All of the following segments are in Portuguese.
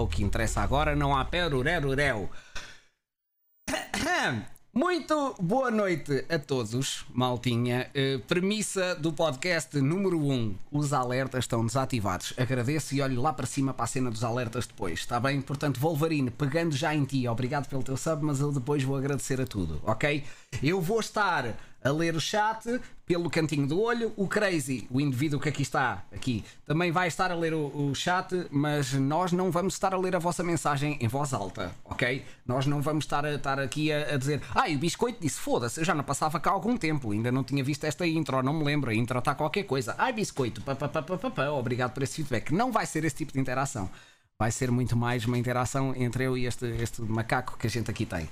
o que interessa agora, não há perurerurel. Muito boa noite a todos, maltinha. Uh, premissa do podcast número 1: um, os alertas estão desativados. Agradeço e olho lá para cima para a cena dos alertas depois, está bem? Portanto, Wolverine, pegando já em ti, obrigado pelo teu sub, mas eu depois vou agradecer a tudo, ok? Eu vou estar a ler o chat pelo cantinho do olho. O Crazy, o indivíduo que aqui está, aqui, também vai estar a ler o, o, chat, mas nós não vamos estar a ler a vossa mensagem em voz alta, ok? Nós não vamos estar, a, estar aqui a, a dizer, ah, o biscoito disse, foda-se, eu já não passava cá há algum tempo, ainda não tinha visto esta intro, não me lembro, a intro está qualquer coisa. Ai, biscoito, pá, pá, pá, pá, pá, obrigado por esse feedback. Não vai ser esse tipo de interação. Vai ser muito mais uma interação entre eu e este, este macaco que a gente aqui tem.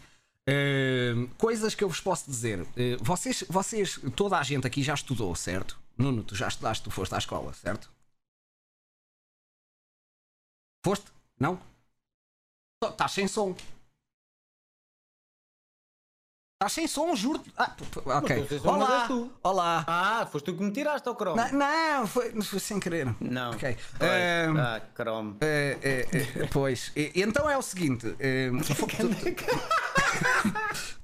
Uh, coisas que eu vos posso dizer. Uh, vocês, vocês, toda a gente aqui já estudou, certo? Nuno, tu já estudaste, tu foste à escola, certo? Foste? Não? Estás sem som. Estás sem som, juro. Ah, ok. Olá. Olá. Ah, foste tu que me tiraste ao cromo. Não, não foi, foi sem querer. Não. Ok. Um, ah, cromo. Uh, uh, uh, pois. então é o seguinte.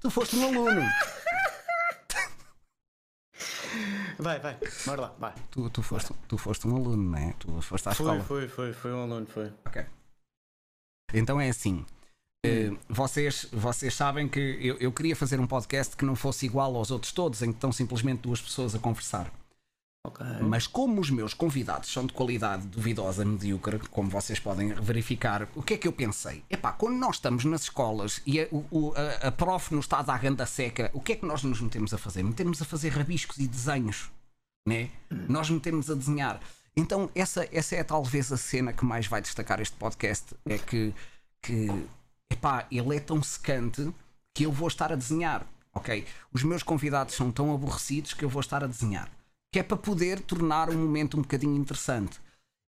tu foste um aluno. Vai, vai, bora lá, vai. Tu, tu, foste, tu foste um aluno, não é? Tu foste à foi, escola. Foi, foi, foi um aluno, foi. Ok. Então é assim. Uh, vocês, vocês sabem que eu, eu, queria fazer um podcast que não fosse igual aos outros todos, em que estão simplesmente duas pessoas a conversar. Okay. Mas como os meus convidados são de qualidade duvidosa, medíocre, como vocês podem verificar, o que é que eu pensei? Epá, quando nós estamos nas escolas e a, o, a, a prof nos está a dar renda seca, o que é que nós nos metemos a fazer? Metemos a fazer rabiscos e desenhos, né? Hum. Nós metemos a desenhar. Então essa, essa é talvez a cena que mais vai destacar este podcast, é que, que epá, ele é tão secante que eu vou estar a desenhar, ok? Os meus convidados são tão aborrecidos que eu vou estar a desenhar. Que é para poder tornar o momento um bocadinho interessante.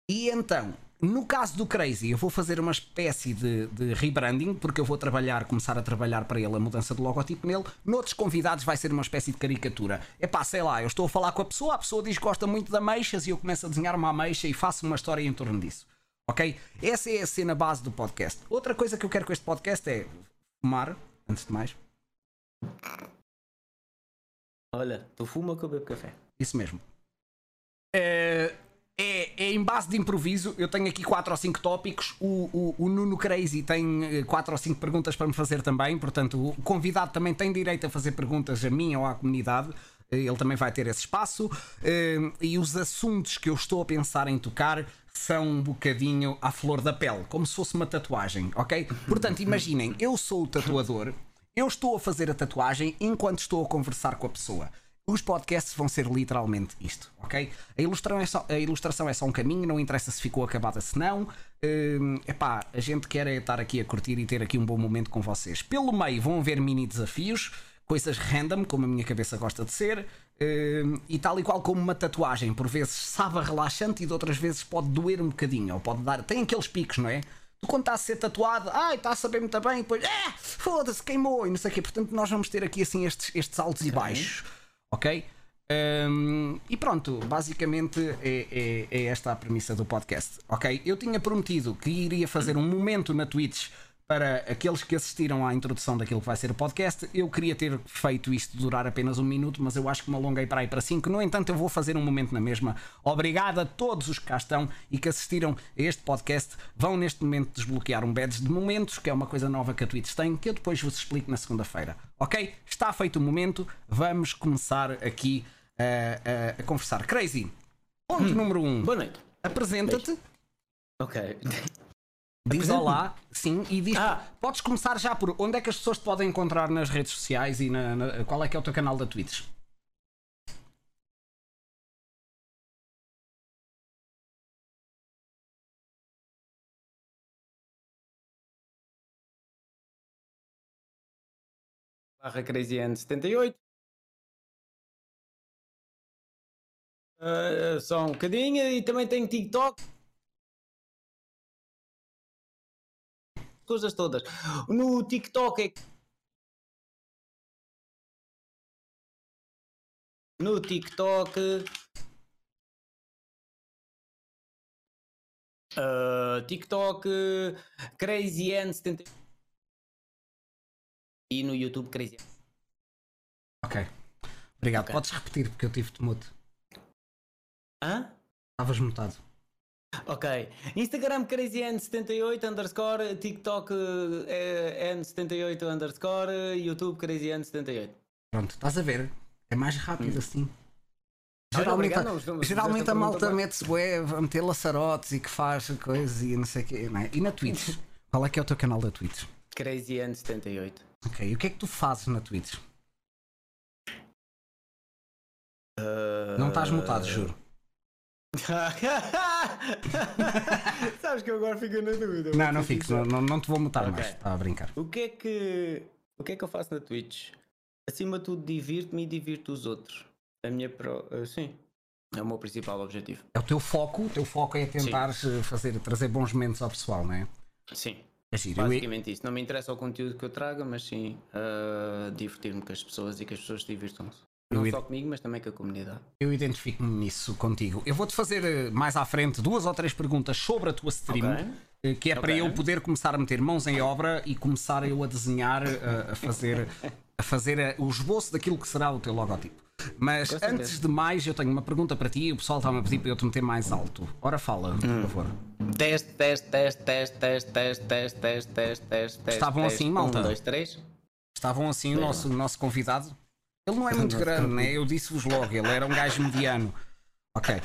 E então, no caso do Crazy, eu vou fazer uma espécie de, de, rebranding, porque eu vou trabalhar, começar a trabalhar para ele a mudança de logotipo nele. Noutros convidados vai ser uma espécie de caricatura. É pá, sei lá, eu estou a falar com a pessoa, a pessoa diz que gosta muito de ameixas e eu começo a desenhar uma ameixa e faço uma história em torno disso. Ok? Essa é a cena base do podcast. Outra coisa que eu quero com este podcast é fumar, antes de mais. Olha, tu fuma que eu bebo café. Isso mesmo. É, é, é, em base de improviso. Eu tenho aqui 4 ou 5 tópicos. O, o, o, Nuno Crazy tem 4 ou 5 perguntas para me fazer também. Portanto, o convidado também tem direito a fazer perguntas a mim ou à comunidade. Ele também vai ter esse espaço. E os assuntos que eu estou a pensar em tocar são um bocadinho à flor da pele, como se fosse uma tatuagem, ok? Portanto, imaginem, eu sou o tatuador, eu estou a fazer a tatuagem enquanto estou a conversar com a pessoa. Os podcasts vão ser literalmente isto, ok? A ilustração é só, a ilustração é só um caminho, não interessa se ficou acabada, se não. Uh, epá, a gente quer é estar aqui a curtir e ter aqui um bom momento com vocês. Pelo meio vão haver mini desafios, coisas random, como a minha cabeça gosta de ser. Uh, e tal e qual como uma tatuagem, por vezes sabe relaxante e de outras vezes pode doer um bocadinho, ou pode dar. Tem aqueles picos, não é? Tu quando está a ser tatuado, ai, está a saber muito bem, e depois, é, foda-se, queimou, e não sei o quê. Portanto, nós vamos ter aqui assim estes, estes altos okay. e baixos, ok? Um, e pronto, basicamente é, é, é, esta a premissa do podcast, ok? Eu tinha prometido que iria fazer um momento na Twitch para aqueles que assistiram à introdução daquilo que vai ser o podcast, eu queria ter feito isto durar apenas um minuto, mas eu acho que me alonguei para aí para cinco. No entanto, eu vou fazer um momento na mesma. Obrigado a todos os que cá estão e que assistiram a este podcast. Vão neste momento desbloquear um badge de momentos, que é uma coisa nova que a Twitch tem, que eu depois vos explico na segunda-feira. Ok? Está feito o momento, vamos começar aqui a, a, a conversar. Crazy, ponto hum. número um. Boa noite. Apresenta-te. Ok. Diz olá, sim, e diz. Ah. Podes começar já por onde é que as pessoas te podem encontrar nas redes sociais e na, na qual é que é o teu canal da Twitch? barra CrazyN78 uh, Só um bocadinho e também tenho TikTok coisas todas. No TikTok é. No TikTok. Uh, TikTok, uh, CrazyN78. E no YouTube, Crazy. Ok. Obrigado. Ok. Podes repetir porque eu tive-te mudo. Hã? Estavas mutado. Ok. Instagram CrazyN78 underscore, TikTok eh, N78 underscore, YouTube CrazyN78. Pronto, estás a ver? É mais rápido assim. Olha, Geralmente, obrigado, a- não, geralmente a malta mete-se a meter laçarotes e que faz coisas e não sei o quê. Não é? E na Twitch? Qual é que é o teu canal da Twitch? CrazyN78. Ok, e o que é que tu fazes na Twitch? Não estás mutado, juro. Sabes que eu agora fico na dúvida. Não, não sincero. não, não, não te vou mutar Ok. mais. Estava a brincar. O que é que o que é que eu faço na Twitch? Acima de tudo, divirto-me e divirto os outros. A minha pro... eh, sim, é o meu principal objetivo. É o teu foco, o teu foco é tentar fazer, trazer bons momentos ao pessoal, não é? Sim, É giro. Eu- basicamente isso. Não me interessa o conteúdo que eu traga, mas sim eh, divertir-me com as pessoas e que as pessoas se divirtam-se. Eu Não ir- só comigo, mas também com a comunidade. Eu identifico-me nisso contigo. Eu vou-te fazer eh, mais à frente duas ou três perguntas sobre a tua stream, Ok. eh, que é para Ok. eu poder começar a meter mãos em obra e começar eu a desenhar, eh, a fazer, a fazer eh, o esboço daquilo que será o teu logotipo. Mas certeza. antes de mais, eu tenho uma pergunta para ti e o pessoal está-me a pedir para eu te meter mais alto. Ora, fala, por Hum. favor. Teste, teste, teste, teste, teste, teste, teste, teste, teste, teste. Estavam assim, malta? Um, dois, três. Estavam assim o nosso, o nosso convidado? Ele não é muito grande, né? Eu disse-vos logo, ele era um gajo mediano. Ok.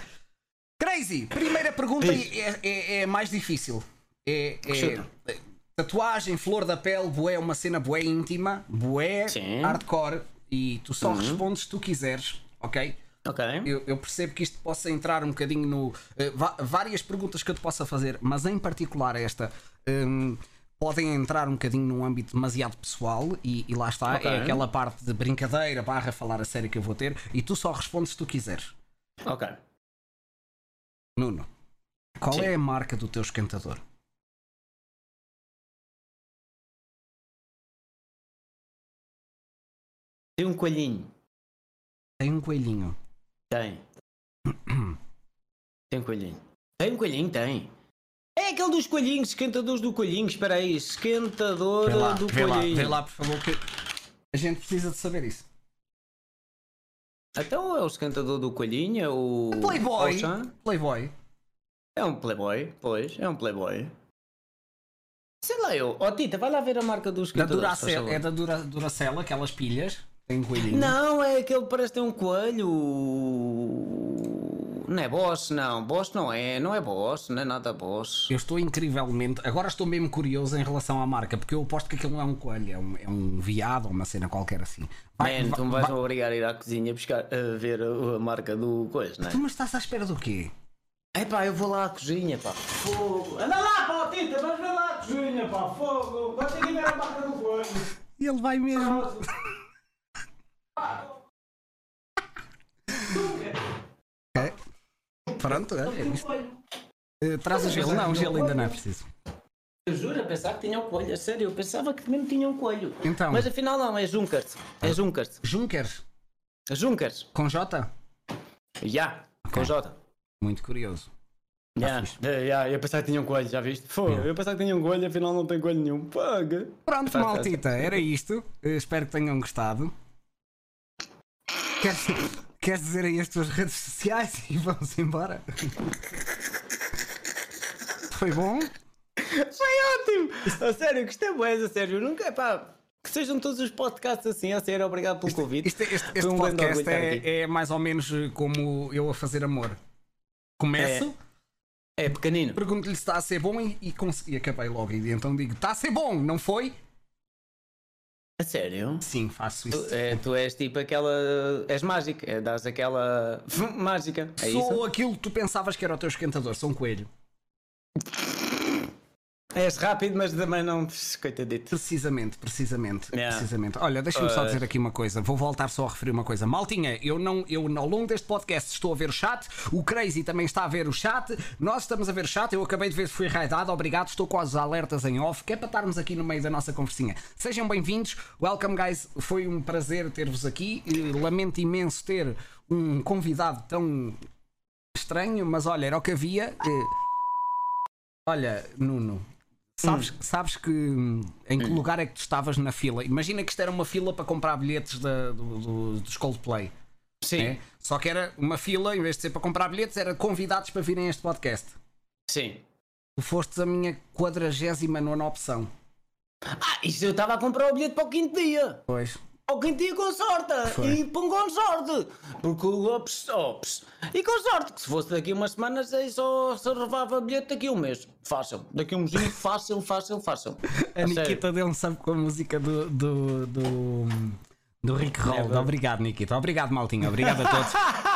Crazy, primeira pergunta é, é, é mais difícil. É, é- tatuagem, flor da pele, bué, uma cena bué íntima, bué, Sim. hardcore, e tu só Uhum. respondes se tu quiseres, ok? Ok. Eu, eu percebo que isto possa entrar um bocadinho no. va- várias perguntas que eu te possa fazer, mas em particular esta. hum, podem entrar um bocadinho num âmbito demasiado pessoal e, e lá está, Ok. é aquela parte de brincadeira barra falar a sério que eu vou ter e tu só respondes se tu quiseres. Ok. Nuno, qual Sim. é a marca do teu esquentador? Tem um coelhinho. Tem um coelhinho. Tem. Tem um coelhinho. Tem um coelhinho, tem. É aquele dos coelhinhos, esquentadores do coelhinho. Espera aí, esquentador Vê lá, do vê lá, coelhinho. vê lá, por favor, que a gente precisa de saber isso. Então é o esquentador do coelhinho, é o. Playboy! Ocean. Playboy. É um Playboy, pois, é um Playboy. Sei lá eu. Ó Tita, vai lá ver a marca dos Da esquentadores. faz Duracell, é da Dura, Duracell, aquelas pilhas. Tem um coelhinho. Não, é aquele que parece ter um coelho. Não é Boss, não. Boss não é, não é Boss, não é nada Boss. Eu estou incrivelmente. Agora estou mesmo curioso em relação à marca, porque eu aposto que aquilo não é um coelho, é um, é um viado ou uma cena qualquer assim. Vai- Man, vai- tu me vais vai- obrigar a ir à cozinha buscar, a ver a, a marca do coisa, não é? Tu, mas estás à espera do quê? É pá, eu vou lá à cozinha, pá. Fogo. Anda lá, pá, Tita, vamos ver lá à cozinha, pá. Fogo. Vai ter que ver a marca do coelho. E ele vai mesmo. Pronto, é, é. Eh, traz o gelo. Não, o gelo ainda não é preciso. Eu juro, eu pensava que tinha um coelho, a sério, eu pensava que mesmo tinha um coelho. Então, Mas afinal não, é Junkers. É Junkers. Junkers, É Junkers. com J? Já, com J. Muito curioso. Já, fixe. é, já, eu pensava que tinha um coelho, já viste? Fogo, Yeah. eu pensava que tinha um coelho, afinal não tem coelho nenhum. Paga. Pronto, Faz- maltita, era isto. Eh, espero que tenham gostado. Queres, queres dizer aí as tuas redes sociais e vamos embora? Foi bom? Foi ótimo! A sério, gostei bué, a sério. Nunca, pá, que sejam todos os podcasts assim, a sério, obrigado pelo convite. Este, este- este Foi um podcast é, é mais ou menos como eu a fazer amor. Começo, É pequenino. pergunto-lhe se está a ser bom e, e, e acabei logo. E então digo: está a ser bom, não foi? A sério? Sim, faço isso. Tu, é, tu és tipo aquela. És mágica, é, dás aquela. mágica. É Sou isso? aquilo que tu pensavas que era o teu esquentador, sou um coelho. És rápido, mas também não. Coitadito. Precisamente, precisamente, Yeah. precisamente. Olha, deixa-me só dizer aqui uma coisa. Vou voltar só a referir uma coisa. Maltinha, eu não, eu ao longo deste podcast estou a ver o chat. O Crazy também está a ver o chat. Nós estamos a ver o chat. Eu acabei de ver se fui raidado. Obrigado. Estou com os alertas em off, que é para estarmos aqui no meio da nossa conversinha. Sejam bem-vindos. Welcome, guys. Foi um prazer ter-vos aqui. Lamento imenso ter um convidado tão estranho, mas olha, era o que havia. Eh, Olha, Nuno, sabes, Hum. sabes que hum, em que lugar é que tu estavas na fila? Imagina que isto era uma fila para comprar bilhetes da, do, do- dos Coldplay. Sim, né? Só que era uma fila, em vez de ser para comprar bilhetes, era convidados para virem a este podcast. sim. Tu fostes a minha 49 opção. Ah, isso eu estava a comprar o bilhete para o quinto dia. Pois. Quinto dia com sorte. E põe com sorte. Porque o ops, ops. E com sorte, que se fosse daqui umas semanas, aí só se reservava bilhete daqui a um mês. Fácil. Daqui a um mês, fácil, fácil, fácil. A sério. Nikita deu um sub com a música do, do, do, do Rick Roll. Obrigado, Nikita. Obrigado, Maltinha. Obrigado a todos.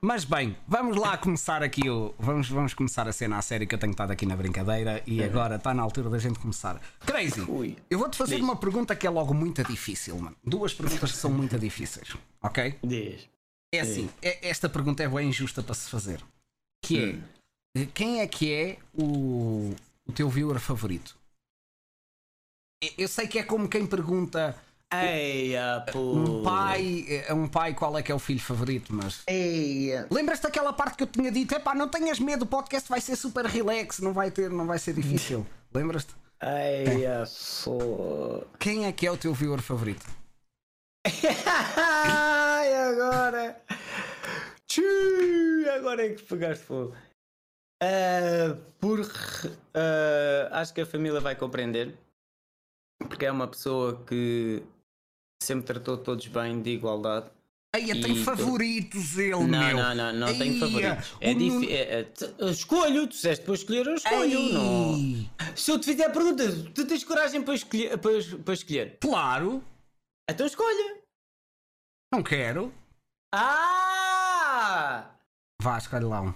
Mas bem, vamos lá começar aqui o. Vamos, vamos começar a cena a sério que eu tenho estado aqui na brincadeira e agora está na altura da gente começar. Crazy, eu vou-te fazer Diz. uma pergunta que é logo muito difícil, mano. Duas perguntas que são muito difíceis, ok? Diz. É assim, é- esta pergunta é bem injusta para se fazer. Que é, quem é que é o, o teu viewer favorito? Eu sei que é como quem pergunta Eia, pô. um pai, a um pai qual é que é o filho favorito, mas... Eia. Lembras-te daquela parte que eu tinha dito? Epá, não tenhas medo, o podcast vai ser super relax, não vai ter, não vai ser difícil. Lembras-te? Eia, pô. Quem é que é o teu viewer favorito? Ai, agora. Agora é que pegaste fogo. Ah, por. ah, acho que a família vai compreender. Porque é uma pessoa que sempre tratou todos bem, de igualdade. Ai, tem E- favoritos ele, Não, meu. não, não, não tenho Eia, favoritos. É difícil. É, é, t- escolho, tu disseste para escolher, eu escolho. Não. Se eu te fizer a pergunta, tu tens coragem para escolher? Para, para escolher? Claro, Então escolha. não quero. Ah! Lá um.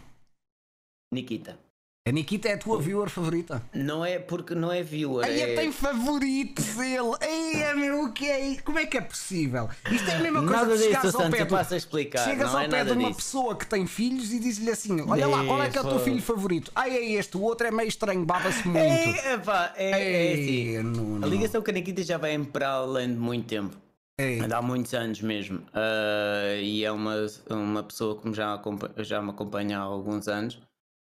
Nikita. A Nikita é a tua viewer favorita. Não é porque não é viewer. Aí é... tem favoritos ele. Ei, meu, o que é? Como é que é possível? Isto é a mesma coisa Nada de disso, chegares ao Santos, pé do... a explicar. Chegas não ao é pé de uma disso. pessoa que tem filhos e diz-lhe assim: Olha lá, qual é que é o teu filho favorito? Ah, é este, o outro é meio estranho, baba-se muito. É, epá, é, é assim. Ei, Nuno. A ligação com a Nikita já vem para além de muito tempo. Ei, Há muitos anos mesmo. Ah, e é uma, uma pessoa que já, já me acompanha há alguns anos.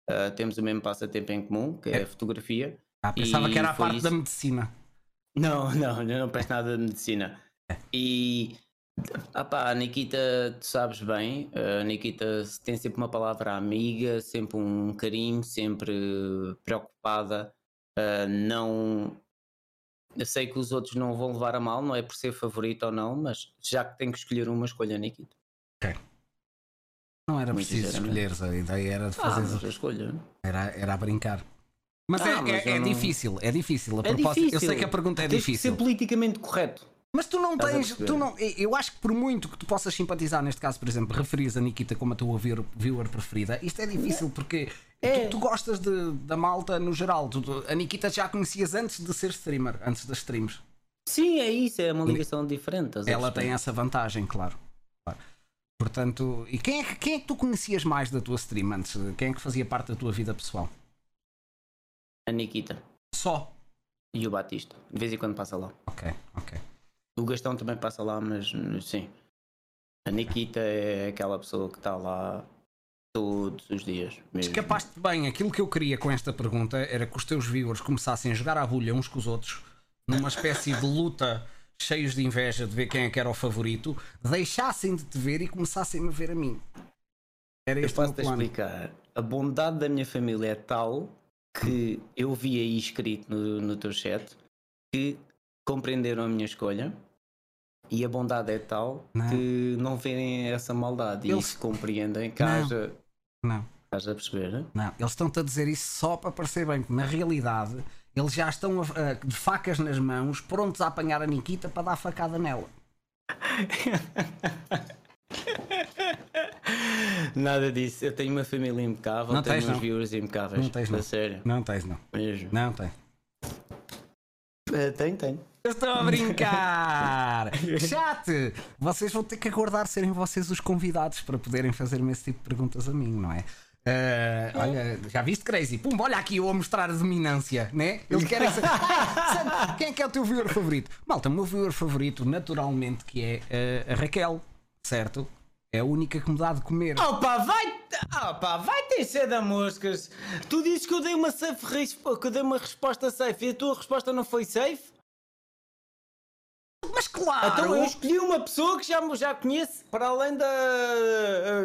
Ah, temos o mesmo passatempo em comum, que é a fotografia. ah, pensava que era a parte isso. da medicina. Não, não, eu não peço nada de medicina. E ah pá, a Nikita, tu sabes bem, a Nikita tem sempre uma palavra amiga, sempre um carinho, sempre preocupada. ah, não. Eu sei que os outros não vão levar a mal, não é por ser favorito ou não, mas já que tenho que escolher uma, escolha a Nikita. Não era Muito preciso escolheres, a ideia era de Ah, fazer. mas eu escolho. Era, era a brincar. Mas Ah, é, mas é, é não- difícil, é difícil. A É propósito, eu sei difícil. que a pergunta é Tens difícil. ser politicamente correto. Mas tu não a tens. Tu não, eu acho que por muito que tu possas simpatizar, neste caso, por exemplo, referires a Nikita como a tua viewer, viewer preferida, isto é difícil porque É. tu, tu gostas de, da malta no geral. Tu- tu- a Nikita já a conhecias antes de ser streamer, antes das streams. Sim, é isso, é uma ligação diferente. a Ela tem essa vantagem. Claro. Portanto, e quem é, que, quem é que tu conhecias mais da tua stream antes? Quem é que fazia parte da tua vida pessoal? A Nikita Só. e o Batista. De vez em quando passa lá. Ok, ok. O Gastão também passa lá, mas hum, sim. A Nikita é aquela pessoa que está lá todos os dias. Mesmo. Escapaste bem. Aquilo que eu queria com esta pergunta era que os teus viewers começassem a jogar à bulha uns com os outros, numa espécie de luta cheios de inveja de ver quem é que era o favorito, deixassem de te ver e começassem a ver a mim. Era Eu este o meu posso-te plano. explicar. A bondade da minha família é tal que eu vi aí escrito no, no teu chat que compreenderam a minha escolha. E a bondade é tal Não. que não veem essa maldade Eles- e se compreendem que Não. haja. Não. Estás a perceber? Não, eles estão-te a dizer isso só para parecer bem, porque na realidade eles já estão a- a- de facas nas mãos, prontos a apanhar a Nikita para dar facada nela. Nada disso. Eu tenho uma família impecável, Não tenho tens, uns não. viewers impecáveis. Não tens, não. sério. Não tens, não. Mesmo. Não tens. Eh, Tenho, tenho. Eu estou a brincar! Chat! Vocês vão ter que aguardar serem vocês os convidados para poderem fazer-me esse tipo de perguntas a mim, não é? Ah, olha, já viste Crazy? Pum, olha aqui eu a mostrar a dominância, né? Eles querem saber. Sam, Quem é que é o teu viewer favorito? Malta, o meu viewer favorito, naturalmente, que é ah, a Raquel, certo? É a única que me dá de comer. Opa, vai! Pá, vai ter ser da moscas. Tu dizes que eu dei uma safe que eu dei uma resposta safe e a tua resposta não foi safe? Mas claro! Então eu escolhi uma pessoa que já, já conhece, para além da.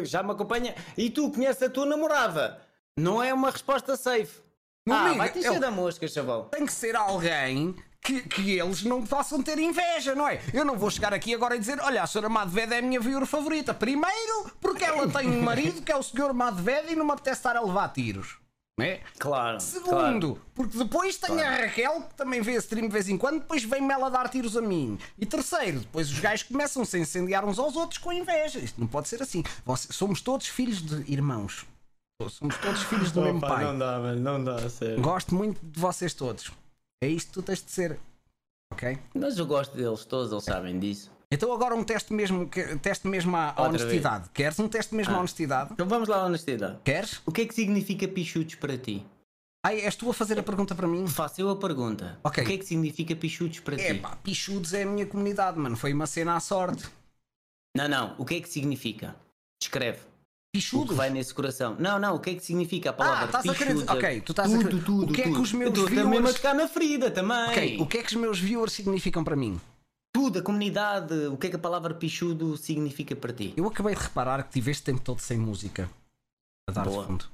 já me acompanha, e tu conheces a tua namorada. Não é uma resposta safe. Meu ah, amigo, vai ter eu- da mosca, chaval. Tem que ser alguém que, que eles não façam ter inveja, não é? Eu não vou chegar aqui agora e dizer: olha, a senhora Madved é a minha viewer favorita. Primeiro, porque ela tem um marido que é o senhor Madved e não me apetece estar a levar tiros. Não é? Claro. claro. Segundo, porque depois tem a Raquel que também vê a stream de vez em quando, depois vem-me ela dar tiros a mim. E terceiro, depois os gajos começam-se a incendiar uns aos outros com inveja. Isto não pode ser assim. Você- somos todos filhos de irmãos. Somos todos filhos do mesmo Opa, pai. Não dá, mano, não dá, sério. Gosto muito de vocês todos. É isto que tu tens de ser. Ok? Mas eu gosto deles todos, eles sabem disso. Então agora um teste mesmo, que- teste mesmo à à Outra honestidade. Queres um teste mesmo à Ah. honestidade? Então vamos lá à honestidade. Queres? O que é que significa pichudos para ti? Ai, és tu a fazer a pergunta para mim? Faço eu a pergunta. Ok. O que é que significa pichudos para É ti? pá, pichudos é a minha comunidade, mano. Foi uma cena à sorte. Não, não. O que é que significa? Descreve. O que Pichudos? vai nesse coração. Não, não. O que é que significa a palavra Ah, estás a querer ok, tu estás a tudo, querer- Tudo, o que é que tudo. os meus Eu estou mesmo a viewers- tocar na ferida também. Ok, o que é que os meus viewers significam para mim? Tudo, a comunidade. O que é que a palavra pichudo significa para ti? Eu acabei de reparar que tive este tempo todo sem música a dar Boa. fundo.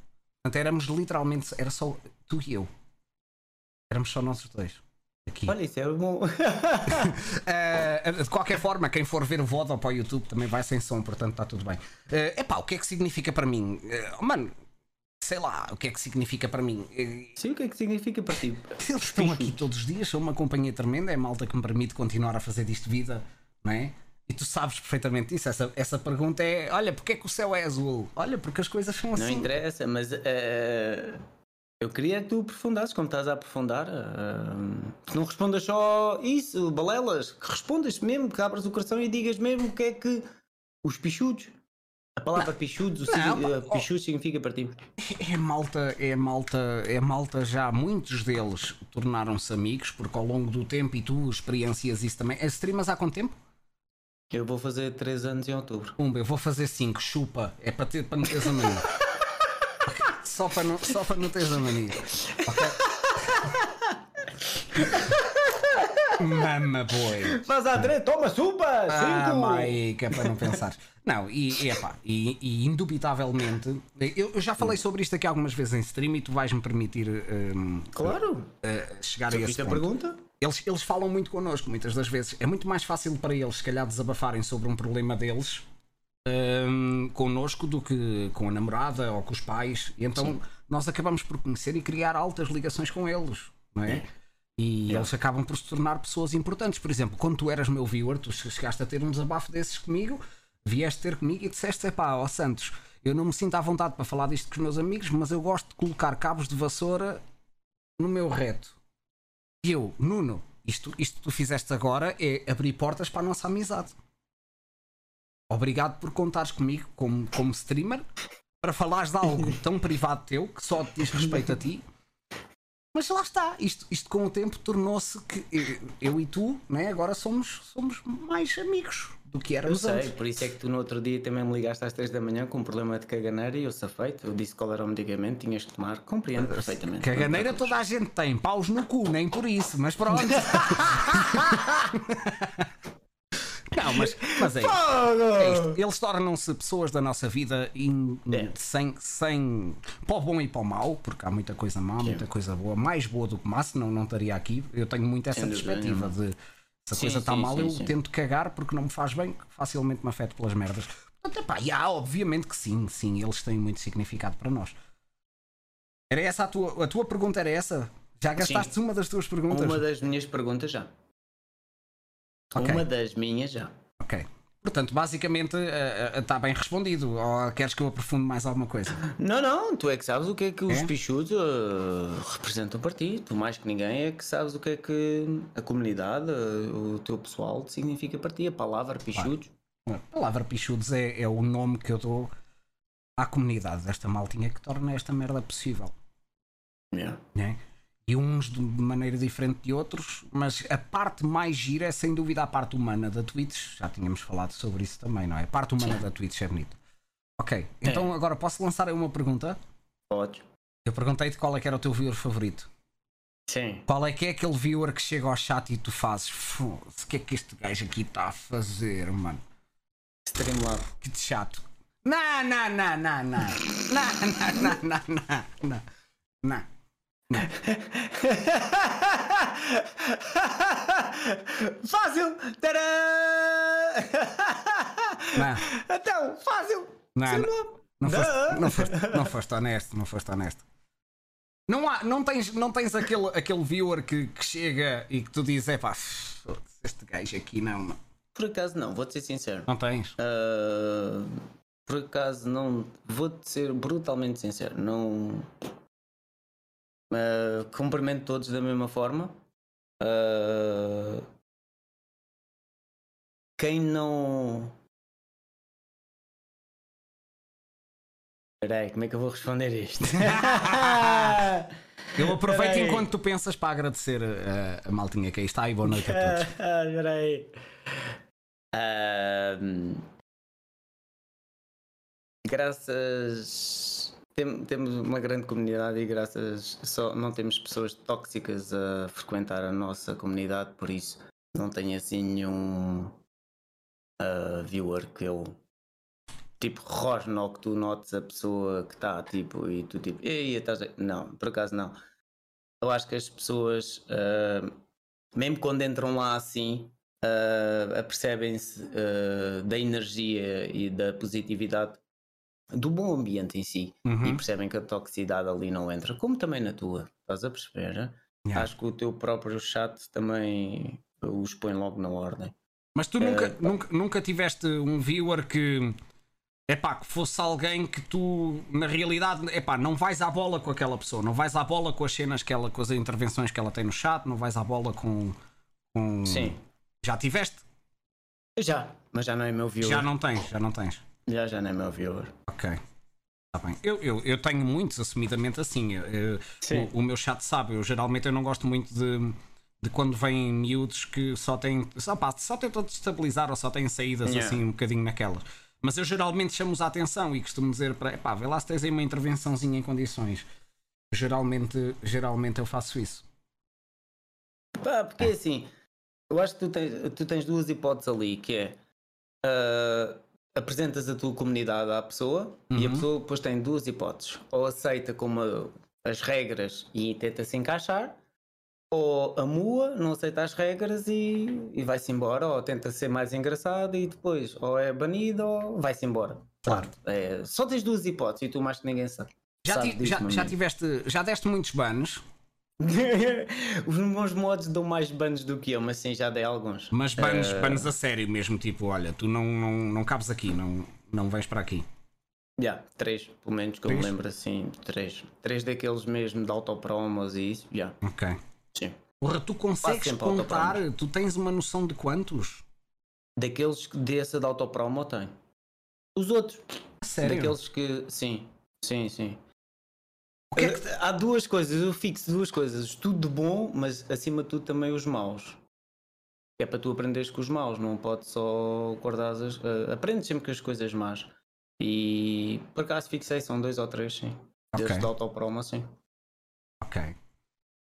Portanto, éramos literalmente, era só tu e eu. Éramos só nós dois. Aqui. Olha, isso é bom. Eh, de qualquer forma, quem for ver o VOD para o YouTube também vai sem som, portanto está tudo bem. É epá, o que é que significa para mim? Eh, mano, sei lá, o que é que significa para mim? Eh, Sim, o que é que significa para ti? Eles estão aqui todos os dias, são uma companhia tremenda, é a malta que me permite continuar a fazer disto vida, não é? E tu sabes perfeitamente isso. Essa, essa pergunta é: olha, porque é que o céu é azul? Olha, porque as coisas são Não assim. interessa, mas eh, eu queria que tu aprofundasses, como estás a aprofundar. eh, que não respondas só isso, balelas, que respondas mesmo, que abras o coração e digas mesmo o que é que os pichudos. A palavra pichudos, o Não, eh, pichudos significa para ti. É malta, é malta, é malta já, muitos deles tornaram-se amigos, porque ao longo do tempo, e tu experiencias isso também. As streamas há quanto tempo? Eu vou fazer 3 anos em outubro. Pumba, eu vou fazer 5, chupa. É para, ter, para não teres a mania. só, para não, só para não teres a mania. Ok? Mama boy. Mas André, toma supa! Ah, Cinco! que é para não pensar. Não, e, epá, e, e indubitavelmente, eu, eu já falei sobre isto aqui algumas vezes em stream e tu vais-me permitir hum, Claro! eh, chegar a esse ponto. pergunta? Eles, eles falam muito connosco, muitas das vezes. É muito mais fácil para eles, se calhar, desabafarem sobre um problema deles hum, connosco do que com a namorada ou com os pais. E então nós acabamos por conhecer e criar altas ligações com eles, não é? E eles acabam por se tornar pessoas importantes. Por exemplo, quando tu eras meu viewer, tu chegaste a ter um desabafo desses comigo, vieste ter comigo e disseste: pá, ó Santos, eu não me sinto à vontade para falar disto com os meus amigos, mas eu gosto de colocar cabos de vassoura no meu reto. E eu, Nuno, isto, isto que tu fizeste agora é abrir portas para a nossa amizade. Obrigado por contares comigo como, como streamer para falares de algo tão privado teu que só diz respeito a ti. Mas lá está, isto, isto com o tempo tornou-se que eu, eu e tu né, agora somos, somos mais amigos do que Eu éramos sei, antes. por isso é que tu no outro dia também me ligaste às 3 da manhã com um problema de caganeira e eu safei-te. Eu disse qual era o medicamento, tinhas que tomar. Compreendo perfeitamente. Caganeira toda a gente tem, paus no cu, nem por isso, mas pronto. Não, mas, mas é isto. É isto. Eles tornam-se pessoas da nossa vida in- É. sem, sem. para o bom e para o mau, porque há muita coisa má, muita coisa boa, mais boa do que má, senão não estaria aqui. Eu tenho muito essa perspectiva de se a Sim, coisa está sim, mal, sim, eu sim. tento cagar porque não me faz bem, facilmente me afeto pelas merdas. Portanto, epá, e há, obviamente que sim, sim, eles têm muito significado para nós. Era essa a tua, a tua pergunta? Era essa? Já gastaste uma das tuas perguntas? Uma das minhas perguntas já. Ok. Uma das minhas já. Ok. Portanto, basicamente está bem respondido. Ou queres que eu aprofunde mais alguma coisa? Não, não, tu é que sabes o que é que os É? pichudos eh, representam para ti. Tu mais que ninguém é que sabes o que é que a comunidade, eh, o teu pessoal significa para ti. A palavra pichudos. A palavra pichudos é, é o nome que eu dou à comunidade desta maltinha que torna esta merda possível. Yeah. né? E uns de maneira diferente de outros, mas a parte mais gira é sem dúvida a parte humana da Twitch. Já tínhamos falado sobre isso também, não é? A parte humana da Twitch é bonita. Ok, então agora posso lançar aí uma pergunta? Podes. Eu perguntei-te qual é que era o teu viewer favorito. Sim. Qual é que é aquele viewer que chega ao chat e tu fazes? "Foda-se, O que é que este gajo aqui está a fazer, mano? Streamlab. Que de chato. Não, não, não, não, não. Não, não, não, não, não. Não. Não. fácil! Tadã! Não. Então, fácil! Não, Streamlab. Não foste, não, foste, não foste honesto, não foste honesto. Não, há, não tens, não tens aquele, aquele viewer que, que chega e que tu dizes, é pá, este gajo aqui não, não. Por acaso não, vou-te ser sincero. Não tens? Ah, por acaso não. Vou-te ser brutalmente sincero. Não. Ah, cumprimento todos da mesma forma. Ah, quem não. Espera aí, como é que eu vou responder isto? Eu aproveito Peraí. enquanto tu pensas para agradecer a, a maltinha que aí está e boa noite a todos. Ah, Espera aí. Ahm, graças. Tem- temos uma grande comunidade e graças. Só não temos pessoas tóxicas a frequentar a nossa comunidade, por isso não tenho assim nenhum ah, viewer que eu. Tipo, rosno que tu notes a pessoa que está tipo e tu tipo, ei, estás. a-" Não, por acaso não. Eu acho que as pessoas, ah, mesmo quando entram lá assim, ah, apercebem-se ah, da energia e da positividade do bom ambiente em si e Uhum. percebem que a toxicidade ali não entra, como também na tua, estás a perceber? né? Yeah. Acho que o teu próprio chat também os põe logo na ordem. Mas tu nunca, pá. nunca, nunca tiveste um viewer que. Epá, que fosse alguém que tu, na realidade, epá, não vais à bola com aquela pessoa, não vais à bola com as cenas que ela, com as intervenções que ela tem no chat, não vais à bola com. com... Sim, Já tiveste? já, mas já não é meu viewer. Já não tens, já não tens. Já, já não é meu viewer. Ok. Tá bem. Eu, eu, eu tenho muitos, assumidamente assim. Eu- o, o meu chat sabe, eu geralmente eu não gosto muito de, de quando vêm miúdos que só têm. Só, pá, só tentam destabilizar ou só têm saídas Yeah. assim um bocadinho naquelas. Mas eu geralmente chamo-os a atenção e costumo dizer para pá, vê lá se tens aí uma intervençãozinha em condições. Geralmente, geralmente eu faço isso. Pá, porque é assim, eu acho que tu tens, tu tens duas hipóteses ali, que é ah, apresentas a tua comunidade à pessoa e a Uhum. pessoa depois tem duas hipóteses. Ou aceita como a- as regras e tenta se encaixar, ou amua, não aceita as regras e, e vai-se embora, ou tenta ser mais engraçado e depois ou é banido ou vai-se embora. Claro. É, só tens duas hipóteses e tu mais que ninguém sabe. Já, sabe ti- já, já tiveste, já deste muitos bans, Os meus mods dão mais bans do que eu, mas sim, já dei alguns. mas bans, Eh, bans a sério mesmo, tipo, olha, tu não, não, não cabes aqui, não, não vens para aqui. Já, três, pelo menos que eu Três? me lembro assim, três. Três daqueles mesmo de autopromos e isso, já, Ok. sim. Porra, tu consegues contar? Tu tens uma noção de quantos? Daqueles que dessa de autopromo eu tenho. Os outros, Sério? daqueles que, sim, sim, sim. Que é que- Há duas coisas, eu fixo duas coisas, tudo de bom, mas acima de tudo também os maus. É para tu aprenderes com os maus, não pode só guardar as. eh, aprendes sempre com as coisas más. E por acaso fixei, são dois ou três, sim. Ok. Desde de autopromo, sim. Ok.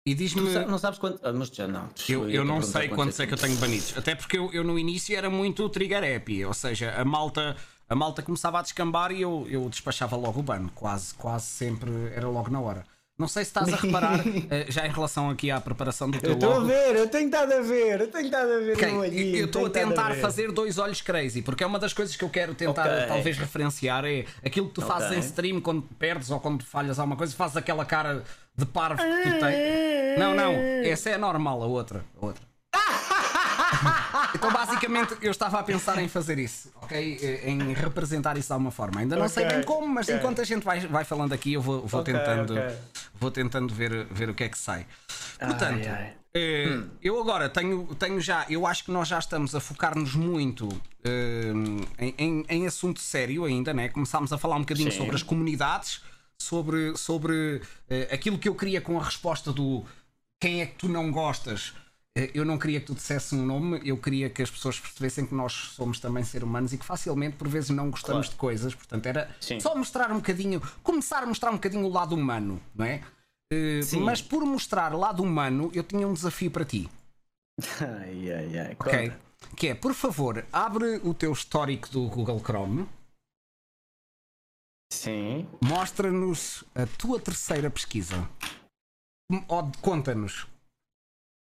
E diz-me. sa- não sabes quanto. Ah, mas já não. Eu, eu não sei quantos é que eu tenho banidos. Até porque eu, eu no início era muito trigger happy. Ou seja, a malta, a malta começava a descambar e eu, eu despachava logo o ban. Quase, quase sempre era logo na hora. Não sei se estás a reparar, eh, já em relação aqui à preparação do teu Eu estou a ver, eu tenho estado a ver, eu tenho estado a ver Ok, no olhinho, eu estou a tentar ver. fazer dois olhos crazy, porque é uma das coisas que eu quero tentar Ok. talvez referenciar é aquilo que tu fazes Ok. em stream quando perdes ou quando falhas alguma coisa, fazes aquela cara de parvo que tu tens. Não, não, essa é normal, a outra. A outra. Então basicamente eu estava a pensar em fazer isso, ok? Eh, Em representar isso de alguma forma. Ainda não sei Ok, bem como, mas ok. enquanto a gente vai, vai falando aqui, eu vou, vou Ok, tentando, vou tentando ver, ver o que é que sai. Portanto, Ai, ai. eh, eu agora tenho, tenho já, eu acho que nós já estamos a focar-nos muito eh, em, em, em assunto sério ainda, né? Começámos a falar um bocadinho Sim. sobre as comunidades, sobre, sobre eh, aquilo que eu queria com a resposta do quem é que tu não gostas. Eh, eu não queria que tu dissesse um nome, eu queria que as pessoas percebessem que nós somos também seres humanos e que facilmente, por vezes, não gostamos Claro. de coisas. Portanto, era Sim. só mostrar um bocadinho, começar a mostrar um bocadinho o lado humano, não é? Eh, Sim. mas por mostrar o lado humano, eu tinha um desafio para ti, Ai, ai, ai. ok? Que é, por favor, abre o teu histórico do Google Chrome, Sim. mostra-nos a tua terceira pesquisa. Hum, Ou conta-nos.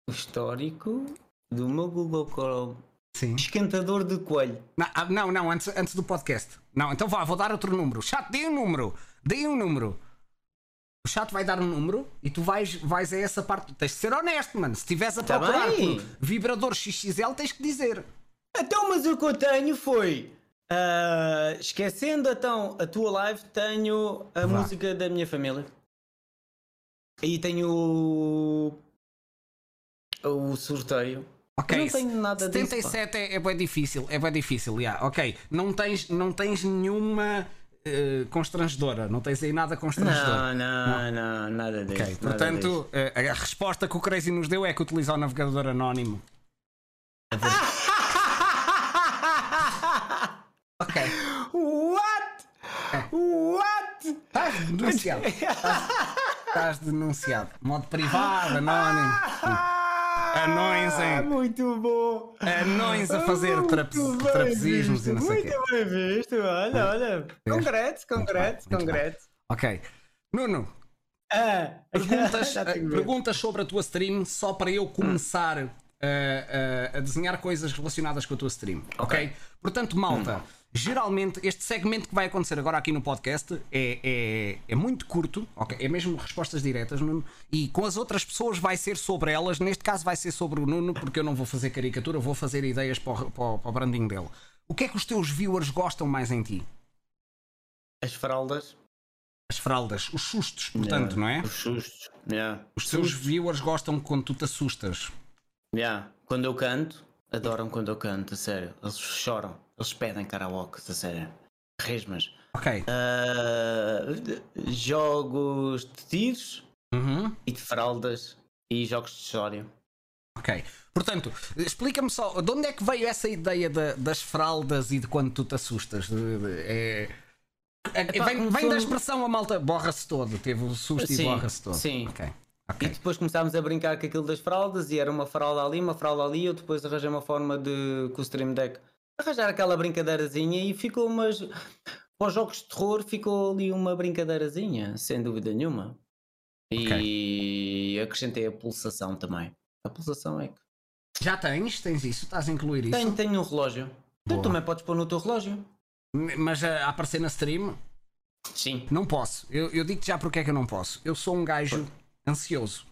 O histórico do meu Google Chrome. Sim. Esquentador de coelho. Não, ah, não, não, antes, antes do podcast. Não, então vá, vou dar outro número. Chat, dê um número. Dê um número. O chat vai dar um número e tu vais, vais a essa parte. Tens de ser honesto, mano. Se estiveres a Tá procurar bem. vibrador XXL, tens que dizer. Então, mas o que eu tenho foi. ah, esquecendo então a tua live, tenho a Vá. música da minha família. E tenho o, sorteio. Ok, Eu não tenho nada disso, 77 é, é bem difícil, é bem difícil, yeah, ok. Não tens, não tens nenhuma eh, constrangedora, não tens aí nada constrangedor. Não, não, não, nada disso. Ok, portanto, eh, a resposta que o Crazy nos deu é que utiliza o navegador anónimo. Ok. disso. What? What? Estás denunciado. Estás denunciado. Modo privado, anónimo. Anões Ah, em. muito bom. Anões a fazer trapezismos e não sei o quê. Muito bem visto, olha, olha. Muito bem. congrats. Ok. Nuno, Ah, perguntas, eh, perguntas sobre a tua stream só para eu começar Hum. eh, a, a desenhar coisas relacionadas com a tua stream. Ok? Portanto, malta. Hum. Geralmente, este segmento que vai acontecer agora aqui no podcast é, é, é muito curto, ok? É mesmo respostas diretas, Nuno. E com as outras pessoas vai ser sobre elas. Neste caso, vai ser sobre o Nuno, porque eu não vou fazer caricatura, vou fazer ideias para o, para para o branding dele. O que é que os teus viewers gostam mais em ti? As fraldas. As fraldas, os sustos, portanto, Yeah, não é? Os sustos. Yeah. Os teus viewers gostam quando tu te assustas. Yeah. Quando eu canto, adoram quando eu canto, a sério. Eles choram. Eles pedem karaoke, a sério. Resmas. Ok. Ah, jogos de tiros Uhum. e de fraldas e jogos de história. Ok. Portanto, explica-me só, de onde é que veio essa ideia da- das fraldas e de quando tu te assustas? De- de- é- é- vem, um vem da expressão a malta borra-se todo, teve o susto e Sim, borra-se todo. sim. Ok. E Ok. depois começámos a brincar com aquilo das fraldas e era uma fralda ali, uma fralda ali. Eu depois arranjei uma forma de com o Stream Deck arranjar aquela brincadeirazinha e ficou umas. Para os jogos de terror ficou ali uma brincadeirazinha, sem dúvida nenhuma. E acrescentei a pulsação também. A pulsação é que. Já tens? Tens isso? Estás a incluir isso? Tenho, tenho um relógio. Tu também podes pôr no teu relógio. Mas a, a aparecer na stream? Sim. Não posso. Eu, eu digo-te já porque é que eu não posso. Eu sou um gajo ansioso.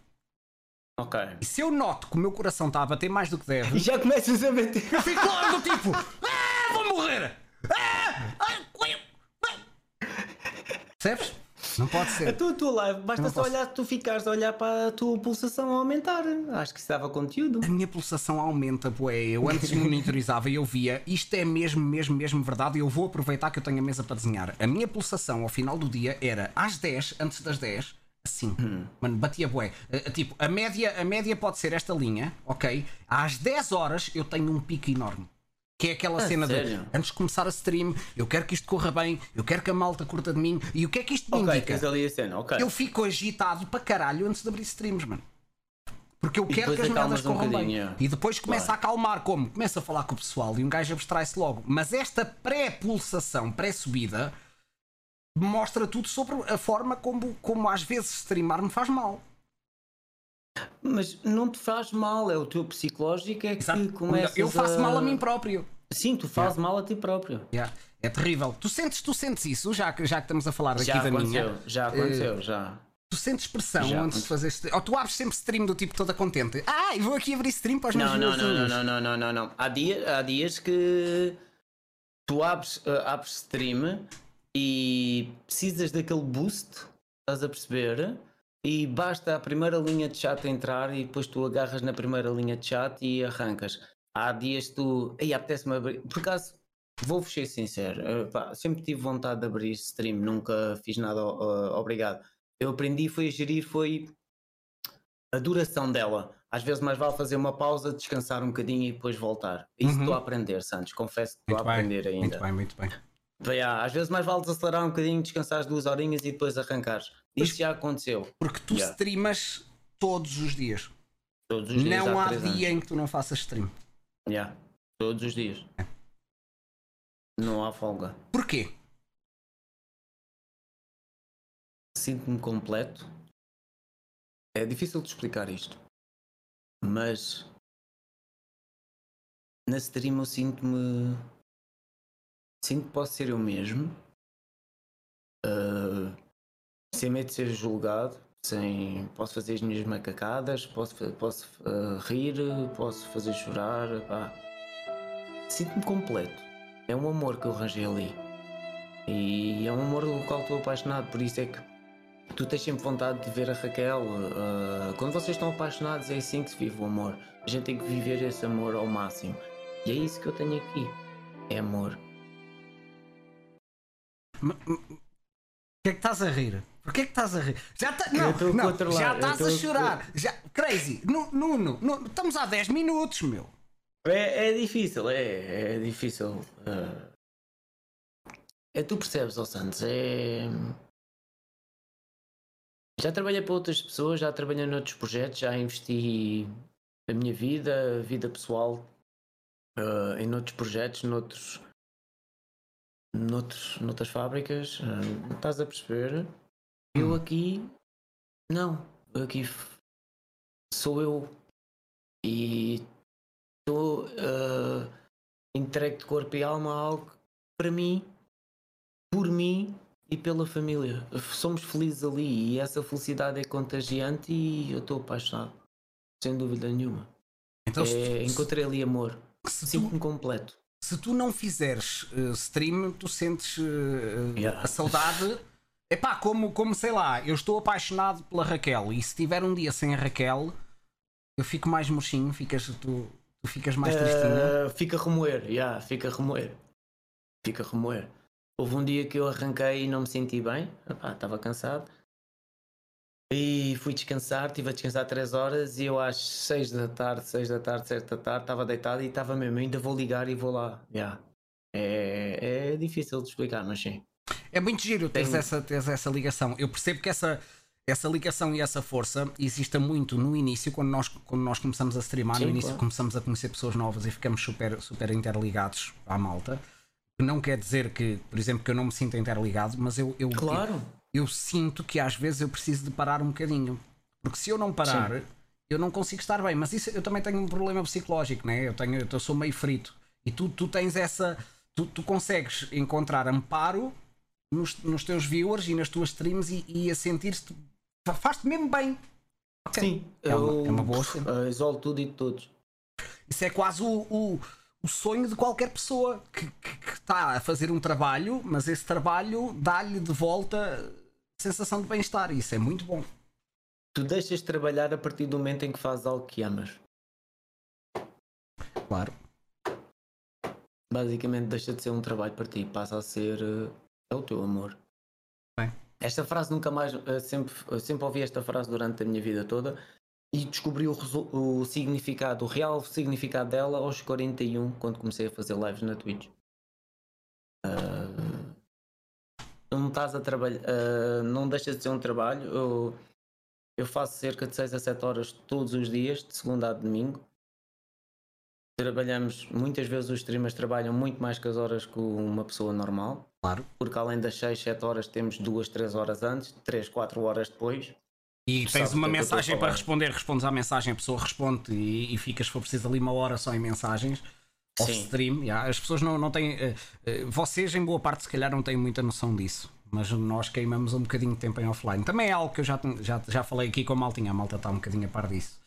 Ok. E se eu noto que o meu coração está a bater mais do que deve, E já começas a bater. eu fico logo tipo: Ah, vou morrer! Ah, ah, ah." Percebes? Não pode A ser. tua, a tua live, basta não só posso. olhar, tu ficares a olhar para a tua pulsação a aumentar. Acho que isso dava conteúdo. A minha pulsação aumenta, bué. Eu antes monitorizava e eu via, isto é mesmo, mesmo, mesmo verdade. e Eu vou aproveitar que eu tenho a mesa para desenhar. A minha pulsação ao final do dia era às 10, antes das 10, assim. Mano, batia bué. Eh, Tipo, a média, a média pode ser esta linha, ok? Às 10 horas eu tenho um pico enorme. Que é aquela A cena de sério? antes de começar a stream, eu quero que isto corra bem, eu quero que a malta curta de mim. E o que é que isto me Ok, indica? ali a cena, ok. Eu fico agitado para caralho antes de abrir streams, mano. Porque eu quero que as merdas acalmas um corram bem. é. E depois começa Claro. a acalmar, como? Começa a falar com o pessoal e um gajo abstrai-se logo. Mas esta pré-pulsação, pré-subida, mostra tudo sobre a forma como, como às vezes streamar me faz mal. Mas não te faz mal, é o teu psicológico é que começa. eu faço mal a mim próprio. Sim, tu fazes mal a ti próprio. Yeah. É terrível. Tu sentes, tu sentes isso, já que, já que estamos a falar aqui da minha. já aconteceu, já. Tu sentes pressão Já antes de fazer stream. Ou tu abres sempre stream do tipo toda contente. Ah, vou aqui abrir stream para os meus Não, não, não, não, viewers." não, não, não, não, não. Há, dia, há dias que tu abres, eh, abres stream e precisas daquele boost, estás a perceber? E basta a primeira linha de chat entrar e depois tu agarras na primeira linha de chat e arrancas. Há dias tu. Aí apetece-me abrir. Por acaso, vou-vos ser sincero, eh, pá, sempre tive vontade de abrir stream, nunca fiz nada, eh, obrigado. Eu aprendi foi a gerir, foi a duração dela. Às vezes mais vale fazer uma pausa, descansar um bocadinho e depois voltar. Isso Uhum. estou a aprender, Santos. Confesso que estou Muito a bem, aprender ainda. muito bem, muito bem. Bem, ah, às vezes mais vale desacelerar um bocadinho, descansar as duas horinhas e depois arrancares. Isso já aconteceu. Porque tu Yeah. streamas todos os dias. Todos os dias. não há há dia em que tu não faças stream. Yeah. Todos os dias. Não há folga. Porquê? Sinto-me completo. É difícil de explicar isto. Mas na stream eu sinto-me. Sinto que posso ser eu mesmo. Ah, sem medo de ser julgado. Sem, posso fazer as minhas macacadas, posso, posso ah, rir, posso fazer chorar. pá. Sinto-me completo. É um amor que eu arranjei ali. E é um amor do qual estou apaixonado, por isso é que tu tens sempre vontade de ver a Raquel. ah, quando vocês estão apaixonados, é assim que se vive o amor. A gente tem que viver esse amor ao máximo. E é isso que eu tenho aqui. É amor. Que é que estás a rir? Porquê é que estás a rir? Já tá... Não, não, já estás a chorar. Já... Crazy, Nu- Nuno, Nuno, estamos há 10 minutos, meu. É, é difícil, é, é difícil. ah. É tu percebes, ó Santos, é. Já trabalhei para outras pessoas, já trabalhei noutros projetos, já investi a minha vida, a vida pessoal, ah, em outros projetos, noutros, noutros, noutras fábricas. ah, estás a perceber? Eu aqui, não, eu aqui sou eu e estou ah, entregue de corpo e alma a algo para mim, por mim e pela família. Somos felizes ali e essa felicidade é contagiante e eu estou apaixonado, sem dúvida nenhuma. Então, É, encontrei ali amor, sinto-me completo. Se tu não fizeres eh, stream, tu sentes eh, Yeah. a saudade. Epá, como, como sei lá, eu estou apaixonado pela Raquel e se tiver um dia sem a Raquel, eu fico mais murchinho, ficas, tu, tu ficas mais tristinho. Fica a remoer, já, fica a remoer. Fica a remoer. Houve um dia que eu arranquei e não me senti bem, estava cansado. E fui descansar, estive a descansar 3 horas e eu às 6 da tarde, 6 da tarde, 7 da tarde, estava deitado e estava mesmo, ainda vou ligar e vou lá. já. É, é difícil de explicar, mas sim. É muito giro teres, Tenho- essa, teres essa ligação. Eu percebo que essa, essa ligação e essa força exista muito no início, quando nós, quando nós começamos a streamar, no Sim, início claro. começamos a conhecer pessoas novas e ficamos super, super interligados à malta. Que Não quer dizer que, por exemplo, que eu não me sinta interligado, mas eu, eu, Claro, eu sinto que às vezes eu preciso de parar um bocadinho. Porque se eu não parar, eu não consigo estar bem. Mas isso eu também tenho um problema psicológico, né? Eu, tenho, eu sou meio frito. E tu, tu tens essa. Tu, tu consegues encontrar amparo nos, nos teus viewers e nas tuas streams e, e a sentir-te. fa- Faz-te mesmo bem. Ok. sim. É uma- eu é uma boa cena. ah, isolo tudo e todos. Isso é quase o, o, o sonho de qualquer pessoa que está a fazer um trabalho, mas esse trabalho dá-lhe de volta sensação de bem-estar. Isso é muito bom. Tu deixas de trabalhar a partir do momento em que fazes algo que amas. Claro. basicamente deixa de ser um trabalho para ti, passa a ser eh, é o teu amor. Bem. Esta frase nunca mais, eh, sempre, sempre ouvi esta frase durante a minha vida toda e descobri o, o significado, o real significado dela aos 41, quando comecei a fazer lives na Twitch. Ah, não estás a trabalhar, não deixa de ser um trabalho. Eu, eu faço cerca de 6 a 7 horas todos os dias, de segunda a domingo trabalhamos, muitas vezes os streamers trabalham muito mais que as horas que uma pessoa normal, Claro. porque além das 6, 7 horas temos 2, 3 horas antes, 3, 4 horas depois. E Tu tens uma é mensagem para responder, respondes à mensagem, a pessoa responde e, e ficas, se for preciso, ali uma hora só em mensagens. Off Sim. stream, já. as pessoas não, não têm. eh, vocês, em boa parte, se calhar, não têm muita noção disso, mas nós queimamos um bocadinho de tempo em offline. Também é algo que eu já, já, já falei aqui com a maltinha, a malta está um bocadinho a par disso.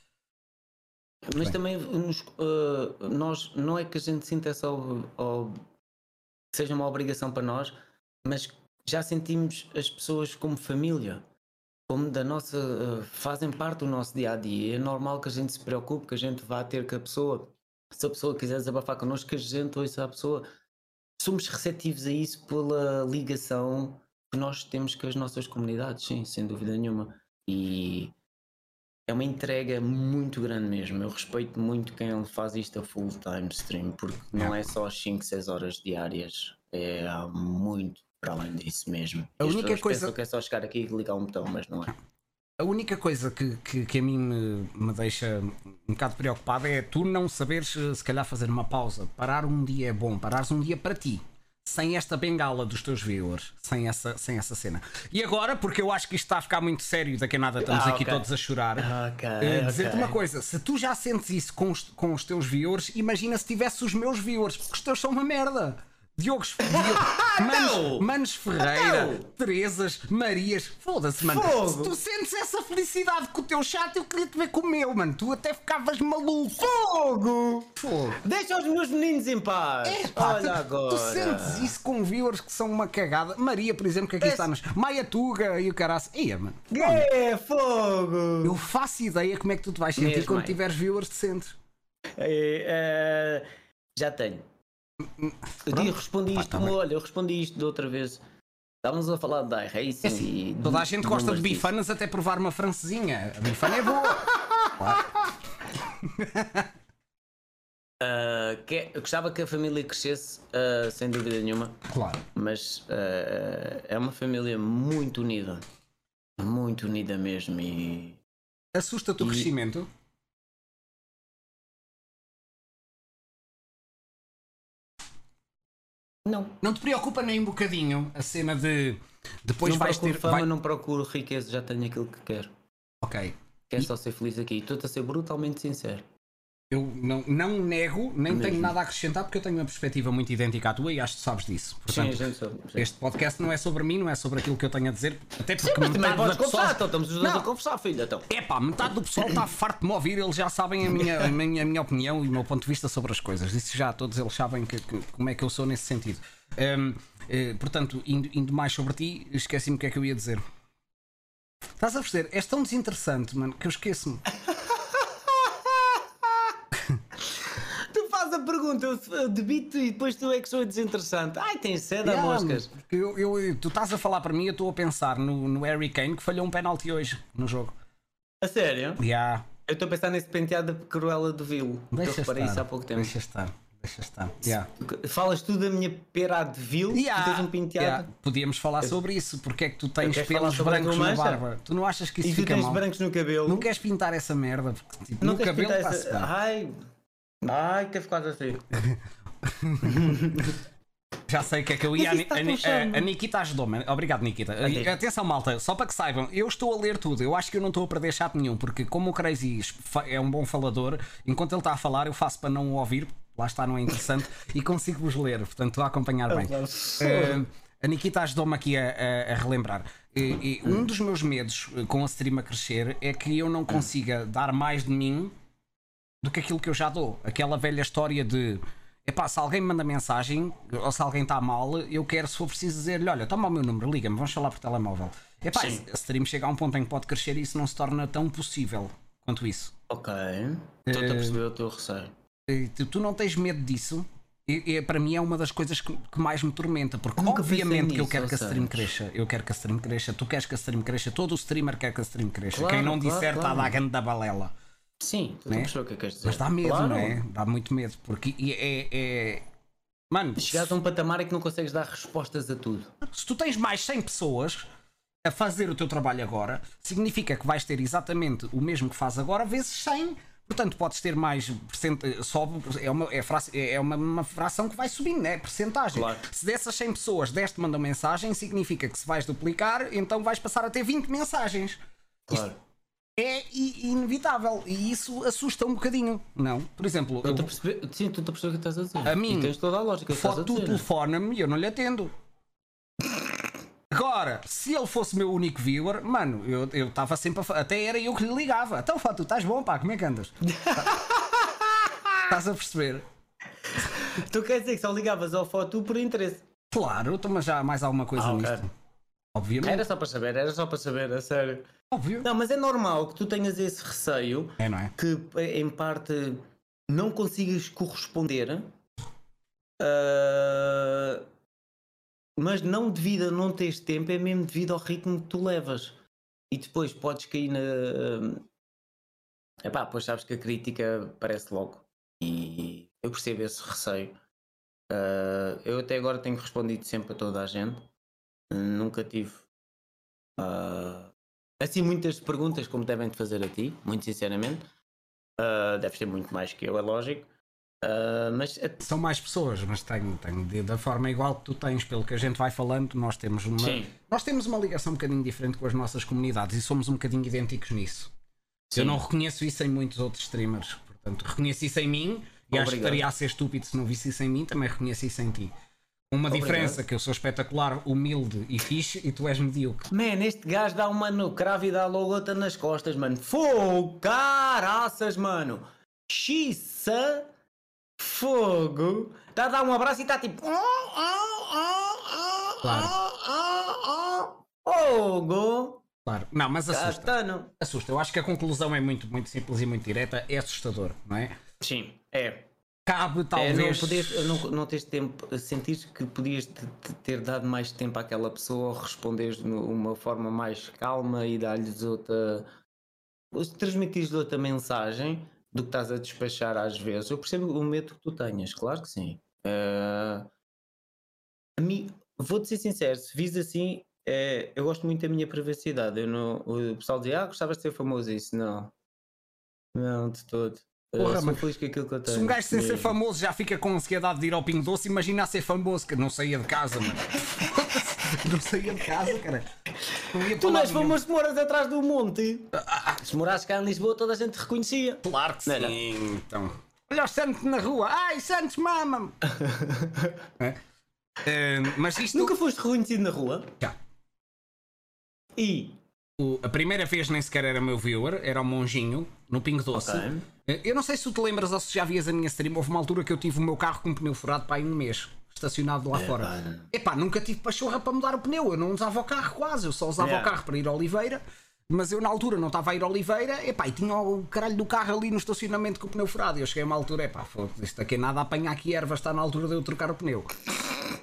Mas Bem. também nos, uh, nós, não é que a gente sinta essa ob- ob- que seja uma obrigação para nós, mas já sentimos as pessoas como família, como da nossa, uh, fazem parte do nosso dia a dia. É normal que a gente se preocupe, que a gente vá ter com a pessoa. Se a pessoa quiser desabafar connosco, que a gente ouça a pessoa. Somos receptivos a isso pela ligação que nós temos com as nossas comunidades, sim, sem dúvida nenhuma. E é uma entrega muito grande mesmo. Eu respeito muito quem faz isto a full time stream, porque não é só 5, 6 horas diárias, é muito para além disso mesmo. A as única coisa- que é só chegar aqui e ligar um botão, mas não é. A única coisa que, que, que a mim me, me deixa um bocado preocupado é tu não saberes, eh, se calhar, fazer uma pausa. Parar um dia é bom, parares um dia para ti. Sem esta bengala dos teus viewers, sem essa, sem essa cena. E agora, porque eu acho que isto está a ficar muito sério, daqui a nada estamos Ah, aqui todos a chorar. Ok, eh, Dizer-te uma coisa, se tu já sentes isso com os, com os teus viewers, imagina se tivesse os meus viewers, porque os teus são uma merda. Diogos, Diogo, Manos, Manos Ferreira, Então! Teresas, Marias, foda-se, mano. Se tu sentes essa felicidade com o teu chat, eu queria te ver com o meu, mano. Tu até ficavas maluco. Fogo! Fogo. Deixa os meus meninos em paz! É, pá, Olha tu, agora! tu sentes isso com viewers que são uma cagada. Maria, por exemplo, que aqui está nos. Maia Tuga e o caraço. Ia, mano. É fogo! Eu faço ideia como é que tu te vais sentir Mesmo, quando Maia. tiveres viewers decentes. É, é, já tenho. Eu respondi Pá, isto, tá como, bem. olha, eu respondi isto da outra vez. Estávamos a falar de iRacing É assim, e. Toda a gente de gosta de bifanas até provar uma francesinha. A bifana é boa. Claro. Ah, que- eu gostava que a família crescesse, ah, sem dúvida nenhuma, claro. mas ah, é uma família muito unida. Muito unida mesmo e. Assusta-te o E- crescimento? Não. Não te preocupa nem um bocadinho a cena de depois não vais ter. fama, vai- não procuro riqueza, já tenho aquilo que quero. Ok. Quero E- só ser feliz aqui. Estou-te a ser brutalmente sincero. Eu não, não nego, nem Mesmo. tenho nada a acrescentar porque eu tenho uma perspectiva muito idêntica à tua e acho que sabes disso. Sim, Portanto, gente sabe. sim. este podcast não é sobre mim, não é sobre aquilo que eu tenho a dizer. Até porque Mas também metade podes da pessoa. conversar, então estamos os dois Não. a. Então. Epá, metade do pessoal está farto de me ouvir, eles já sabem a minha, a minha, a minha opinião e o meu ponto de vista sobre as coisas. Isso já todos eles sabem que- que- como é que eu sou nesse sentido. Hum, eh, portanto, indo, indo mais sobre ti, esqueci-me o que é que eu ia dizer. Estás a perceber? És tão desinteressante, mano, que eu esqueço-me. Fazes a pergunta, eu- eu debito e depois tu é que sou desinteressante. Ai, tens sede a Yeah, moscas. porque eu, eu- tu estás a falar para mim, eu estou a pensar no, no Harry Kane que falhou um penalti hoje no jogo. A sério? Yeah, Eu estou a pensar nesse penteado da Cruella do Vil. Eu deixa reparei estar. isso há pouco tempo. Deixa estar, deixa estar. Yeah. Falas tu da minha pera de Vil? Yeah, tens um penteado? yeah. Podíamos falar sobre isso. Porque é que tu tens pelos a brancos na barba? Tu não achas que isso E tu fica tens mal? brancos no cabelo? Não queres pintar essa merda? Porque, tipo, Não no queres cabelo pintar está-se essa... Ai, ai, que ficado assim. Já sei o que é que eu ia. A, a- a- Nikita ajudou-me. Obrigado, Nikita. Ok. Atenção, malta, só para que saibam, eu estou a ler tudo. Eu acho que eu não estou a perder chat nenhum, porque como o Crazy é um bom falador, enquanto ele está a falar, eu faço para não o ouvir. Lá está, não é interessante. e consigo-vos ler, portanto, estou a acompanhar bem. Eh, a Nikita ajudou-me aqui a, a- a relembrar. E- e um dos meus medos eh, com a stream a crescer é que eu não consiga dar mais de mim do que aquilo que eu já dou. Aquela velha história de epá, se alguém me manda mensagem ou se alguém está mal, eu quero, se for preciso, dizer-lhe: olha, toma o meu número, liga-me, vamos falar por telemóvel. Epá, Sim. a stream chega a um ponto em que pode crescer e isso não se torna tão possível quanto isso. Ok. Estou-te a perceber o teu receio. E Tu, tu não tens medo disso? E, e para mim é uma das coisas que, que mais me tormenta, porque obviamente que eu quero que a stream cresça, eu quero que a stream cresça, tu queres que a stream cresça, todo o streamer quer que a stream cresça. Claro, Quem não claro, disser está claro. a dar grande da balela. Sim, estou a Né? perceber o que é que queres dizer. Mas dá medo, Claro. não é? Dá muito medo, porque é. é... Mano, Chegares a um patamar em que não consegues dar respostas a tudo. se tu tens mais 100 pessoas a fazer o teu trabalho agora, significa que vais ter exatamente o mesmo que faz agora, vezes 100. Portanto, podes ter mais sobe, é, uma, é, fra- é uma, uma fração que vai subindo, é percentagem. Claro. Se dessas 100 pessoas 10 te mandam mensagem, significa que se vais duplicar, então vais passar a ter 20 mensagens. Claro. É inevitável e isso assusta um bocadinho, não? Por exemplo, a eu- perceber. Sim, a perceber o que estás a dizer. A mim, E tens toda a lógica. a dizer. telefona-me e eu não lhe atendo. Agora, se ele fosse meu único viewer, mano, eu estava sempre a Até era eu que lhe ligava. Então, Foto, estás bom, pá, como é que andas? Estás a perceber? Tu quer dizer que só ligavas ao foto por interesse. Claro, então, mas já há mais alguma coisa Ah, nisto. Obviamente. Era só para saber, era só para saber, a sério. Óbvio. Não, mas é normal que tu tenhas esse receio É, não é? que em parte não consigas corresponder, ah, mas não devido a não teres tempo, é mesmo devido ao ritmo que tu levas. E depois podes cair na, Epá, pois sabes que a crítica parece logo. E eu percebo esse receio. Uh, eu até agora tenho respondido sempre a toda a gente. Nunca tive uh, assim muitas perguntas como devem te fazer a ti, muito sinceramente. Uh, deves ter muito mais que eu, é lógico. Uh, mas são mais pessoas, mas tenho, tenho de, da forma igual que tu tens, pelo que a gente vai falando, nós temos uma Sim. nós temos uma ligação um bocadinho diferente com as nossas comunidades e somos um bocadinho idênticos nisso. Sim. Eu não reconheço isso em muitos outros streamers, portanto, reconheço isso em mim e Obrigado. acho que estaria a ser estúpido se não visse isso em mim, também reconheço isso em ti. Uma Obrigado. diferença que eu sou espetacular, humilde e fixe e tu és medíocre. Man, este gajo dá uma no cravo e dá logo outra nas costas, mano. Fogo, caraças, mano. Xissa, fogo. Está a dar um abraço e está tipo. Claro. Fogo. Claro. Não, mas assusta. Catano. Assusta. Eu acho que a conclusão é muito, muito simples e muito direta. É assustador, não é? Sim, é cabe talvez. É, não, podes, não, não tens tempo, sentires que podias ter dado mais tempo àquela pessoa, responderes de uma forma mais calma e dar-lhes outra. transmitires outra mensagem do que estás a despachar às vezes. Eu percebo o medo que tu tenhas, claro que sim. Uh, a mim, vou-te ser sincero, se vis assim, é, eu gosto muito da minha privacidade. Eu não, o pessoal dizia, ah, gostavas de ser famoso isso. Não, não, de todo. Porra, mas feliz com aquilo que eu tenho. Se um gajo sem ser famoso já fica com ansiedade de ir ao Pingo Doce, imagina a ser famoso, que não saía de casa, mano. não saía de casa, cara. Tu não és famoso que moras atrás do monte. Ah, ah, ah. Se morasses cá em Lisboa, toda a gente te reconhecia. Claro que sim. Não, Então. Olha o Santos na rua. Ai, Santos, mama-me. é? uh, mas isto. Nunca foste reconhecido na rua? Já. E? O, a primeira vez nem sequer era meu viewer, era o Monjinho, no Pingo Doce. Okay. Eh, eu não sei se tu te lembras ou se já vias a minha stream. Houve uma altura que eu tive o meu carro com um pneu furado para aí um mês, estacionado lá é, fora. Pá. Epá, nunca tive pachorra para mudar o pneu. Eu não usava o carro quase, eu só usava yeah. o carro para ir a Oliveira. Mas eu na altura não estava a ir a Oliveira epá, e tinha o caralho do carro ali no estacionamento com o pneu furado. E eu cheguei a uma altura, epá, isto aqui é nada apanha aqui erva, está na altura de eu trocar o pneu.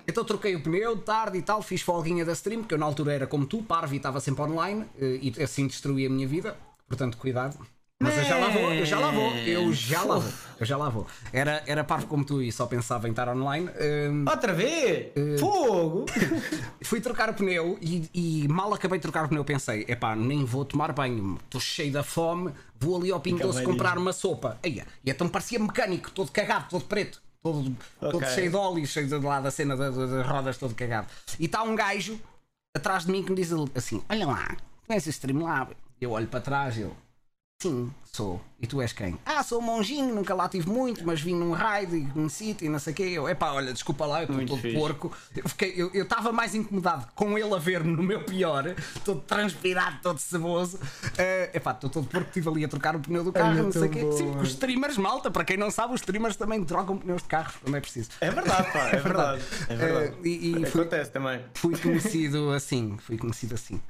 Então troquei o pneu, tarde e tal, fiz folguinha da stream, porque eu na altura era como tu, parvo e estava sempre online, eh, e assim destruí a minha vida. Portanto, cuidado. Mas eu já lá vou, eu já lá vou, eu já lá vou, eu já lá vou. Era, era parvo como tu e só pensava em estar online. Um, Outra vez? Uh, Fogo! fui trocar o pneu e, e, mal acabei de trocar o pneu pensei, epá, nem vou tomar banho, estou cheio da fome, vou ali ao Pingo Doce comprar uma sopa. Eia, e então parecia mecânico, todo cagado, todo preto todo, okay. todo cheio de óleo, cheio de lá da cena das, das rodas, todo cagado. E está um gajo atrás de mim que me diz assim: Olha lá, conhece este Streamlab? Eu olho para trás e ele, Sim, sou. E tu és quem? Ah, sou monjinho, nunca lá tive muito, mas vim num raid e num sítio e não sei o quê. Eu, epá, olha, desculpa lá, eu estou todo fixe. porco. Eu fiquei, eu estava mais incomodado com ele a ver-me no meu pior, todo transpirado, todo ceboso. Uh, epá, estou todo porco, estive ali a trocar o pneu do carro, é não sei o quê. Sim, porque os streamers, malta, para quem não sabe, os streamers também trocam pneus de carro quando é preciso. É verdade, pá, é, é verdade. É verdade. Uh, e, e Acontece fui, também. Fui conhecido assim, fui conhecido assim.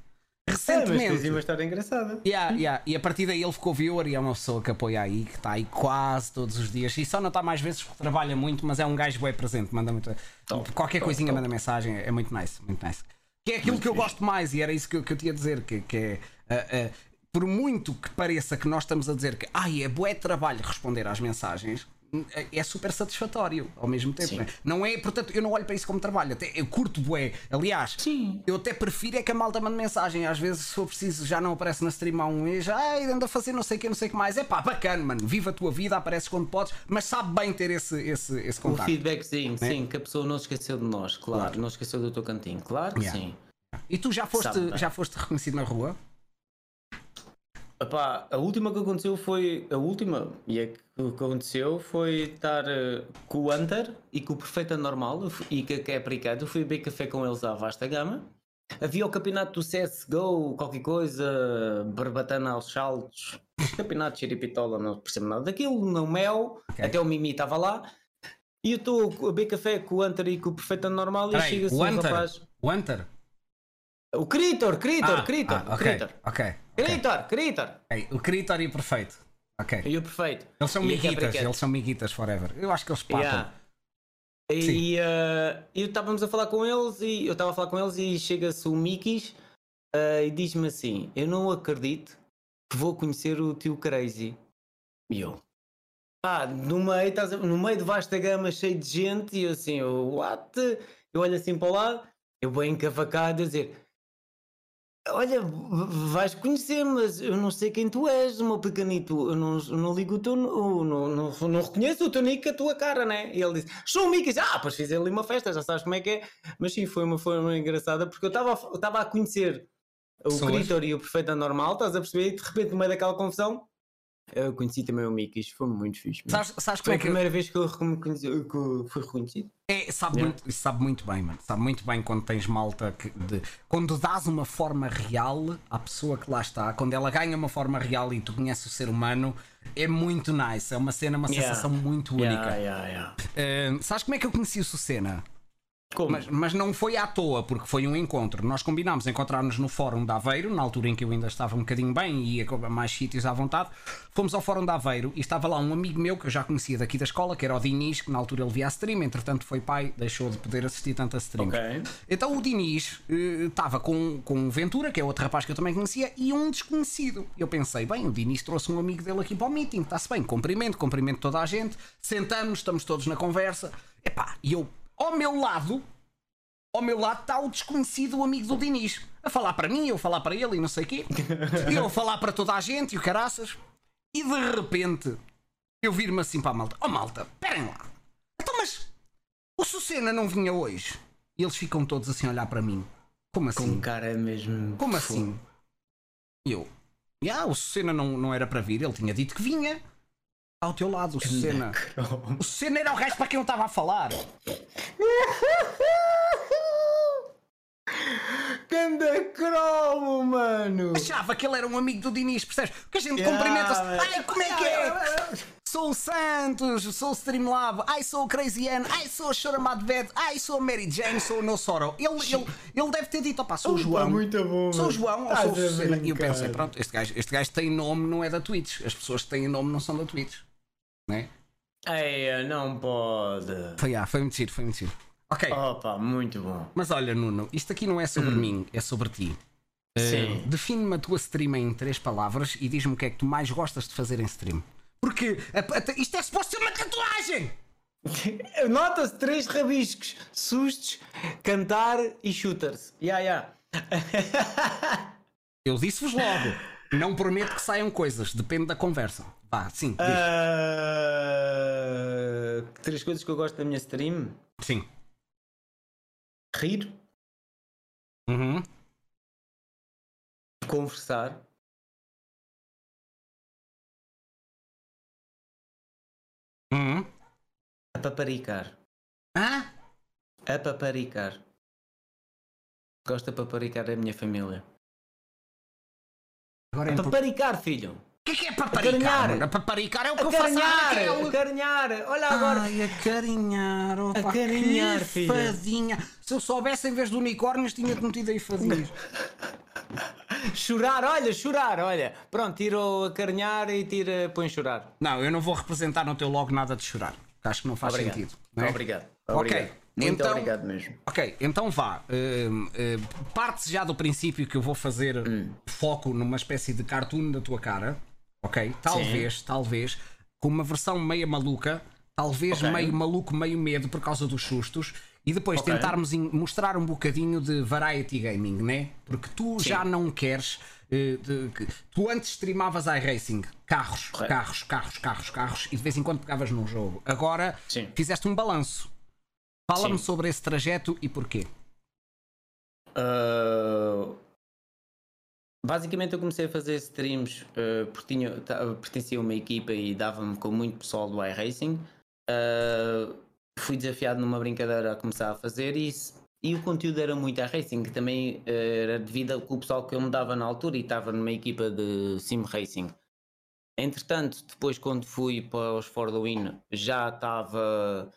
Recentemente. É, mas uma história engraçada. Yeah, yeah. E a partir daí ele ficou viewer e é uma pessoa que apoia aí, que está aí quase todos os dias. E só não está mais vezes porque trabalha muito, mas é um gajo bem presente. Manda muito. Top, qualquer top, coisinha top. manda mensagem. É muito nice, muito nice. Que é aquilo muito que eu gosto mais e era isso que eu, que eu tinha a dizer. Que, que é. Uh, uh, por muito que pareça que nós estamos a dizer que ai, é bué trabalho responder às mensagens, é super satisfatório ao mesmo tempo. Né? Não é, portanto, eu não olho para isso como trabalho. Até eu curto bué. Aliás, Sim. eu até prefiro é que a malta mande mensagem. Às vezes, se for preciso, já não aparece na stream há um mês. Ai, anda a fazer não sei o que, não sei o que mais. É pá, bacana, mano. Viva a tua vida, apareces quando podes, mas sabe bem ter esse, esse, esse contato. O feedbackzinho, né? sim, que a pessoa não se esqueceu de nós, claro. claro. Não esqueceu do teu cantinho, claro que yeah. sim. E tu já foste, já foste reconhecido na rua? Epá, a última que aconteceu foi. A última, e é que o que aconteceu foi estar uh, com o Hunter e com o Perfeita Normal e com a Capricato. Eu fui beber café com eles à vasta gama. Havia o campeonato do CSGO, qualquer coisa, barbatana aos saltos. Campeonato de xeripitola, não percebo nada daquilo. No Mel, okay. até o Mimi estava lá. E eu estou a beber café com o Hunter e com o Perfeita Normal e chega-se um rapaz. O Hunter? O Critor, Critor, ah, Critor, ah, okay, Critor. Ok. Critor, Critor. Okay, o Critor e o Perfeito. Ok. E o Perfeito. Eles são miguitas, eles são miguitas forever. Eu acho que eles patam. Yeah. E uh, eu estávamos a falar com eles e eu estava a falar com eles e chega-se o Mikis uh, e diz-me assim: Eu não acredito que vou conhecer o tio Crazy. E eu, pá, no meio, estás a- no meio de vasta gama, cheio de gente, e eu assim, eu, what? Eu olho assim para o lado, eu bem encavacado, a dizer, olha, vais conhecer, mas eu não sei quem tu és, meu pequenito, eu não, eu não ligo o teu, não, não, não reconheço o teu nick, a tua cara, né? E ele disse, sou o Mickey, ah, pois fiz ali uma festa, já sabes como é que é, mas sim, foi uma forma engraçada, porque eu estava a- conhecer o. Critor e o Perfeito Anormal, estás a perceber? E de repente, no meio daquela confusão, eu conheci também o Mickey, isto foi muito fixe. Sabes, sabes como Foi é a que eu- primeira vez que eu reconheci- que eu fui reconhecido. É, sabe, Yeah. muito, sabe muito bem, mano. Sabe muito bem quando tens malta que de, quando dás uma forma real à pessoa que lá está, quando ela ganha uma forma real e tu conheces o ser humano, é muito nice. É uma cena, uma Yeah. sensação muito única. Yeah, yeah, yeah. Uh, sabes como é que eu conheci o Sucena? Como? Mas, mas não foi à toa, porque foi um encontro. Nós combinámos encontrar-nos no Fórum de Aveiro, na altura em que eu ainda estava um bocadinho bem e ia a mais sítios à vontade. Fomos ao Fórum de Aveiro e estava lá um amigo meu que eu já conhecia daqui da escola, que era o Diniz, que na altura ele via a stream, entretanto foi pai, deixou de poder assistir tanto a stream. Ok. Então o Diniz eh, estava com, com o Ventura, que é outro rapaz que eu também conhecia, e um desconhecido. Eu pensei, bem, o Diniz trouxe um amigo dele aqui para o meeting, está-se bem, cumprimento, cumprimento toda a gente, sentamos, estamos todos na conversa. Epá, e eu, ao meu lado, ao meu lado está o desconhecido amigo do Diniz, a falar para mim, eu falar para ele e não sei o quê, e eu a falar para toda a gente e o caraças, e de repente eu vir-me assim para a malta: Oh malta, esperem lá, então mas o Sucena não vinha hoje? E eles ficam todos assim a olhar para mim: Como Com assim? um cara mesmo. Como assim? E eu: Ya, o Sucena não, não era para vir, ele tinha dito que vinha. Ao teu lado, o Sucena. O Sucena era o gajo para quem eu estava a falar. Ganda cromo, mano! Achava que ele era um amigo do Diniz, percebes? Porque a gente Yeah, cumprimenta-se. Ai, como é que é? Sou o Santos, sou o Streamlab, ai sou o Crazy Ann, ai sou o Choramado Ved, ai sou a Mary Jane, sou o No Sorrow. Ele, ele, ele deve ter dito, opá, sou o João. muito bom, Sou o. João ou sou o a Sucena? E eu pensei, pronto, este gajo, este gajo tem nome, não é da Twitch. As pessoas que têm nome não são da Twitch. Não é? Ei, não pode. Foi, ah, foi muito giro, foi muito giro. Ok, Opa, muito bom. mas olha, Nuno, isto aqui não é sobre mim, é sobre ti. Sim. Uh, Define-me a tua stream em três palavras e diz-me o que é que tu mais gostas de fazer em stream. Porque a- a- isto é suposto ser uma tatuagem! Nota-se três rabiscos: sustos, cantar e shooters. Ya, ya. Eu disse-vos logo. Não prometo que saiam coisas, depende da conversa. Vá, sim, diz. Ah, três coisas que eu gosto da minha stream: Sim. rir, Uhum. conversar Uhum. a paparicar. Ah? A paparicar. Gosto de paparicar a minha família. Agora é paparicar, filho! O que é que é paparicar? Acarinhar. paparicar é o que eu faço Acarinhar! Acarinhar! Olha agora! Ai, acarinhar, opa, Acarinhar, que filha. fadinha. Se eu soubesse, em vez de unicórnios, tinha-te metido aí fadinhas. Chorar, olha, chorar, olha. Pronto, tira o acarinhar e tira, põe chorar. Não, eu não vou representar no teu logo nada de chorar. que Acho que não faz Obrigado. sentido. não é? Obrigado. Ok, Obrigado. Muito então- obrigado mesmo. Ok, então vá. Hum, hum, parte já do princípio que eu vou fazer Hum. foco numa espécie de cartoon da tua cara. Ok? Talvez, talvez, com uma versão meia maluca, talvez Ok. meio maluco, meio medo por causa dos sustos. E depois Ok. tentarmos mostrar um bocadinho de variety gaming, né? Porque tu já não queres. eh, de- que- tu antes streamavas iRacing, carros, Correto. carros, carros, carros, carros, e de vez em quando pegavas num jogo. Agora Sim. fizeste um balanço. Fala-me sobre esse trajeto e porquê. Uh, basicamente eu comecei a fazer streams uh, porque tinha, pertencia a uma equipa e dava-me com muito pessoal do iRacing. Uh, fui desafiado numa brincadeira a começar a fazer isso e o conteúdo era muito iRacing, que também era devido ao que o pessoal que eu me dava na altura e estava numa equipa de sim racing. Entretanto, depois quando fui para os For the Win já estava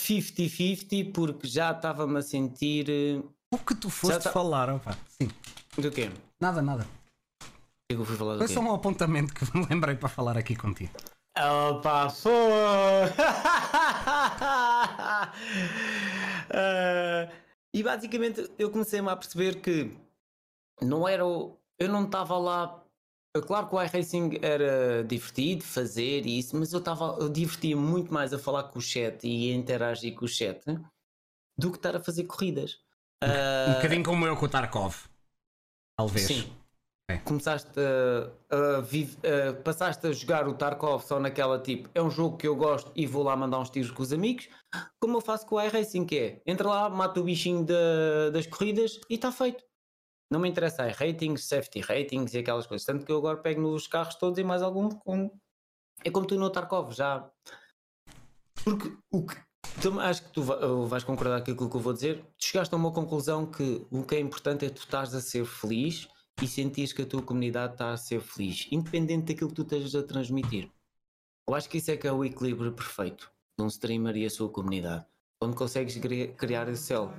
50-50 porque já estava-me a sentir uh, O que tu foste tá- falar, opa. Sim. do quê? O Nada, nada. é que eu fui falar Foi só um apontamento que me lembrei para falar aqui contigo. Opa, foi! Ah, e basicamente eu comecei-me a perceber que não era o. Eu não estava lá Claro que o iRacing era divertido fazer isso, mas eu estava eu divertia muito mais a falar com o chat e a interagir com o chat do que estar a fazer corridas. Um uh, bocadinho como eu com o Tarkov. Talvez. Sim. É. Começaste a, a, a, passaste a jogar o Tarkov só naquela tipo, é um jogo que eu gosto e vou lá mandar uns tiros com os amigos, como eu faço com o iRacing, que é entra lá, mata o bichinho de, das corridas e está feito. Não me interessa aí ratings, safety ratings e aquelas coisas. Tanto que eu agora pego nos carros todos e mais algum. Com... É como tu no Tarkov, já. Porque o que. Tu, acho que tu vais concordar com aquilo que eu vou dizer. Tu chegaste a uma conclusão que o que é importante é tu estás a ser feliz e sentires que a tua comunidade está a ser feliz, independente daquilo que tu estejas a transmitir. Eu acho que isso é que é o equilíbrio perfeito de um streamer e a sua comunidade. Quando consegues criar esse céu,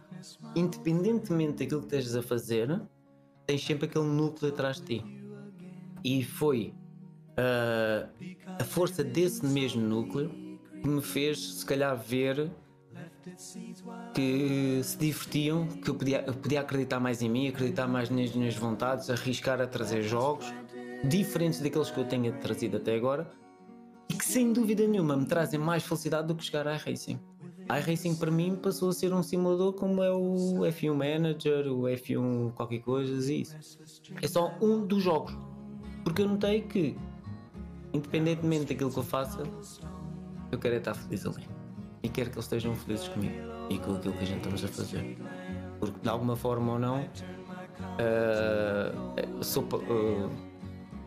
independentemente daquilo que estejas a fazer, tens sempre aquele núcleo atrás de ti. E foi uh, a força desse mesmo núcleo que me fez, se calhar, ver que se divertiam, que eu podia, eu podia acreditar mais em mim, acreditar mais nas minhas vontades, arriscar a trazer jogos diferentes daqueles que eu tenha trazido até agora e que sem dúvida nenhuma me trazem mais felicidade do que jogar a iRacing. IRacing para mim passou a ser um simulador como é o F1 Manager, o F1 qualquer coisa e isso. É só um dos jogos. Porque eu notei que, independentemente daquilo que eu faça, eu quero é estar feliz ali e quero que eles estejam felizes comigo e com aquilo que a gente estamos a fazer. Porque de alguma forma ou não, uh, sou, uh,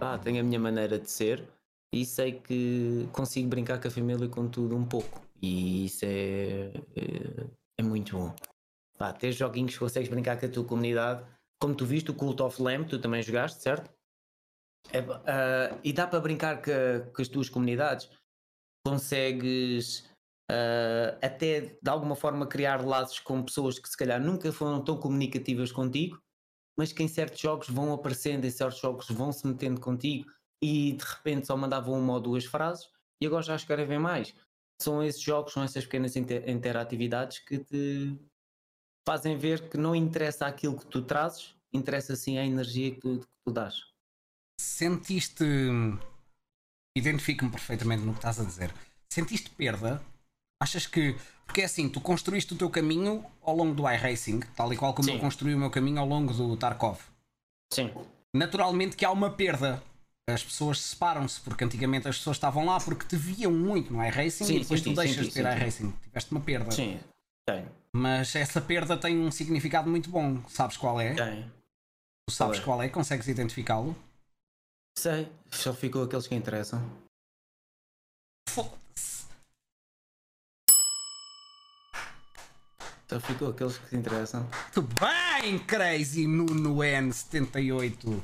ah, tenho a minha maneira de ser e sei que consigo brincar com a família com tudo um pouco. E isso é, é, é muito bom. Pá, ter joguinhos que consegues brincar com a tua comunidade, como tu viste o Cult of Lamb, tu também jogaste, certo? É, uh, e dá para brincar com, com as tuas comunidades. Consegues uh, até de alguma forma criar laços com pessoas que se calhar nunca foram tão comunicativas contigo, mas que em certos jogos vão aparecendo, em certos jogos vão se metendo contigo e de repente só mandavam uma ou duas frases e agora já escrevem mais. São esses jogos, são essas pequenas inter interatividades que te fazem ver que não interessa aquilo que tu trazes, interessa sim a energia que tu, que tu dás. Sentiste. Identifico-me perfeitamente no que estás a dizer. Sentiste perda Achas que. Porque é assim, tu construíste o teu caminho ao longo do iRacing, tal e qual como Sim. eu construí o meu caminho ao longo do Tarkov. Sim. Naturalmente que há uma perda. As pessoas separam-se, porque antigamente as pessoas estavam lá porque te viam muito no iRacing sim, e depois sim, tu sim, deixas de ter iRacing. Tiveste uma perda. Sim, tem. Mas essa perda tem um significado muito bom. Sabes qual é? Tem. Tu sabes qual é? Consegues identificá-lo? Sei, só ficou aqueles que interessam. Só ficou aqueles que te interessam. Muito bem, Crazy Nuno N78.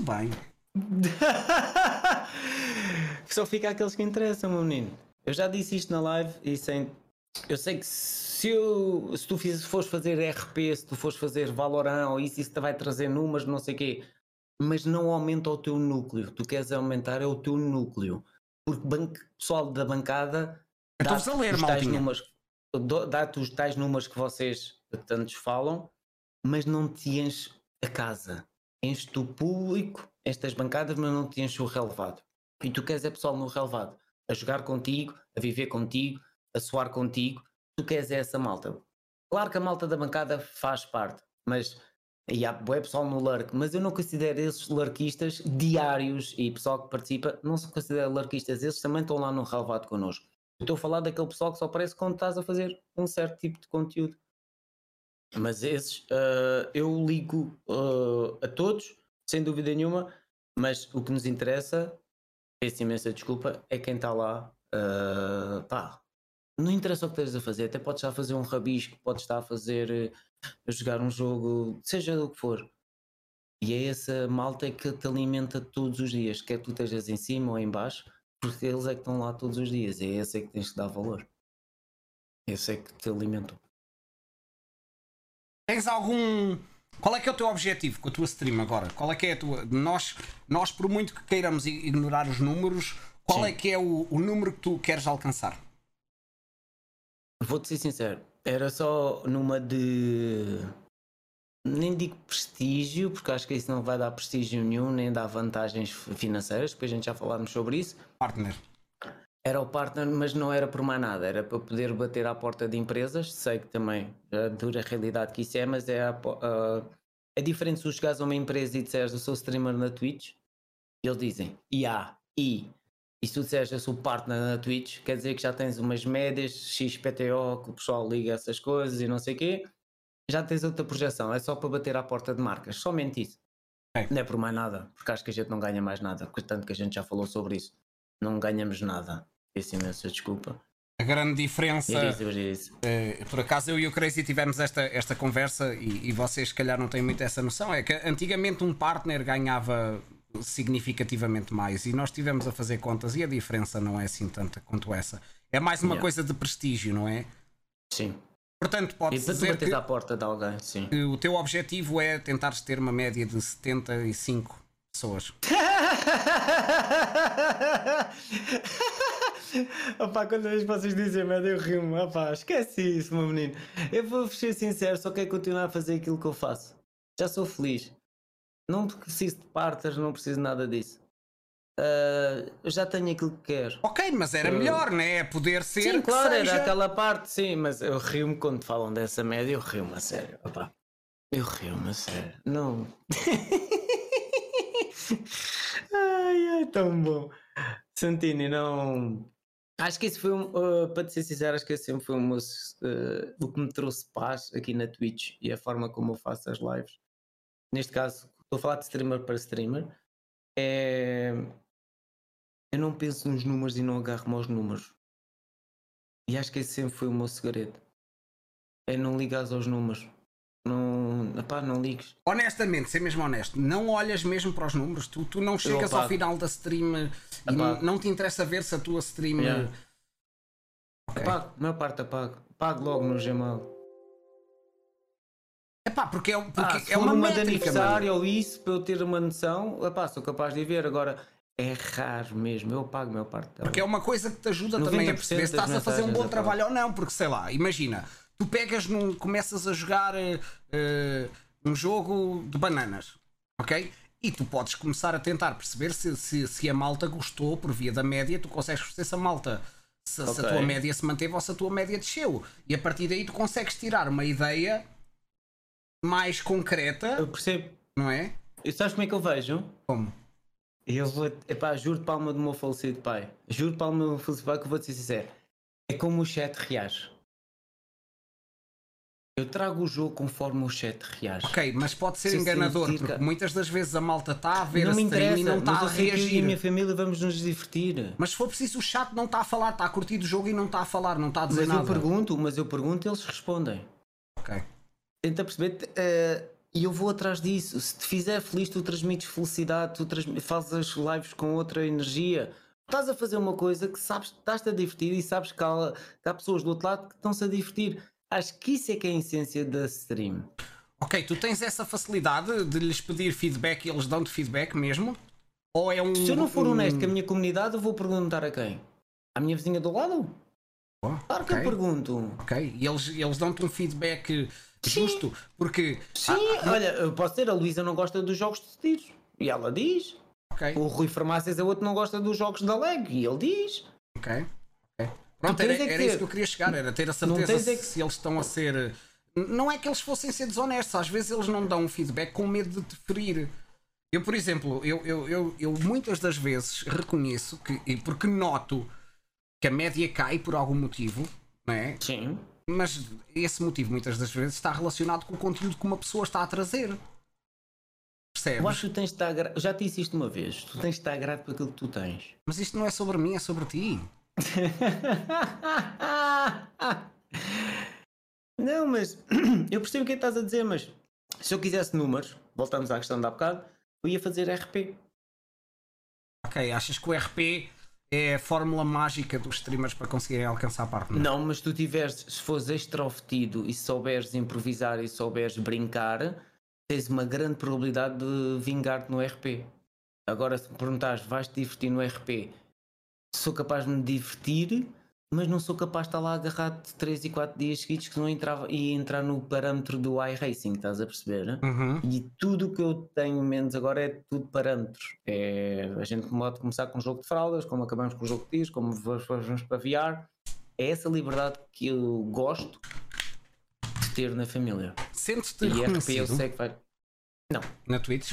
Bem. Só fica aqueles que interessam, meu menino. Eu já disse isto na live e sem. Eu sei que se, eu, se tu fiz, fores fazer RP, se tu fores fazer Valorant ou isso, isso te vai trazer números, não sei o quê. Mas não aumenta o teu núcleo. Tu queres aumentar é o teu núcleo. Porque o pessoal da bancada. Estás a ler, Maltinha. Números, dá-te os tais números que vocês tantos falam, mas não te enche a casa. Enche-te o público, estas bancadas, mas não enche o relevado. E tu queres é pessoal no relevado, a jogar contigo, a viver contigo, a soar contigo. Tu queres é essa malta. Claro que a malta da bancada faz parte, mas e há é pessoal no lurk, mas eu não considero esses lurkistas diários e pessoal que participa, não se considera lurkistas, esses também estão lá no relevado connosco. Estou a falar daquele pessoal que só aparece quando estás a fazer um certo tipo de conteúdo. Mas esses uh, eu ligo uh, a todos, sem dúvida nenhuma, mas o que nos interessa, peço imensa desculpa, é quem está lá. Uh, pá, não interessa o que estejas a fazer, até podes estar a fazer um rabisco, podes estar a fazer a jogar um jogo, seja do que for. E é essa malta que te alimenta todos os dias, quer tu estejas em cima ou em baixo, porque eles é que estão lá todos os dias, é esse é que tens que dar valor. Esse é que te alimentam. Tens algum. Qual é que é o teu objetivo com a tua stream agora? Qual é que é a tua. Nós, nós por muito que queiramos ignorar os números, qual Sim. é que é o, o número que tu queres alcançar? Vou-te ser sincero, era só numa de nem digo prestígio, porque acho que isso não vai dar prestígio nenhum, nem dá vantagens financeiras, depois a gente já falarmos sobre isso. Partner. Era o partner, mas não era por mais nada, era para poder bater à porta de empresas. Sei que também a dura realidade que isso é, mas é, a, a, é diferente se tu chegares a uma empresa e disseres eu sou streamer na Twitch, eles dizem, e há, e. E se tu disseres eu sou partner na Twitch, quer dizer que já tens umas médias, XPTO, que o pessoal liga essas coisas e não sei o quê, já tens outra projeção, é só para bater à porta de marcas, somente isso. É. Não é por mais nada, porque acho que a gente não ganha mais nada, tanto que a gente já falou sobre isso. Não ganhamos nada. Peço imensa desculpa. A grande diferença. Isso, isso. Uh, por acaso eu e o Crazy tivemos esta, esta conversa e, e vocês, se calhar, não têm muito essa noção. É que antigamente um partner ganhava significativamente mais e nós tivemos a fazer contas e a diferença não é assim tanta quanto essa. É mais uma yeah. coisa de prestígio, não é? Sim. Portanto, pode dizer que à porta de alguém, sim. o teu objetivo é tentares ter uma média de 75 pessoas. Opa, quando vez vocês dizem média eu rimo, opa, esquece isso, meu menino. Eu vou ser sincero, só quero continuar a fazer aquilo que eu faço. Já sou feliz. Não preciso de partas, não preciso nada disso. Uh, eu já tenho aquilo que quero. Ok, mas era melhor, né? Poder ser. Sim, claro, seja... era aquela parte, sim, mas eu rio-me quando falam dessa média, eu rio-me a sério. Opa. Eu rio-me a sério. Não. ai, ai, tão bom. Santini, não. Acho que isso foi, um, uh, para te ser sincero, acho que esse sempre foi um, uh, o que me trouxe paz aqui na Twitch e a forma como eu faço as lives. Neste caso, estou a falar de streamer para streamer. É eu não penso nos números e não agarro-me aos números. E acho que esse sempre foi o meu segredo. É não ligares aos números. Não, epá, não ligues. Honestamente, ser mesmo honesto, não olhas mesmo para os números. Tu, tu não chegas ao final da stream e não, não, te interessa ver se a tua stream. Yeah. Okay. Apago, a maior parte apago. Pago logo no Gmail. Epá, porque é, porque ah, é uma, uma métrica, aniversário ou isso para eu ter uma noção, epá, sou capaz de ver. Agora, é raro mesmo, eu pago a maior parte Porque é uma coisa que te ajuda também a perceber se estás a fazer um bom trabalho ou não, porque sei lá, imagina, tu pegas num, começas a jogar uh, um jogo de bananas, ok? E tu podes começar a tentar perceber se, se, se a malta gostou por via da média, tu consegues perceber se a malta se, okay. se, a tua média se manteve ou se a tua média desceu. E a partir daí tu consegues tirar uma ideia mais concreta. Eu percebo. Não é? E sabes como é que eu vejo? Como? Eu vou, epá, juro de palma do meu falecido pai. Juro de palma do meu falecido pai que eu vou te sincero. É como o chat reage. Eu trago o jogo conforme o chat reage. Ok, mas pode ser enganador, sentir, porque muitas das vezes a malta está a ver não a stream e não está a reagir. Eu e a minha família vamos nos divertir. Mas se for preciso, o chat não está a falar, está a curtir o jogo e não está a falar, não está a dizer mas nada. Mas eu pergunto, mas eu pergunto e eles respondem. Ok. Tenta perceber. Uh, e eu vou atrás disso. Se te fizer feliz, tu transmites felicidade, tu fazes as lives com outra energia. Estás a fazer uma coisa que sabes, estás-te a divertir e sabes que há, que há pessoas do outro lado que estão-se a divertir. Acho que isso é que é a essência da stream. Ok, tu tens essa facilidade de lhes pedir feedback e eles dão-te feedback mesmo? Ou é um. Se eu não for honesto com a minha comunidade, eu vou perguntar a quem? À minha vizinha do lado? Oh, claro okay. que eu pergunto. Ok, e eles, eles dão-te um feedback justo, Sim. porque. Sim, ah, olha, eu posso dizer, a Luísa não gosta dos jogos de tiros. E ela diz. Okay. O Rui Farmácias é outro não gosta dos jogos da leg. E ele diz. Ok. Pronto, era, é era isso que eu queria chegar, era ter a certeza se, é que... se eles estão a ser. Não é que eles fossem ser desonestos, às vezes eles não dão um feedback com medo de te ferir. Eu, por exemplo, eu, eu, eu, eu muitas das vezes reconheço que, porque noto que a média cai por algum motivo, não é? Sim. Mas esse motivo muitas das vezes está relacionado com o conteúdo que uma pessoa está a trazer. Percebes? Eu acho que tu tens de estar gra... Já te disse isto uma vez. Tu tens de estar grato por aquilo que tu tens. Mas isto não é sobre mim, é sobre ti. não, mas eu percebo o que é estás a dizer, mas se eu quisesse números, voltamos à questão da bocado, eu ia fazer RP. Ok, achas que o RP é a fórmula mágica dos streamers para conseguirem alcançar a parte. Não, mas tu tiveres, se fores extrovertido e souberes improvisar e souberes brincar, tens uma grande probabilidade de vingar-te no RP. Agora, se me perguntares, vais-te divertir no RP? Sou capaz de me divertir, mas não sou capaz de estar lá agarrado 3 e 4 dias seguidos que não entrava e entrar no parâmetro do iRacing, estás a perceber? Uhum. E tudo o que eu tenho menos agora é tudo parâmetros. É, a gente pode começar com um jogo de fraldas, como acabamos com o jogo de dias, como vamos, para VR. É essa liberdade que eu gosto de ter na família. Sentes-te RP eu reconhecido sei que vai. Não, na Twitch?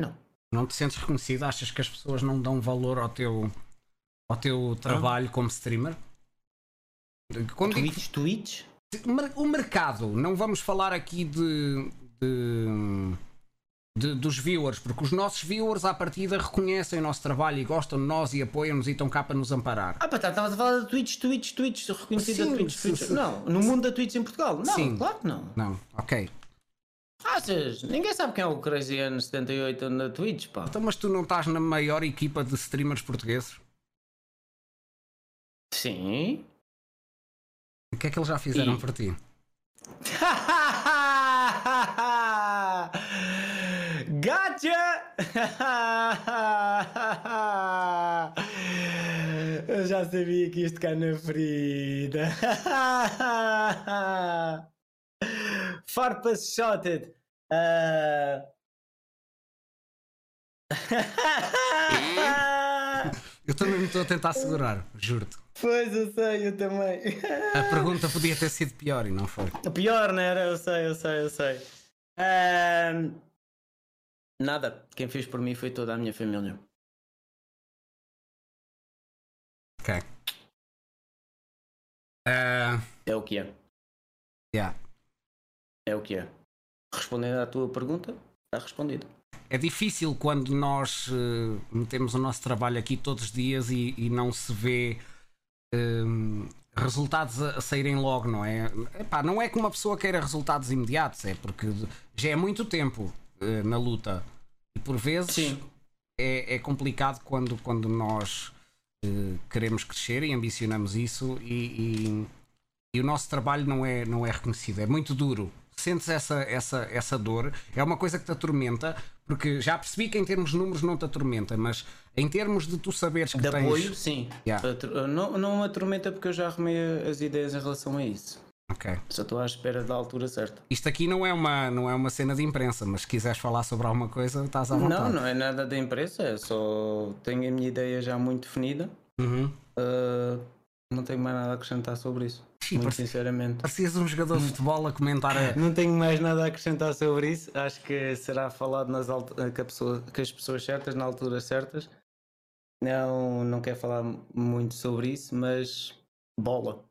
Não. Não te sentes reconhecido? Achas que as pessoas não dão valor ao teu, ao teu trabalho como streamer? Quando digo- Twitch, Twitch. Mer- o mercado, não vamos falar aqui de, de- de- dos viewers, porque os nossos viewers à partida reconhecem o nosso trabalho e gostam de nós e apoiam-nos e estão cá para nos amparar. Ah, pá, tá, estavas a falar da Twitch, Twitch, Twitch, reconhecida Sim, sim, Twitch. sim. Não, no mundo da Twitch em Portugal. Não, Sim. claro que não. Não, ok. Achas? Ninguém sabe quem é o Crazy N 78 na Twitch, pá. Então, mas tu não estás na maior equipa de streamers portugueses? Sim. O que é que eles já fizeram E- por ti? Gotcha! Eu já sabia que isto cá na ferida. Farpas shotted. Ah. Eu também me estou a tentar segurar, juro-te. Pois eu sei, eu também. A pergunta podia ter sido pior e não foi. O pior, não era? Eu sei, eu sei, eu sei. Ahm, Nada. Quem fez por mim foi toda a minha família. Ok. Ah, É o que é. yeah. É o que é. Respondendo à tua pergunta, está respondido. É difícil quando nós eh, metemos o nosso trabalho aqui todos os dias e, e não se vê hum, resultados a, a saírem logo, não é? Epá, não é que uma pessoa queira resultados imediatos, é porque já é muito tempo eh, na luta. E por vezes é, é complicado quando, quando nós eh, queremos crescer e ambicionamos isso e, e- e o nosso trabalho não é, não é reconhecido, é muito duro. Sentes essa, essa, essa dor, é uma coisa que te atormenta, porque já percebi que em termos de números não te atormenta, mas em termos de tu saberes que De tens. apoio, sim. Yeah. Não, não me atormenta porque eu já arrumei as ideias em relação a isso. Ok. Só estou à espera da altura certa. Isto aqui não é, uma, não é uma cena de imprensa, mas se quiseres falar sobre alguma coisa, estás à vontade. Não, não é nada da imprensa, é só tenho a minha ideia já muito definida. Uhum. Uh, não tenho mais nada a acrescentar sobre isso. Sim, muito parece- sinceramente. Parecias um jogador de futebol a comentar a. Não tenho mais nada a acrescentar sobre isso. Acho que será falado nas alt- a pessoa- com as pessoas certas, na altura certas. Não, não quero falar muito sobre isso, mas bola.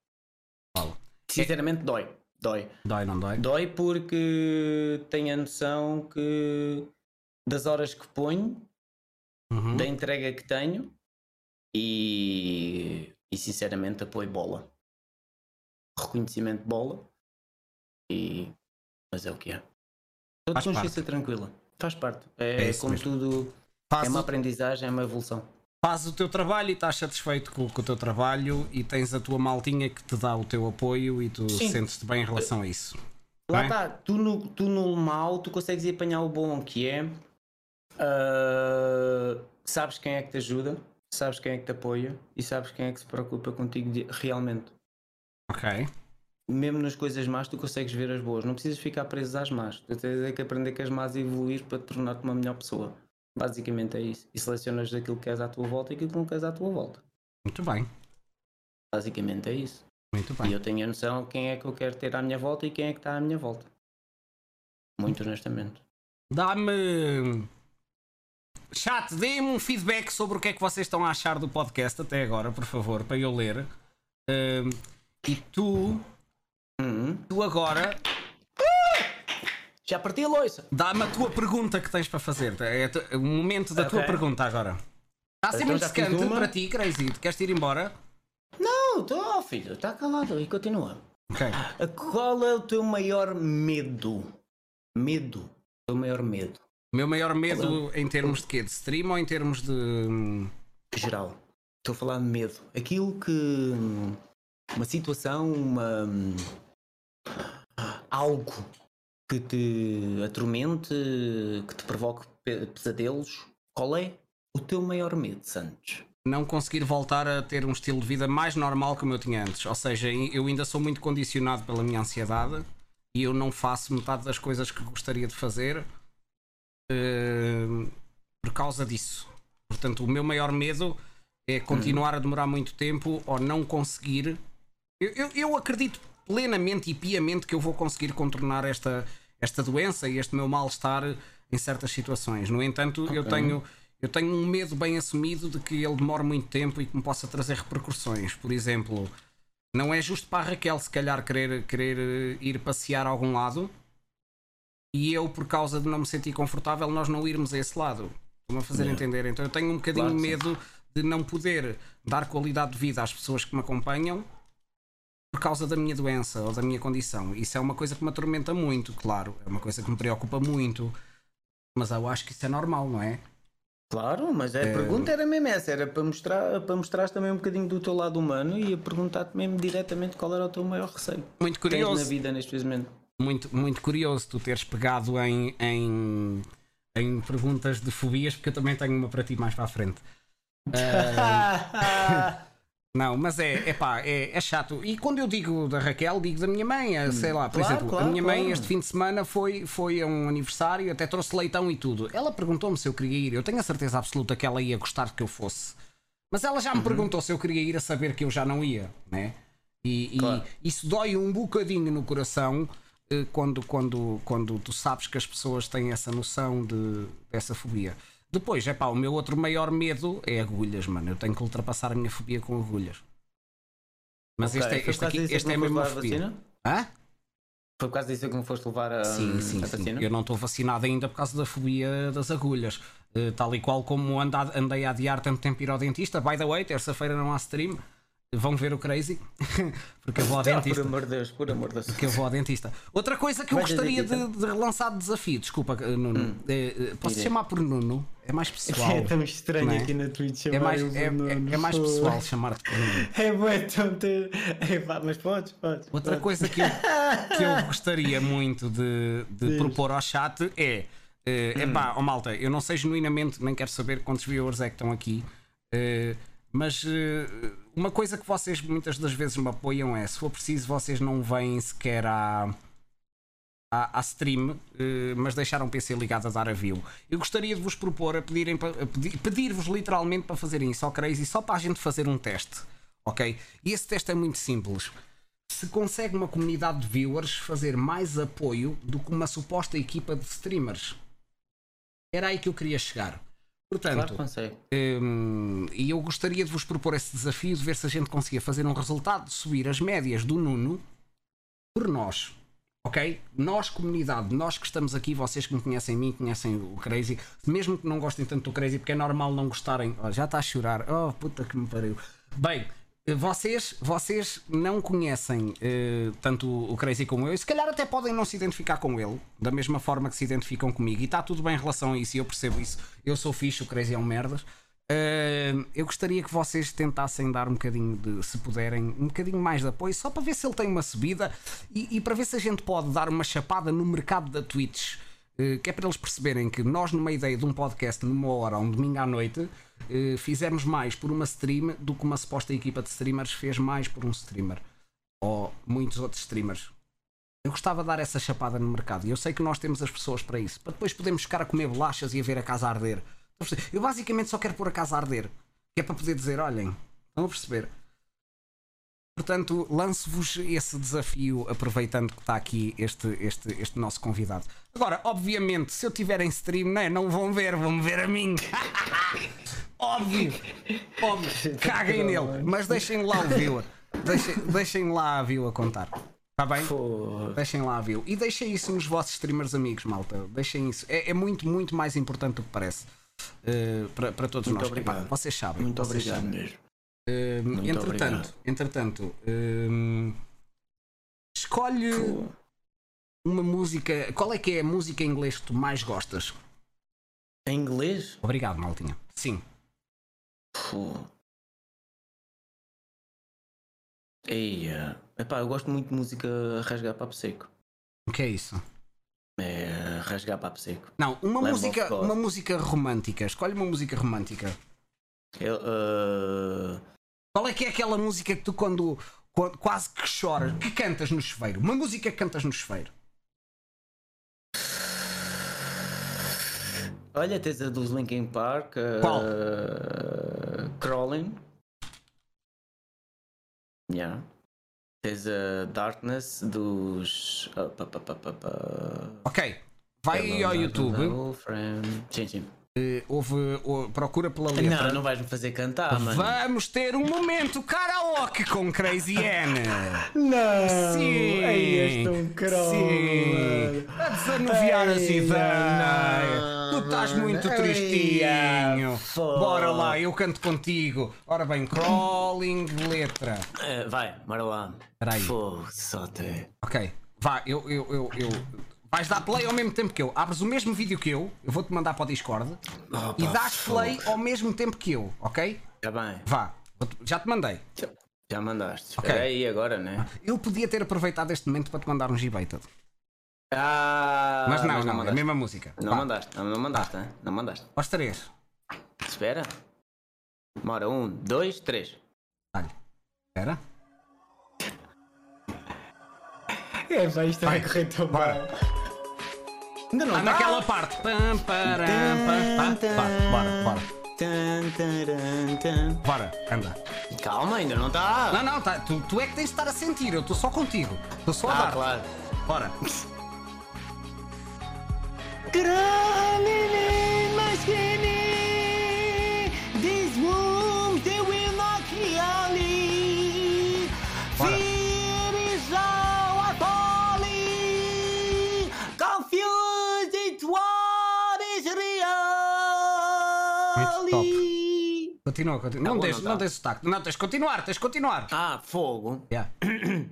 Bola. Sinceramente, dói. Dói. Dói, não dói? Dói porque tenho a noção que das horas que ponho, Uhum. da entrega que tenho e, e sinceramente apoio bola. Reconhecimento bola. E, mas é o que é. Estou de consciência tranquila. Faz parte. É, É como mesmo. tudo, Faz, é uma o, aprendizagem, é uma evolução. faz o teu trabalho e estás satisfeito com, com o teu trabalho e tens a tua maltinha que te dá o teu apoio e tu sentes-te bem em relação a isso. Lá Bem? está, tu no, tu no mal, tu consegues ir apanhar o bom que é. ah, sabes quem é que te ajuda, sabes quem é que te apoia e sabes quem é que se preocupa contigo de- realmente. Ok. Mesmo nas coisas más, tu consegues ver as boas. Não precisas ficar preso às más. Tu tens é que aprender com as más e evoluir para te tornar-te uma melhor pessoa. Basicamente é isso. E selecionas aquilo que queres à tua volta e aquilo que não queres à tua volta. Muito bem. Basicamente é isso. Muito E bem. eu tenho a noção quem é que eu quero ter à minha volta e quem é que está à minha volta. Muito honestamente. Dá-me. Chat, dê-me um feedback sobre o que é que vocês estão a achar do podcast até agora, por favor, para eu ler. Ahm, e tu, Uhum. tu agora, Já parti a loiça. dá-me a tua pergunta que tens para fazer. É tu- o momento da tua Ok. pergunta agora. Está a ser Então muito secante para ti, Crazy. Queres ir embora? Não, estou, filho, está calado e continua. Ok. A- Qual é o teu maior medo? Medo. O teu maior medo. O meu maior medo em termos de quê? De stream ou em termos de. hum, Geral. Estou a falar de medo. Aquilo que. Uma situação, uma. Algo que te atormente, que te provoque pe- pesadelos. Qual é o teu maior medo, Santos? não conseguir voltar a ter um estilo de vida mais normal como eu tinha antes. Ou seja, eu ainda sou muito condicionado pela minha ansiedade e eu não faço metade das coisas que gostaria de fazer uh, por causa disso. Portanto, o meu maior medo é continuar a demorar muito tempo ou não conseguir. Eu, eu, eu acredito plenamente e piamente que eu vou conseguir contornar esta, esta doença e este meu mal-estar em certas situações. No entanto, okay. eu tenho eu tenho um medo bem assumido de que ele demore muito tempo e que me possa trazer repercussões. Por exemplo, não é justo para a Raquel, se calhar, querer, querer ir passear a algum lado e eu, por causa de não me sentir confortável, nós não irmos a esse lado. Estou-me a fazer yeah. entender. Então eu tenho um bocadinho claro, medo de não poder dar qualidade de vida às pessoas que me acompanham por causa da minha doença ou da minha condição. Isso é uma coisa que me atormenta muito, claro. É uma coisa que me preocupa muito. Mas eu acho que isso é normal, não é? Claro, mas a é... pergunta era mesmo essa, era para mostrar, para mostrar também um bocadinho do teu lado humano e a perguntar-te mesmo diretamente qual era o teu maior receio. Muito curioso. na vida neste momento. Muito, muito curioso tu teres pegado em, em, em perguntas de fobias, porque eu também tenho uma para ti mais para a frente. Uh... Não, mas é, é pá, é, é, chato. E quando eu digo da Raquel, digo da minha mãe, é, sei lá, por claro, exemplo, claro, a minha claro. mãe este fim de semana foi, foi a um aniversário, até trouxe leitão e tudo. Ela perguntou-me se eu queria ir, eu tenho a certeza absoluta que ela ia gostar que eu fosse. Mas ela já me uhum. perguntou se eu queria ir a saber que eu já não ia, né? E, e isso dói um bocadinho no coração eh, quando, quando, quando tu sabes que as pessoas têm essa noção de, dessa fobia. Depois, é pá, o meu outro maior medo é agulhas, mano. Eu tenho que ultrapassar a minha fobia com agulhas. Mas okay. este, é, este, aqui, este é a mesma fobia. Hã? Foi por causa disso que não foste levar a, sim, sim, a vacina? Sim. Eu não estou vacinado ainda por causa da fobia das agulhas. Uh, tal e qual como andei a adiar tanto tempo ir ao dentista. By the way, terça-feira não há stream vão ver o Crazy, porque eu vou ao dentista. Por amor de Deus, por amor de Deus. Porque eu vou ao dentista. Outra coisa que eu gostaria de, de, relançar de desafio, desculpa, eh, Nuno, hum. é, posso Irei. chamar por Nuno? É mais pessoal. É tão estranho é? aqui na Twitch é mais, é, é, é, mais pessoal chamar-te por Nuno. É bom, tonto. É, mas podes, podes. Outra podes. coisa que eu, que eu gostaria muito de, de propor ao chat é. Uh, hum. Epá, oh malta, eu não sei genuinamente, nem quero saber quantos viewers é que estão aqui, uh, mas uh, uma coisa que vocês muitas das vezes me apoiam é: se for preciso, vocês não vêm sequer à, à, à stream, eh, mas deixaram o PC ligado a dar a view. Eu gostaria de vos propor a pedirem pedir-vos literalmente para fazerem isso ao Crazy só para a gente fazer um teste, ok? E esse teste é muito simples. Se consegue uma comunidade de viewers fazer mais apoio do que uma suposta equipa de streamers, era aí que eu queria chegar. Portanto, claro um, e eu gostaria de vos propor esse desafio de ver se a gente conseguia fazer um resultado de subir as médias do Nuno por nós. Ok? Nós, comunidade, nós que estamos aqui, vocês que me conhecem mim, conhecem o Crazy, mesmo que não gostem tanto do Crazy, porque é normal não gostarem. Oh, já está a chorar. Oh, puta que me pariu. Bem, vocês, vocês não conhecem uh, tanto o Crazy como eu, e se calhar até podem não se identificar com ele, da mesma forma que se identificam comigo, e está tudo bem em relação a isso, e eu percebo isso. Eu sou fixe, o Crazy é um merdas. Uh, eu gostaria que vocês tentassem dar um bocadinho de, se puderem, um bocadinho mais de apoio, só para ver se ele tem uma subida e, e para ver se a gente pode dar uma chapada no mercado da Twitch, que é para eles perceberem que nós, numa ideia de um podcast, numa hora, um domingo à noite eh, fizemos mais por uma stream do que uma suposta equipa de streamers fez mais por um streamer ou muitos outros streamers. Eu gostava de dar essa chapada no mercado e eu sei que nós temos as pessoas para isso, para depois podermos ficar a comer bolachas e a ver a casa arder. Eu basicamente só quero pôr a casa a arder, que é para poder dizer: olhem, estão a perceber? Portanto, lanço-vos esse desafio, aproveitando que está aqui este, este, este nosso convidado. Agora, obviamente, se eu tiver em stream, não, é? não vão ver, vão ver a mim. Óbvio, óbvio, caguem nele, mas deixem lá o viewer. Deixem, deixem lá a view a contar. Está bem? Pô. Deixem lá a view. E deixem isso nos vossos streamers amigos, malta. Deixem isso. É, é muito, muito mais importante do que parece. Uh, para, para todos muito nós. Obrigado. Epá, vocês sabem. Muito vocês obrigado sabem. mesmo. Uh, entretanto, entretanto uh, escolhe Pô. uma música. Qual é que é a música em inglês que tu mais gostas? Em inglês? Obrigado, Maltinha. Sim. Pô. Eia. Epá, eu gosto muito de música rasgar papo seco. O que é isso? É rasgar papo seco. Não, uma música, uma música romântica. Escolhe uma música romântica. Eu, uh, Qual é que é aquela música que tu quando, quando quase que choras, que cantas no chuveiro? Uma música que cantas no chuveiro. olha, tens a dos Linkin Park. uh, Qual? Crawling. Yeah. Tens a Darkness dos. uh, pa, pa, pa. Ok, vai aí ao Hello, YouTube, hello. Sim, sim. Eh, houve, ou- procura pela letra. Não, não vais-me fazer cantar, mano. Vamos ter um momento karaoke com Crazy Anne. Não! Sim. É um crow, Sim. A desanuviar as Ei, ideias. não, Tu estás muito Ei, tristinho. foda. Bora lá, eu canto contigo. Ora bem, crawling letra. Eh, vai, bora lá. Espera aí. Fogo, só te. Ok, vá, eu, eu, eu, eu- Vais dar play ao mesmo tempo que eu. Abres o mesmo vídeo que eu, eu vou-te mandar para o Discord Opa, e dás play ao mesmo tempo que eu, ok? Já bem. Vá, já te mandei. Já, mandaste. Ok. Espera aí agora, né? Eu podia ter aproveitado este momento para te mandar um G-Baited. Ah, Mas não, não, é a mesma música. Não Vá, mandaste, não, não mandaste, hein? não mandaste. Aos três. Espera. Bora, um, dois, três. Olha. Espera. É, pá, isto vai Vai. correr tão bem. Ainda não Ah, naquela parte. Pam, param, pam, pam. Vá, Bora, bora. Bora, anda. Calma, ainda não está. Não, não, tá, tu, tu é que tens de estar a sentir, eu estou só contigo. Estou só a Ah, dar. claro. Bora. These Continua, continua. Tá não deixes, não não tá? sotaque. Não, tens de continuar, tens de continuar. Ah, fogo. Yeah.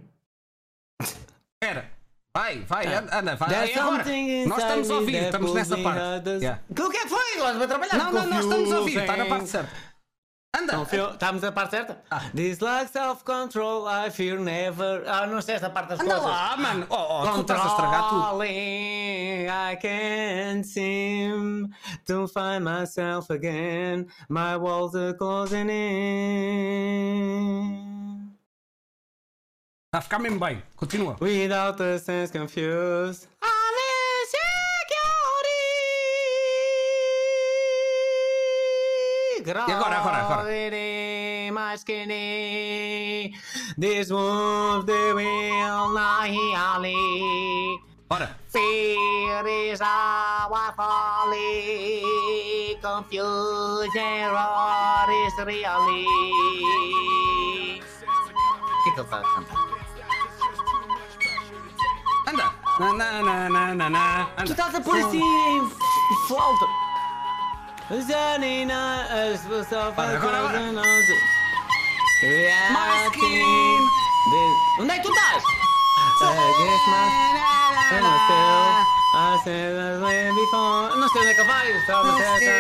Espera. Vai, vai, Tá. anda, vai. There's É agora. Nós estamos a ouvir, estamos nessa parte. Yeah. O que é que foi? Nós vamos trabalhar Não, não, nós estamos a ouvir, está na parte certa. Anda. Confio- Estamos na parte certa? Ah. This lack self-control, I fear never. Ah, não sei esta parte das Anda coisas. lá, mano. Oh, oh, tu estás a estragar tudo. Controlling, I can't seem to find myself again. My walls are closing in. Está a ficar mesmo bem. Continua. Without a sense confused. I'm insecurity. E agora, agora, agora? Gravity, my skinny. This wound they will not heal me. Bora. Fear is our folly. Confusion is really. O que é que ele está a cantar? Anda. Na, na, na, na, na, na. Anda. Tu estás a pôr assim em flauta. Zanina, as pessoas Para, agora, agora. Yeah, My skin. Onde é que tu estás? Não sei onde é que vai. Só me testa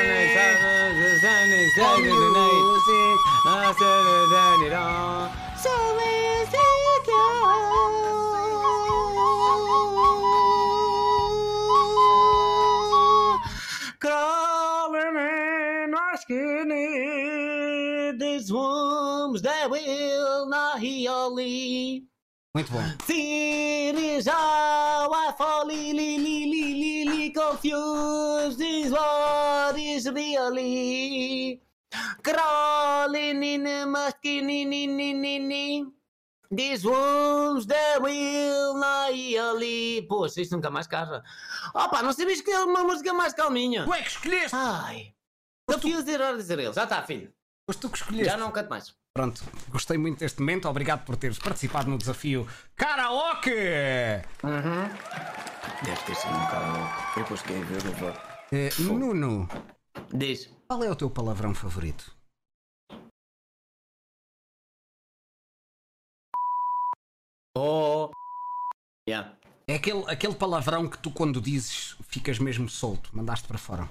in skinny. These wounds that will not heal me. Muito bom. Is how I fall, li, li, li, li, li, confused is what is really. Crawling in my skinny, ni, ni, ni, ni. These wounds that will not heal. Poxa, isto nunca mais casa. Opa, não sabias que é uma música mais calminha? Tu é que escolheste. Ai. Confused era dizer ele. Já está, filho. Mas tu que escolheste. Já não canto mais. Pronto, gostei muito deste momento. Obrigado por teres participado no desafio Karaoke! Deve ter sido um bocado. Depois que ver o voto. Eh, Nuno, Diz. qual é o teu palavrão favorito? Oh. Yeah. É aquele, aquele palavrão que tu, quando dizes, ficas mesmo solto, mandaste para fora.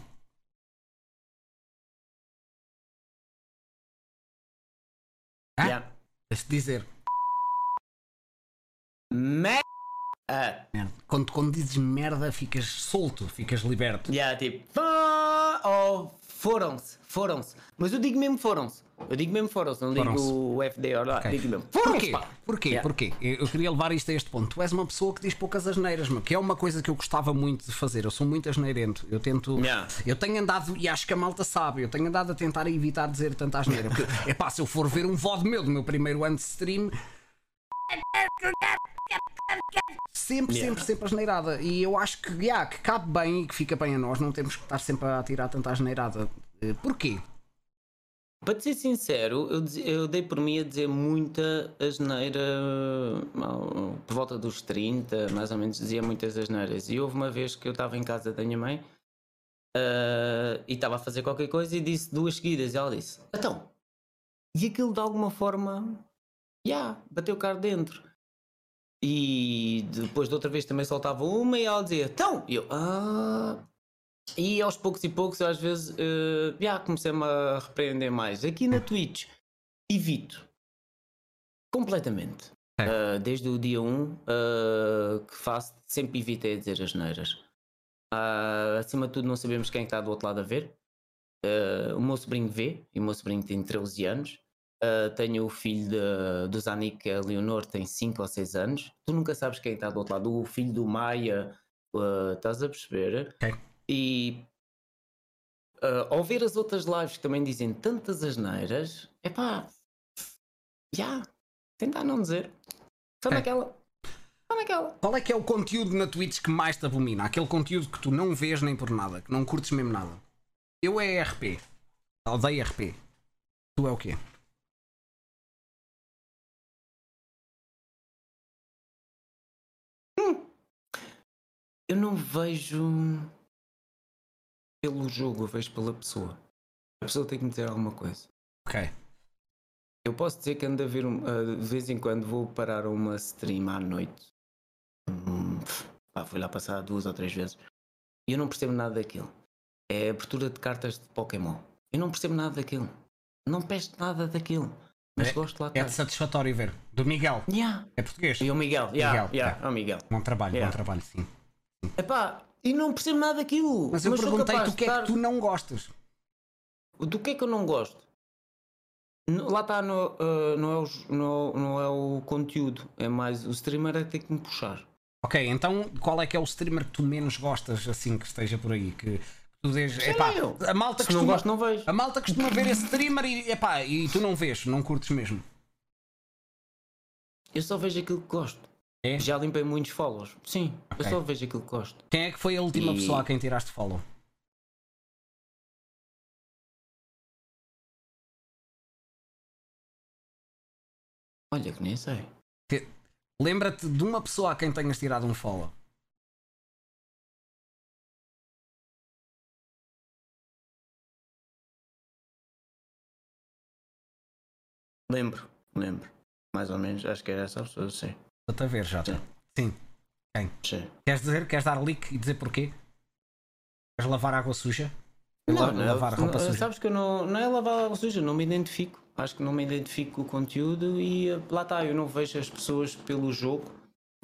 Dizer. Me... Merda. Quando, quando dizes merda, ficas solto, ficas liberto. Yeah, tipo. Ou foram-se, foram-se. Mas eu digo mesmo foram-se. Eu digo mesmo foram-se, não digo Foram-se. o FD ou lá, Ok. digo mesmo. Foram-se, Porquê? Porquê? Yeah. Porquê? Eu queria levar isto a este ponto. Tu és uma pessoa que diz poucas asneiras, que é uma coisa que eu gostava muito de fazer. Eu sou muito asneirento. Eu tento. Yeah. Eu tenho andado, e acho que a malta sabe, eu tenho andado a tentar evitar dizer tanta asneira. Porque, é pá, se eu for ver um VOD meu do meu primeiro ano de stream. Sempre, Yeah. sempre, sempre asneirada. E eu acho que, yeah, que cabe bem e que fica bem a nós. Não temos que estar sempre a tirar tanta asneirada. Eh, Porquê? Para te ser sincero, eu, eu dei por mim a dizer muita asneira por volta dos 30, mais ou menos, dizia muitas asneiras. E houve uma vez que eu estava em casa da minha mãe ah, e estava a fazer qualquer coisa e disse duas seguidas. E ela disse: Então, e aquilo de alguma forma, já, bateu cá dentro. E depois de outra vez também soltava uma e ela dizia: Então, e eu, ah. E aos poucos e poucos, às vezes, eh, já comecei-me a repreender mais. Aqui na Twitch, evito completamente. É. Uh, desde o dia 1 uh, que faço, sempre evitei dizer as neiras. Uh, acima de tudo, não sabemos quem está do outro lado a ver. Uh, o meu sobrinho vê, e o meu sobrinho tem 13 anos. Uh, tenho o filho de- do Zanik, que é Leonor, tem 5 ou 6 anos. Tu nunca sabes quem está do outro lado. O filho do Maia, uh, estás a perceber? Ok. E uh, ao ver as outras lives que também dizem tantas asneiras, é pá, já, tentar não dizer. Só É. naquela. Só naquela. Qual é que é o conteúdo na Twitch que mais te abomina? Aquele conteúdo que tu não vês nem por nada, que não curtes mesmo nada. Eu é RP. Odeio RP. Tu é o quê? Eu não vejo pelo jogo, eu vejo pela pessoa. A pessoa tem que me dizer alguma coisa. Ok. Eu posso dizer que ando a ver, um- ah, de vez em quando vou parar uma stream à noite. Hum, pá, fui lá passar duas ou três vezes. E eu não percebo nada daquilo. É a abertura de cartas de Pokémon. Eu não percebo nada daquilo. Não peço nada daquilo. Mas É- gosto lá de É estar. satisfatório ver. Do Miguel. Yeah. É português. E o Miguel. Yeah, Miguel, yeah, é. é o Miguel. Bom trabalho, Yeah. bom trabalho, sim. Epá, e não percebo nada daquilo. Mas eu perguntei-te o que é que tu não gostas. Do que é que eu não gosto? Lá está, no, ah, não, é o, j- não, não é o conteúdo, é mais o streamer é ter que me puxar. Ok, então qual é que é o streamer que tu menos gostas assim que esteja por aí? Que tu dizes, epá, eu. a malta Se não gosto, não vejo. a malta costuma ver esse streamer e, epá, e tu não vês, não curtes mesmo. Eu só vejo aquilo que gosto. É? Já limpei muitos follows. Sim, Ok. eu só vejo aquilo que gosto. Quem é que foi a última E- pessoa a quem tiraste follow? Olha que nem sei. Lembra-te de uma pessoa a quem tenhas tirado um follow. Lembro, lembro. Mais ou menos, acho que era essa pessoa, sim. Estou-te a ver já. Sim. Sim. sim. Queres dizer, queres dar leak e dizer porquê? Queres lavar água suja? Não, não, lavar roupa não, suja. Sabes que eu não, não é lavar água suja, não me identifico. Acho que não me identifico com o conteúdo e eh, lá está, eu não vejo as pessoas pelo jogo,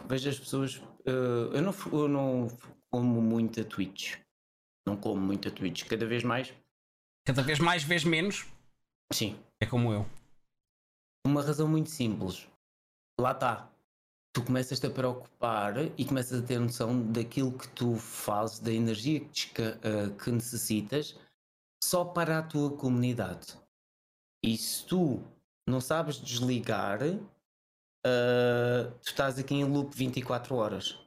vejo as pessoas. eh, eu, não, eu não como muita Twitch. Não como muita Twitch. Cada vez mais, Cada vez mais vês menos. sim. É como eu. Uma razão muito simples. Lá está. Tu começas-te a preocupar e começas a ter noção daquilo que tu fazes, da energia que, eh, que necessitas, só para a tua comunidade. E se tu não sabes desligar, eh, tu estás aqui em loop 24 horas.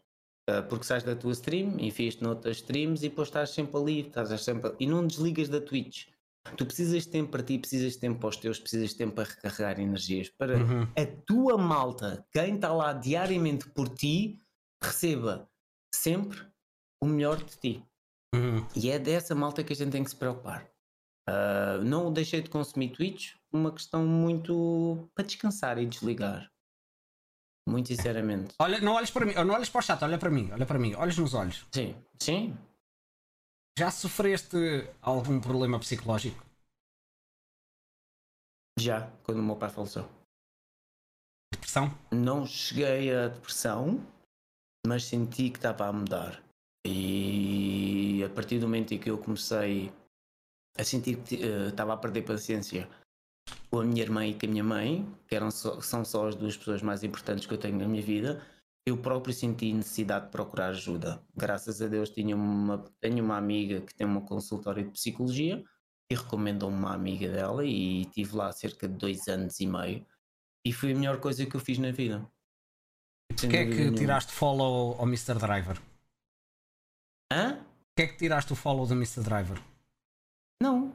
Eh, porque sais da tua stream, enfias-te noutras streams e depois estás sempre ali, estás sempre e não desligas da Twitch. Tu precisas de tempo para ti, precisas de tempo para os teus, precisas de tempo para recarregar energias, para Uhum. a tua malta, quem está lá diariamente por ti, receba sempre o melhor de ti. Uhum. E é dessa malta que a gente tem que se preocupar. Ah, não deixei de consumir Twitch, uma questão muito para descansar e desligar. Muito sinceramente. Olha, não olhes para mim, não olhes para o chat, olha para mim, olha para mim, olhos nos olhos. Sim, sim. Já sofreste algum problema psicológico? Já, quando o meu pai faleceu. Depressão? Não cheguei à depressão, mas senti que estava a mudar. E a partir do momento em que eu comecei a sentir que eh, estava a perder paciência com a minha irmã e com a minha mãe, que eram só- são só as duas pessoas mais importantes que eu tenho na minha vida, eu próprio senti necessidade de procurar ajuda. Graças a Deus tinha uma, tenho uma amiga que tem uma consultório de psicologia e recomendou-me uma amiga dela e estive lá cerca de dois anos e meio e foi a melhor coisa que eu fiz na vida. Porquê é que nenhuma. tiraste follow ao Mr. Driver? Hã? Porquê é que tiraste o follow do Mr. Driver? Não.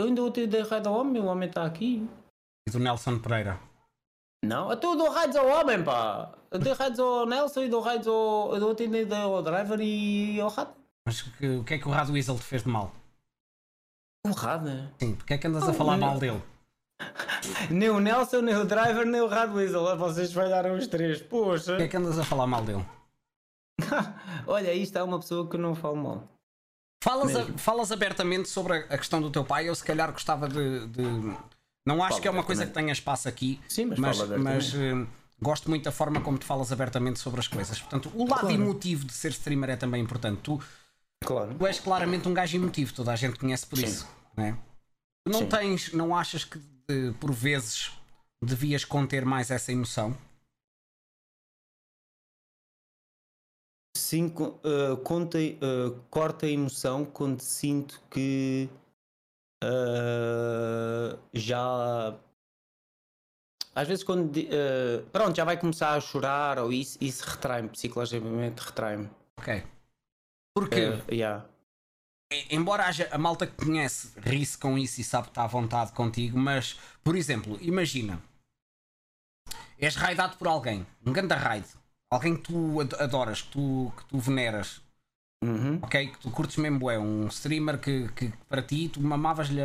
Eu ainda ontem dei raid ao homem, o homem está aqui. E do Nelson Pereira? Não, eu dou raids ao homem, pá. Eu dei raids ao Nelson e dou raids ao. Eu dou ontem dei ao driver e ao rato. Mas que- o que é que o Rad Weasel te fez de mal? O Rada? Sim, porque é que andas a Oh, falar não. mal dele? Nem o Nelson, nem o driver, nem o Rad Weasel. Vocês falharam os três, poxa. Porquê é que andas a falar mal dele? Olha, aí está uma pessoa que não falo mal. Falas, a- falas abertamente sobre a, a questão do teu pai. Eu, se calhar, gostava de. de- Não acho Falo que é uma coisa que tenha espaço aqui, Sim, mas, mas, fala mas abertamente. Gosto muito da forma como tu falas abertamente sobre as coisas. Portanto, o lado Claro. emotivo de ser streamer é também importante. Tu, Claro. tu és claramente um gajo emotivo, toda a gente conhece por Sim. isso. Não, é? Tu não Sim. tens, não achas que por vezes devias conter mais essa emoção? Sim, uh, conta, uh, corta a emoção quando sinto que uh, já. Às vezes, quando. uh, pronto, já vai começar a chorar ou isso, isso retrai-me, psicologicamente retrai-me. Ok. Porque, Uh, yeah. embora haja a malta que conhece, ri-se com isso e sabe que está à vontade contigo, mas, por exemplo, imagina, és raidado por alguém, um grande raid, alguém que tu ad- adoras, que tu, que tu veneras, Uhum. ok? Que tu curtes mesmo, é um streamer que, que para ti tu mamavas-lhe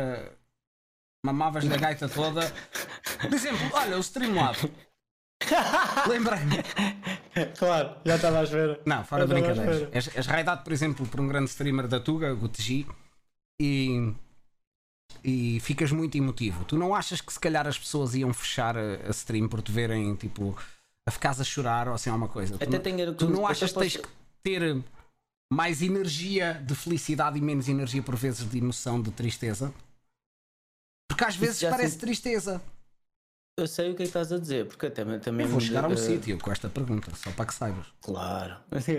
a- mamavas-lhe a gaita toda. Por exemplo, olha, o Streamlab. Lembrei-me. Claro, já estava à espera. Não, fora brincadeiras. És, és raidado, por exemplo, por um grande streamer da Tuga, o TG, e, e ficas muito emotivo. Tu não achas que se calhar as pessoas iam fechar a, a stream por te verem tipo a ficares a chorar ou assim alguma coisa? Tu Até não, tenho- tu não até achas que tens posso- que ter mais energia de felicidade e menos energia por vezes de emoção, de tristeza? Porque às vezes parece tristeza. Eu sei o que é que estás a dizer, porque até também. Eu vou chegar a um uh, sítio com esta pergunta, só para que saibas. Claro.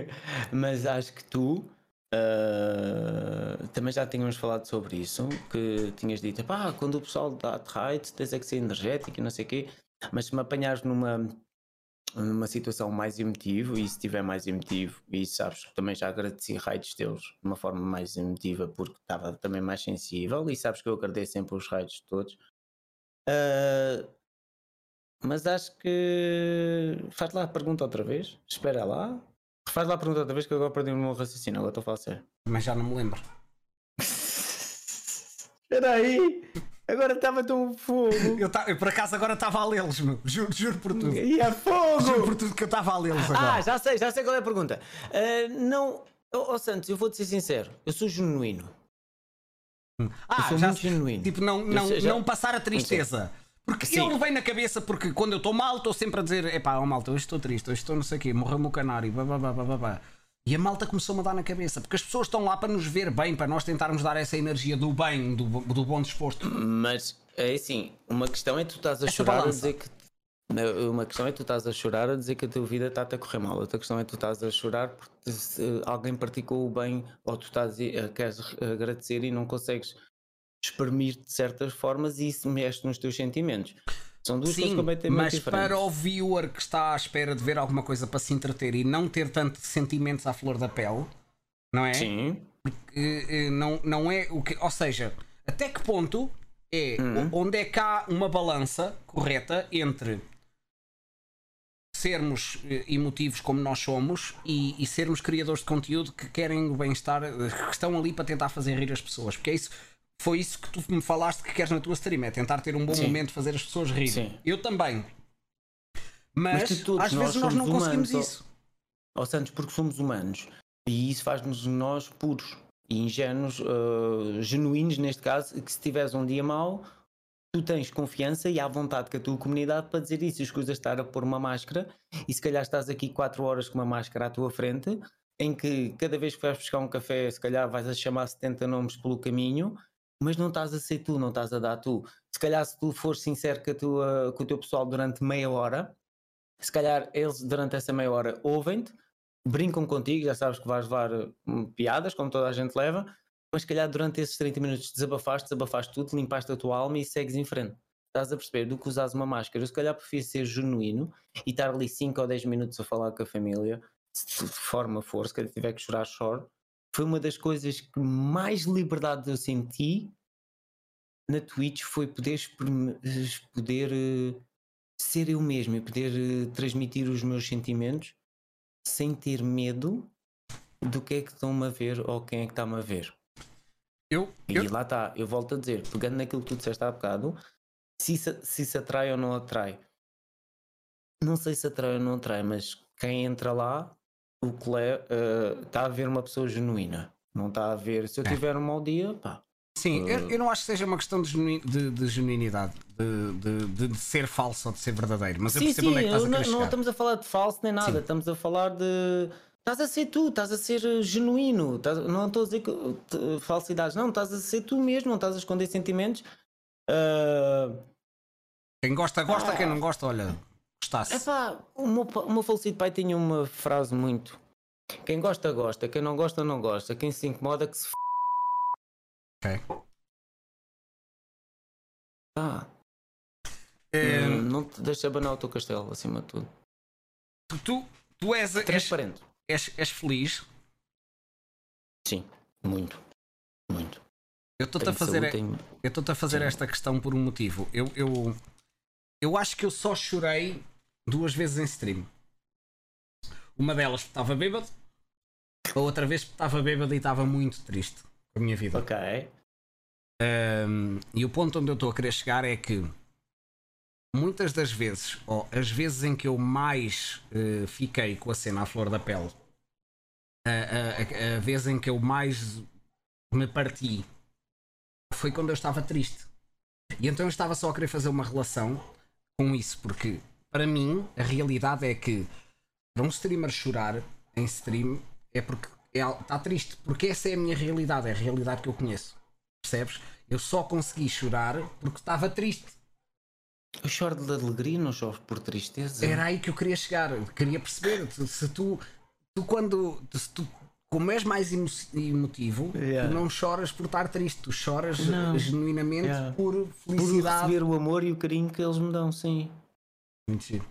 Mas acho que tu ah, também já tínhamos falado sobre isso, que tinhas dito, pá, quando o pessoal dá raid, tens é que ser energético e não sei o quê. Mas se me apanhares numa, numa situação mais emotiva, e se estiver mais emotivo, e sabes que também já agradeci raids teus de uma forma mais emotiva porque estava também mais sensível, e sabes que eu agradeço sempre os raids todos. Ah, mas acho que. Faz lá a pergunta outra vez. Espera lá. Faz lá a pergunta outra vez que eu agora perdi o meu raciocínio. Agora estou a falar sério. Mas já não me lembro. Espera aí! Agora estava tão fogo! Eu, ta- eu por acaso agora estava a lê-los, meu. Juro, juro por tudo. E a Juro fogo! por tudo que eu estava a lê-los agora. Ah, já sei, já sei qual é a pergunta. Ah, não. Ó Santos, eu vou-te ser sincero. Eu sou genuíno. Ah, eu sou já muito genuíno. Tipo, não, não, sei, já- não passar a tristeza. Porque Sim. eu levei na cabeça, porque quando eu estou mal, estou sempre a dizer: epá, ó malta, hoje estou triste, hoje estou não sei o quê, morreu-me o canário, blá, blá, blá, blá, blá, blá. E a malta começou-me a dar na cabeça, porque as pessoas estão lá para nos ver bem, para nós tentarmos dar essa energia do bem, do, do bom disposto. Mas é assim, uma questão é tu estás a Essa chorar a balança. dizer que. Não, Uma questão é tu estás a chorar a dizer que a tua vida está-te a correr mal. Outra questão é tu estás a chorar porque alguém praticou o bem ou tu estás a, queres agradecer e não consegues exprimir de certas formas e isso mexe nos teus sentimentos. São duas coisas Sim, completamente mas diferentes. para o viewer que está à espera de ver alguma coisa para se entreter e não ter tanto sentimentos à flor da pele, não é? Sim, eh, eh, não, não é o que. Ou seja, até que ponto é o- onde é que há uma balança correta entre sermos eh, emotivos como nós somos e, e sermos criadores de conteúdo que querem o bem-estar, eh, que estão ali para tentar fazer rir as pessoas. Porque é isso. Foi isso que tu me falaste que queres na tua stream, é tentar ter um bom Sim. momento, fazer as pessoas rirem. Sim. Eu também. Mas, Mas todos às vezes nós nós não conseguimos humanos, isso. Ó Santos, porque somos humanos e isso faz-nos nós puros e ingênuos, eh, genuínos neste caso, que se tiveres um dia mau, tu tens confiança e há vontade com a tua comunidade para dizer isso. E escusas de estar a pôr uma máscara e se calhar estás aqui 4 horas com uma máscara à tua frente, em que cada vez que vais buscar um café, se calhar vais a chamar 70 nomes pelo caminho mas não estás a ser tu, não estás a dar tu. Se calhar, se tu fores sincero com, tua, com o teu pessoal durante meia hora, se calhar eles durante essa meia hora ouvem-te, brincam contigo, já sabes que vais levar hum, piadas, como toda a gente leva, mas se calhar durante esses 30 minutos desabafaste, desabafaste tudo, limpaste a tua alma e segues em frente. Estás a perceber? Do que usares uma máscara. Eu se calhar prefiro ser genuíno e estar ali 5 ou 10 minutos a falar com a família, se de forma for, se calhar tiver que chorar, choro. Foi uma das coisas que mais liberdade eu senti na Twitch foi poder, poder uh, ser eu mesmo e poder uh, transmitir os meus sentimentos sem ter medo do que é que estão-me a ver ou quem é que está-me a ver. Eu, e eu... lá está, eu volto a dizer, pegando naquilo que tu disseste há bocado, se se, se se atrai ou não atrai. Não sei se atrai ou não atrai, mas quem entra lá, o uh, está a ver uma pessoa genuína. Não está a ver. Se eu é. tiver um mau dia, pá. Sim, uh... eu, eu, não acho que seja uma questão de, genuin, de, de genuinidade, de, de, de, ser falso ou de ser verdadeiro, mas sim, eu percebo sim, onde é que estás a não, não estamos a falar de falso nem nada, sim. estamos a falar de estás a ser tu, estás a ser eh, genuíno, estás, não estou a dizer que, falsidades, não, estás a ser tu mesmo, não estás a esconder sentimentos. Uh... Quem gosta, gosta, ah. quem não gosta, olha, gostasse. Epá, o meu, o meu falecido pai tinha uma frase muito: quem gosta, gosta, quem não gosta, não gosta, quem se incomoda, que se f. Ok. Ah. É... Não, não te deixa abanar o teu castelo, acima de tudo. Tu, tu és, Transparente. És, és, és feliz? Sim, muito. Muito. Eu estou-te a fazer, saúde, tenho... eu a fazer esta questão por um motivo. Eu, eu, eu acho que eu só chorei duas vezes em stream. Uma delas estava bêbado, a outra vez estava bêbado e estava muito triste com a minha vida. Ok. Um, e o ponto onde eu estou a querer chegar é que muitas das vezes, ou as vezes em que eu mais uh, fiquei com a cena à flor da pele, a, a, a, a vez em que eu mais me parti foi quando eu estava triste. E então eu estava só a querer fazer uma relação com isso, porque para mim a realidade é que para um streamer chorar em stream é porque está é, triste, porque essa é a minha realidade, é a realidade que eu conheço. Percebes? Eu só consegui chorar porque estava triste. Eu choro de alegria, não choro por tristeza. Era aí que eu queria chegar. Eu queria perceber se tu, tu quando se tu, como és mais emotivo, yeah. tu não choras por estar triste, tu choras não. genuinamente yeah. por felicidade. Por receber o amor e o carinho que eles me dão, sim. Giro.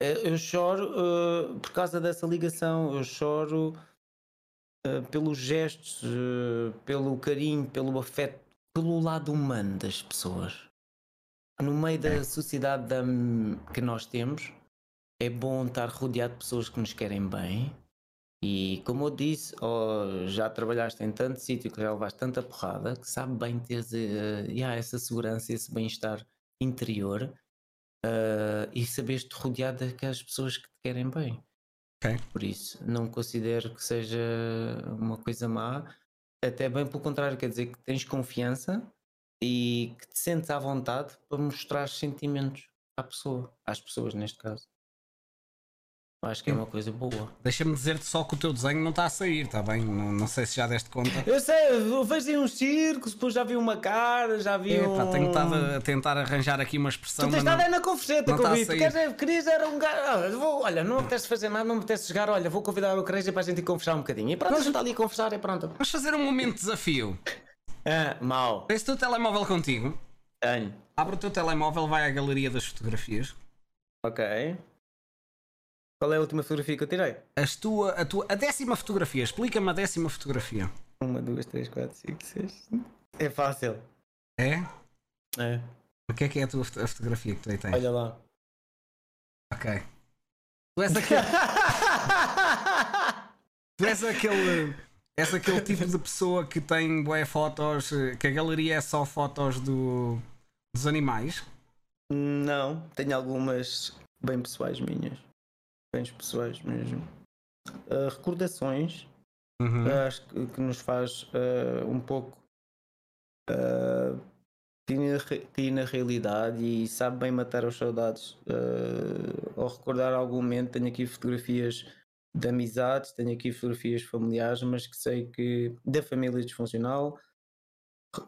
É, eu choro uh, por causa dessa ligação, eu choro uh, pelos gestos, uh, pelo carinho, pelo afeto, pelo lado humano das pessoas. No meio da é. sociedade da, que nós temos, é bom estar rodeado de pessoas que nos querem bem. E como eu disse, oh, já trabalhaste em tanto sítio que já levaste tanta porrada que sabe bem ter uh, yeah, essa segurança, esse bem-estar interior uh, e saberes-te rodeado daquelas pessoas que te querem bem. Okay. Por isso, não considero que seja uma coisa má, até bem pelo contrário, quer dizer que tens confiança e que te sentes à vontade para mostrar sentimentos à pessoa, às pessoas neste caso. Acho que é uma coisa boa. Deixa-me dizer-te só que o teu desenho não está a sair, está bem? Não, não sei se já deste conta. Eu sei, eu vejo uns círculos, depois já vi uma cara, já vi é, um. Pá, tenho estado a tentar arranjar aqui uma expressão. Tu tens estado não... na converseta, não convite. Tu queres, querias era um gajo. Ah, olha, não me apetece fazer nada, não me apetece jogar. Olha, vou convidar o Creja para a gente ir conversar um bocadinho. E pronto, Mas... a gente está ali a conversar e pronto. Vamos fazer um momento de desafio. Ah, mal. Tens o teu telemóvel contigo? Tenho. Abre o teu telemóvel, vai à galeria das fotografias. Ok. Qual é a última fotografia que eu tirei? As tua, a, tua, a décima fotografia. Explica-me a décima fotografia. Uma, duas, três, quatro, cinco, seis. É fácil. É? É. O que é que é a tua a fotografia que tu aí tens? Olha lá. Ok. Tu és aquele. tu és aquele. És aquele tipo de pessoa que tem boé fotos. que a galeria é só fotos do, dos animais? Não, tenho algumas bem pessoais minhas bens pessoais mesmo. Uh, recordações, uhum. uh, acho que, que, nos faz uh, um pouco uh, cair na realidade e sabe bem matar as saudades. ao recordar algum momento, tenho aqui fotografias de amizades, tenho aqui fotografias familiares, mas que sei que da família disfuncional.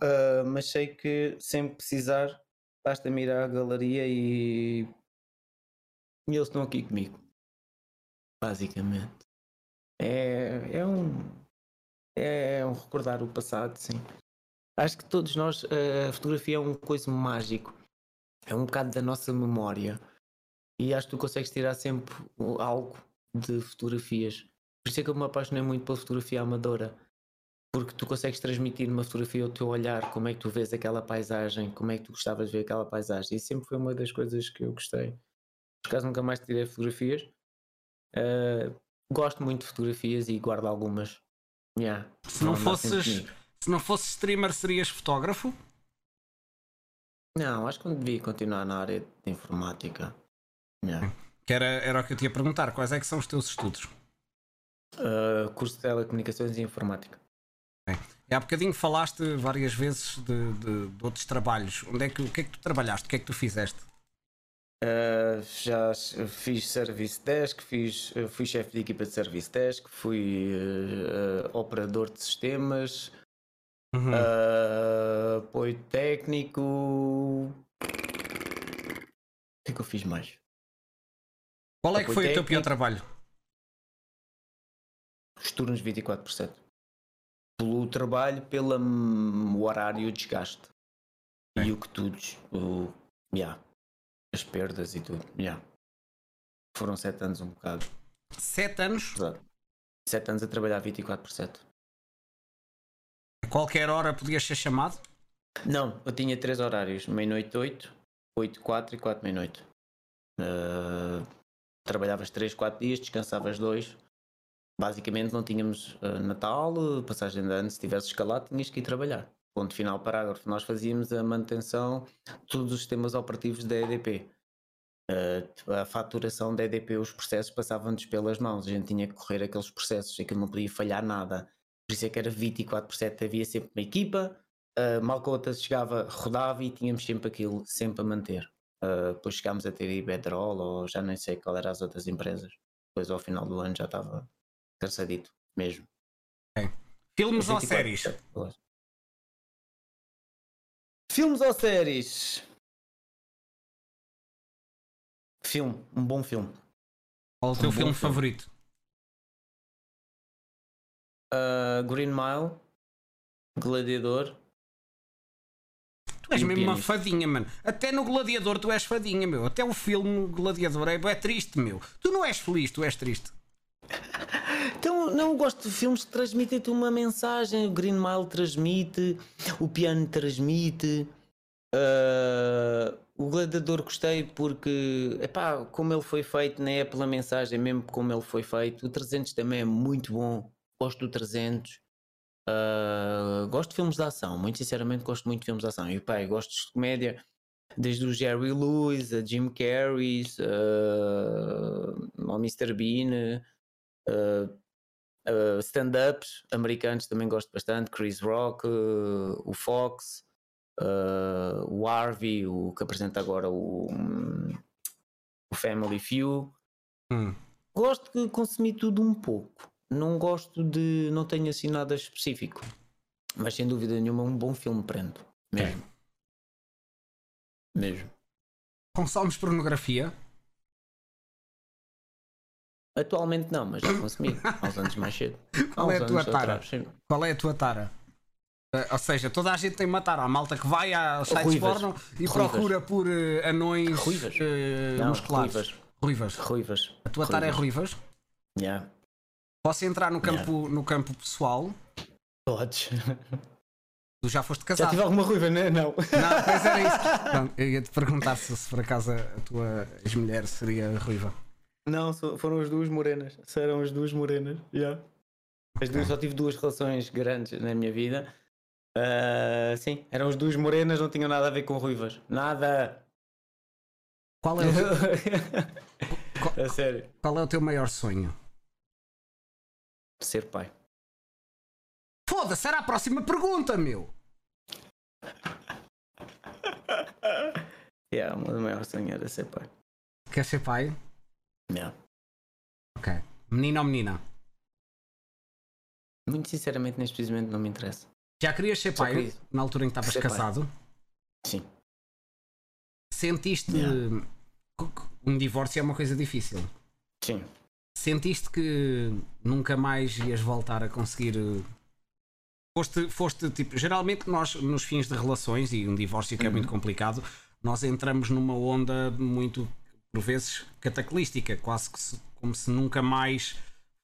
ah, mas sei que sempre precisar, basta mirar a galeria e, e eles estão aqui comigo. Basicamente. É, é um. É um recordar o passado, sim. Acho que todos nós, ah, a fotografia é um coisa mágico. É um bocado da nossa memória. E acho que tu consegues tirar sempre algo de fotografias. Por isso é que eu me apaixonei muito pela fotografia amadora. Porque tu consegues transmitir numa fotografia o teu olhar, como é que tu vês aquela paisagem, como é que tu gostavas de ver aquela paisagem. E sempre foi uma das coisas que eu gostei. Por acaso nunca mais tirei fotografias. Ah, gosto muito de fotografias e guardo algumas. Yeah, Se não sempre fosses, se não fosses streamer, serias fotógrafo? Não, acho que não devia continuar na área de informática. Yeah. Que era, era o que eu te ia perguntar. Quais é que são os teus estudos? Ah, curso de telecomunicações e informática. E há bocadinho falaste várias vezes de, de- de outros trabalhos. Onde é que, o que é que tu trabalhaste? O que é que tu fizeste? Uh, já fiz service desk, fiz, fui chefe de equipa de service desk, fui uh, uh, operador de sistemas, Uhum. uh, apoio técnico. O que é que eu fiz mais? Qual é que apoio foi o teu pior técnico. trabalho? Os turnos 24%. Pelo trabalho, pelo horário de desgaste. E o que tudo. O, yeah, as perdas e tudo. Yeah. Foram sete anos um bocado. Sete anos, pesado. Sete anos a trabalhar 24 por 7. a qualquer hora podias ser chamado? Não, eu tinha três horários: meia-noite 8, 8, 4 e 4 meia-noite. Uh, trabalhavas 3, 4 dias, descansavas 2. Basicamente não tínhamos uh, Natal, passagem de ano, se tivesse escalado tinhas que ir trabalhar. Ponto final, parágrafo. Nós fazíamos a manutenção de todos os sistemas operativos da EDP. Uh, a faturação da EDP, os processos passavam-nos pelas mãos, a gente tinha que correr aqueles processos, aquilo não podia falhar nada. Por isso é que era 24 por 7, havia sempre uma equipa, a Malcota chegava, rodava e tínhamos sempre aquilo, sempre a manter. Uh, depois chegámos a ter Iberdrola ou já nem sei qual eram as outras empresas. Depois ao final do ano já estava cansadito mesmo. Filmes ou 24 séries? por 7, boas. Filmes ou séries? Filme, um bom filme. Qual o teu Um filme filme. favorito? Uh, Green Mile, Gladiador. Tu és E mesmo uma fadinha, mano. Até no Gladiador tu és fadinha, meu. Até o filme Gladiador é, é triste, meu. Tu não és feliz, tu és triste. Então, não gosto de filmes que transmitem-te uma mensagem. O Green Mile transmite, o piano transmite. uh, o Gladiador gostei porque, epá, como ele foi feito, nem é pela mensagem, mesmo como ele foi feito. O 300 também é muito bom. Gosto do 300. Uh, gosto de filmes de ação, muito sinceramente gosto muito de filmes de ação. E eu gosto de comédia, desde o Jerry Lewis, a Jim Carrey, uh, ao Mr. Bean, uh, uh, stand-ups americanos também gosto bastante. Chris Rock, uh, o Fox, uh, o Harvey, o que apresenta agora o, hum, o Family Feud. Hum. Gosto de consumir tudo um pouco. Não gosto de. Não tenho assim nada específico. Mas sem dúvida nenhuma, um bom filme prendo. Mesmo. Mesmo. Consomes pornografia? Atualmente não, mas já consumi. Há uns anos mais cedo. Há Qual é a tua tara? atrás. Qual é a tua tara? Ou seja, toda a gente tem uma tara. Há malta que vai aos sites porno e Ruivas. procura por eh, anões Ruivas. eh, Não, musculares. ruivas. Ruivas. Ruivas. A tua tara é ruivas? Yeah. Posso entrar no campo, no campo pessoal? Podes. Tu já foste Já casado? tive alguma ruiva, né? Não. Não, pois era isso. Não, eu ia te perguntar se, se por acaso a tua ex-mulher seria ruiva. Não, foram as duas morenas. Serão as duas morenas. Yeah. As duas, só tive duas relações grandes na minha vida. Ah, sim, eram as duas morenas, não tinham nada a ver com ruivas. Nada. Qual é o, a sério. qual é o teu maior sonho? Ser pai. Foda-se, era a próxima pergunta, meu! Yeah, o meu maior sonho era ser pai. Quer ser pai? Yeah. Ok. Menino ou menina? Muito sinceramente, neste precisamente não me interessa. Já querias ser Só pai queria na altura em que estavas ser pai. casado? Sim. Sentiste. Yeah. Um divórcio é uma coisa difícil. Sim. Sentiste que nunca mais ias voltar a conseguir. eh, Foste, foste tipo. Geralmente, nós, nos fins de relações, e um divórcio que é muito complicado, nós entramos numa onda muito, por vezes, cataclística, quase que se- como se nunca mais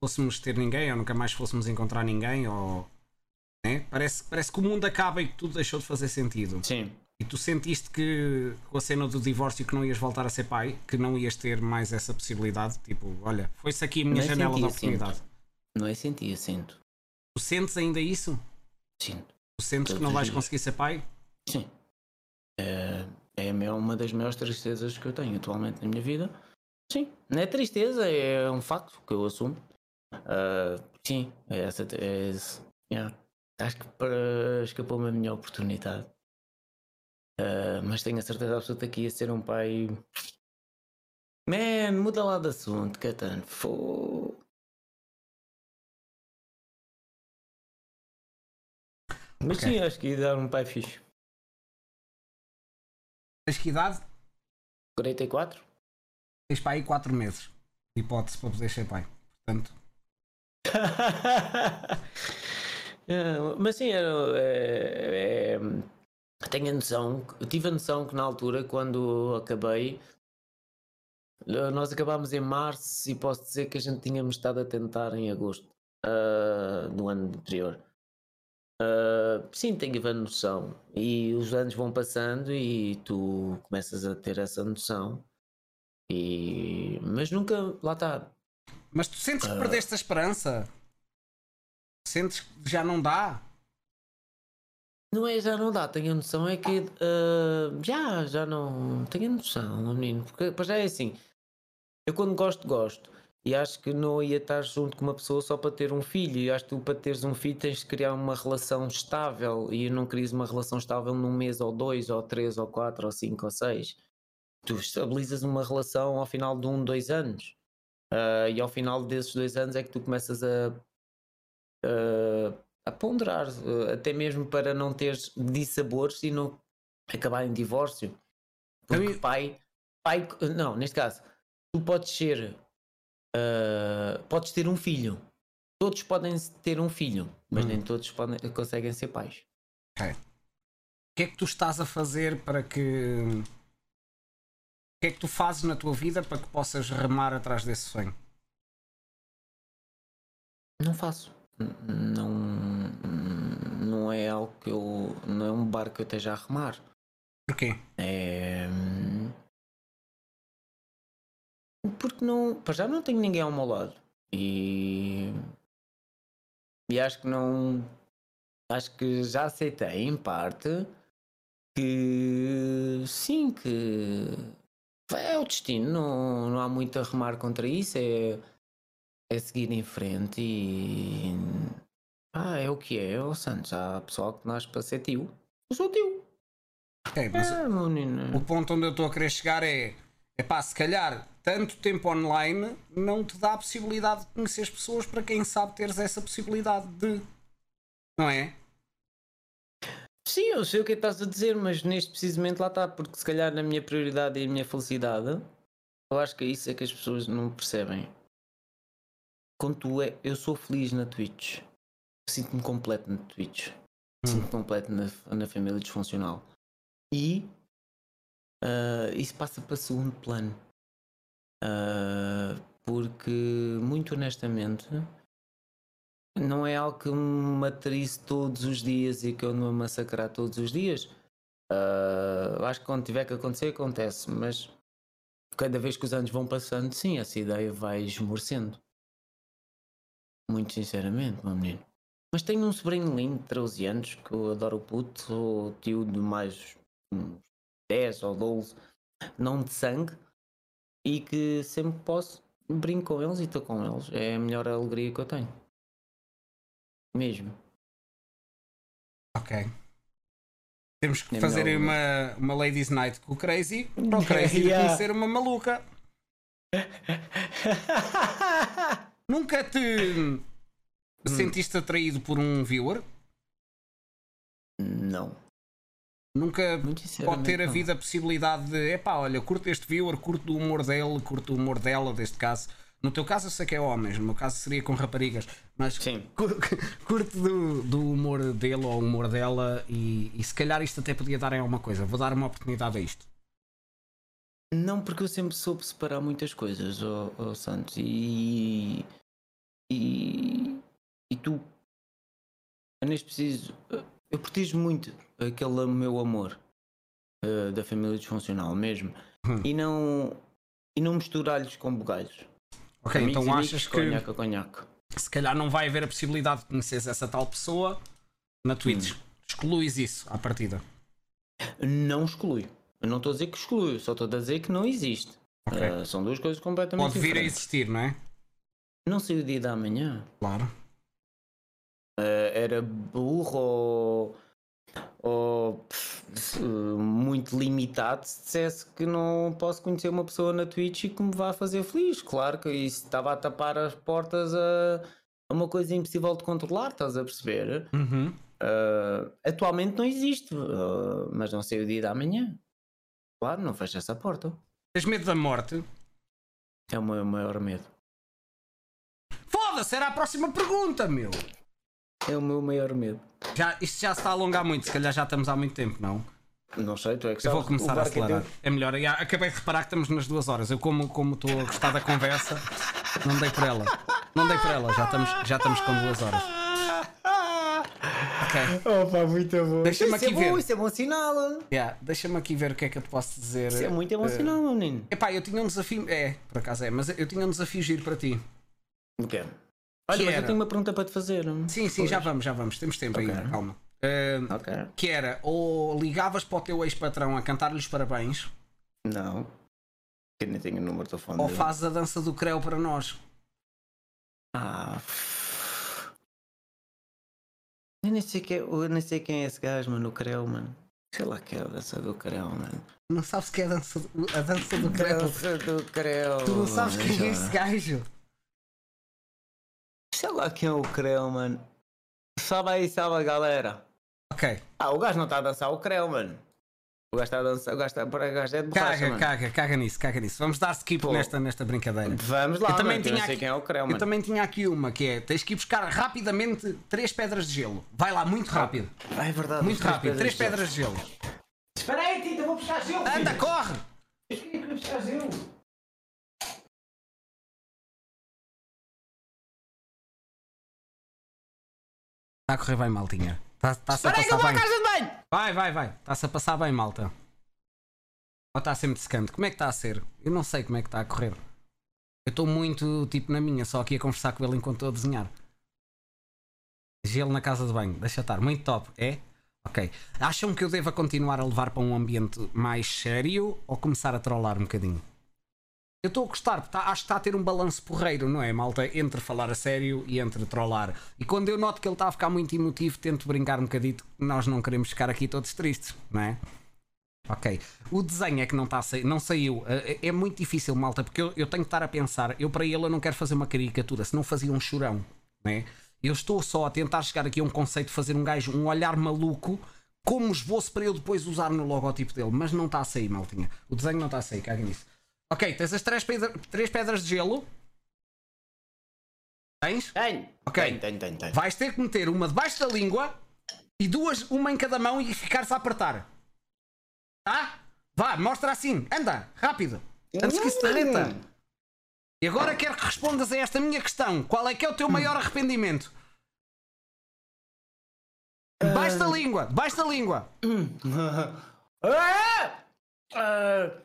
fôssemos ter ninguém, ou nunca mais fôssemos encontrar ninguém, ou. né? Parece, parece que o mundo acaba e que tudo deixou de fazer sentido. Sim. E tu sentiste que com a cena do divórcio que não ias voltar a ser pai, que não ias ter mais essa possibilidade? Tipo, olha, foi-se aqui a minha Nem janela de senti, sinto. oportunidade. Não é sentir, eu sinto. Tu sentes ainda isso? Sinto. Tu sentes que Todos não os vais dias. conseguir ser pai? Sim. É, é uma das maiores tristezas que eu tenho atualmente na minha vida. Sim. Não é tristeza, é um facto que eu assumo. Ah, sim, é essa. É yeah. Acho que para escapou-me a minha oportunidade. Ah, mas tenho a certeza absoluta que ia ser um pai. Man, muda lá de assunto, Catano. Fô. Mas Ok. sim, acho que ia dar um pai fixe. Tens que idade? 44? Tens para aí 4 meses. Hipótese para poder ser pai. Portanto, É, mas sim, era- é, é, tenho a noção, tive a noção que na altura, quando acabei, nós acabámos em março e posso dizer que a gente tínhamos estado a tentar em agosto ah, do ano anterior. Ah, sim, tenho a noção. E os anos vão passando e tu começas a ter essa noção. E... Mas nunca, lá está, mas tu sentes que Ah. perdeste a esperança? Sentes que já não dá? Não é, já não dá, tenho a noção, é que ah, já, já não tenho a noção, menino, porque já é assim, eu quando gosto, gosto, e acho que não ia estar junto com uma pessoa só para ter um filho, e acho que tu para teres um filho tens de criar uma relação estável, e não querias uma relação estável num mês ou dois, ou três, ou quatro, ou cinco, ou seis, tu estabilizas uma relação ao final de um, dois anos, Ah, e ao final desses dois anos é que tu começas a a- a ponderar, eh, até mesmo para não teres dissabores e não acabar em divórcio. Porque Eu- pai, pai, não, neste caso, tu podes ser, eh, podes ter um filho. Todos podem ter um filho, mas Hum. nem todos podem, conseguem ser pais. O que é que tu estás a fazer para que. O que é que tu fazes na tua vida para que possas remar atrás desse sonho? Não faço. Não, não é algo que eu, não é um barco que eu esteja a remar. Porquê? É... Porque não. Para já não tenho ninguém ao meu lado. E. E acho que não. Acho que já aceitei em parte que sim, que é o destino, não, não há muito a remar contra isso, é, é seguir em frente e ah, é o que é, o Santos, há pessoal que nasce para ser tio. Eu sou tio. É, o ponto onde eu estou a querer chegar é. É pá, se calhar tanto tempo online não te dá a possibilidade de conhecer as pessoas para quem sabe teres essa possibilidade de. Não é? Sim, eu sei o que é que estás a dizer, mas neste precisamente lá está, porque se calhar na minha prioridade e a minha felicidade, eu acho que é isso é que as pessoas não percebem. Quando tu é, eu sou feliz na Twitch, sinto-me completo na Twitch, Hum. sinto-me completo na, na família disfuncional. E ah, isso passa para segundo plano. Ah, porque, muito honestamente, não é algo que me matrice todos os dias e que eu não me massacrar todos os dias. Eu acho que quando tiver que acontecer, acontece, mas cada vez que os anos vão passando, sim, essa ideia vai esmorecendo. Muito sinceramente, meu menino. Mas tenho um sobrinho lindo de 13 anos que eu adoro o puto, sou tio de mais uns 10 ou 12, não de sangue, e que sempre que posso brinco com eles e estou com eles. É a melhor alegria que eu tenho. Mesmo. Ok. Temos que É fazer uma, uma Ladies Night com o Crazy para o Crazy Yeah. conhecer uma maluca. Nunca te sentiste atraído por um viewer? Não. Nunca pode ter havido a possibilidade de epá, olha, curto este viewer, curto o humor dele, curto o humor dela, deste caso. No teu caso eu sei que é homens, no meu caso seria com raparigas, mas Sim. cur- curto do, do humor dele ou humor dela e, e se calhar isto até podia dar em alguma coisa. Vou dar uma oportunidade a isto. Não, porque eu sempre soube separar muitas coisas, ó ó Santos, e. E. E tu. Nem preciso. Eu protejo muito aquele meu amor eh, da família disfuncional mesmo. Hum. E não. E não misturar-lhes com bugalhos. Ok, Amigos, então achas que Conhaque, conhaque. se calhar não vai haver a possibilidade de conheceres essa tal pessoa na Twitch. Hum. Excluís isso à partida. Não exclui. Eu não estou a dizer que exclui, só estou a dizer que não existe. Ok. Eh, são duas coisas completamente Pode vir a diferentes. existir, não é? Não sei o dia da manhã. Claro. Eh, era burro ou, ou pff, muito limitado se dissesse que não posso conhecer uma pessoa na Twitch e que me vá fazer feliz. Claro que isso estava a tapar as portas a, a uma coisa impossível de controlar, estás a perceber? Uhum. Eh, atualmente não existe, eh, mas não sei o dia da manhã. Claro, não fecha essa porta. Tens medo da morte? É o meu maior medo. Foda-se, era a próxima pergunta, meu. É o meu maior medo. Já, isto já se está a alongar muito, se calhar já estamos há muito tempo, não? Não sei, tu é que Eu vou sabes, começar a é acelerar. É melhor. Já, acabei de reparar que estamos nas duas horas. Eu, como como estou a gostar da conversa, não dei por ela. Não dei por ela, já estamos, já estamos com duas horas. Ok. Opa, muito bom. Deixa-me Isso aqui é bom, ver. isso é bom sinal. Yeah, Deixa-me aqui ver o que é que eu te posso dizer. Isso é muito bom Eh, sinal, meu menino. Epá, eu tinha um desafio. É, por acaso é, mas eu tinha um desafio giro para ti. O quê? Olha, Que mas era? eu tenho uma pergunta para te fazer. Sim, sim, já vamos, já vamos. Temos tempo Ok. ainda, calma. Eh, Ok. que era, ou ligavas para o teu ex-patrão a cantar-lhe os parabéns, Não. Eu nem tenho o número de telefone ou dele. fazes a dança do creu para nós. Ah. Eu nem sei quem, eu nem sei quem é esse gajo, mano, o Creu, mano. Sei lá que é a dança do Creu, mano. Não sabes que é a dança, a dança do creu? Dança do Creu. Tu não sabes quem é esse gajo? Sei lá quem é o Creu, mano. Sabe aí, a galera. Ok, Ah, o gajo não está a dançar o Creu, mano. O gajo está a dançar, o gajo, está, o gajo é de borracha, caga, mano. caga, caga nisso, caga nisso. Vamos dar skip Pô. nesta, nesta brincadeira. Vamos lá, Eu também mano, que eu tinha não sei aqui- quem é o Creu, Eu mano. também tinha aqui uma que é: tens que ir buscar rapidamente três pedras de gelo. Vai lá, muito rápido. Ah, é verdade. Muito três rápido, três de pedras de gelo. Espera aí, Tita, vou buscar gelo. Anda, corre! Eu queria buscar gelo. Está a correr bem, maltinha. Está-se a Espera aí que eu passar bem. casa de banho. Vai, vai, vai. Está-se a passar bem, malta. Ou está sempre secante? Como é que está a ser? Eu não sei como é que está a correr. Eu estou muito tipo na minha, só aqui a conversar com ele enquanto estou a desenhar. Gelo na casa de banho, deixa estar, muito top, é? Ok. Acham que eu devo continuar a levar para um ambiente mais sério ou começar a trollar um bocadinho? Eu estou a gostar, porque tá- acho que está a ter um balanço porreiro, não é, malta? Entre falar a sério e entre trollar. E quando eu noto que ele está a ficar muito emotivo, tento brincar um bocadito. Nós não queremos ficar aqui todos tristes, não é? Ok. O desenho é que não, sair, não saiu. É, é muito difícil, malta, porque eu, eu tenho que estar a pensar. Eu, para ele, eu não quero fazer uma caricatura, senão fazia um chorão, é? Eu estou só a tentar chegar aqui a um conceito fazer um gajo, um olhar maluco, como esboço para eu depois usar no logotipo dele. Mas não está a sair, maltinha. O desenho não está a sair, caga nisso. Ok, tens as três, pedra- três pedras de gelo. Tens? Tenho. Ok. Tenho, tenho, tenho, tenho. Vais ter que meter uma debaixo da língua e duas, uma em cada mão e ficar-se a apertar. Tá? Vá, mostra assim. Anda, rápido. Antes que isso derreta. E agora quero que respondas a esta minha questão. Qual é que é o teu maior arrependimento? Debaixo da língua, debaixo da língua. Ah! Ah!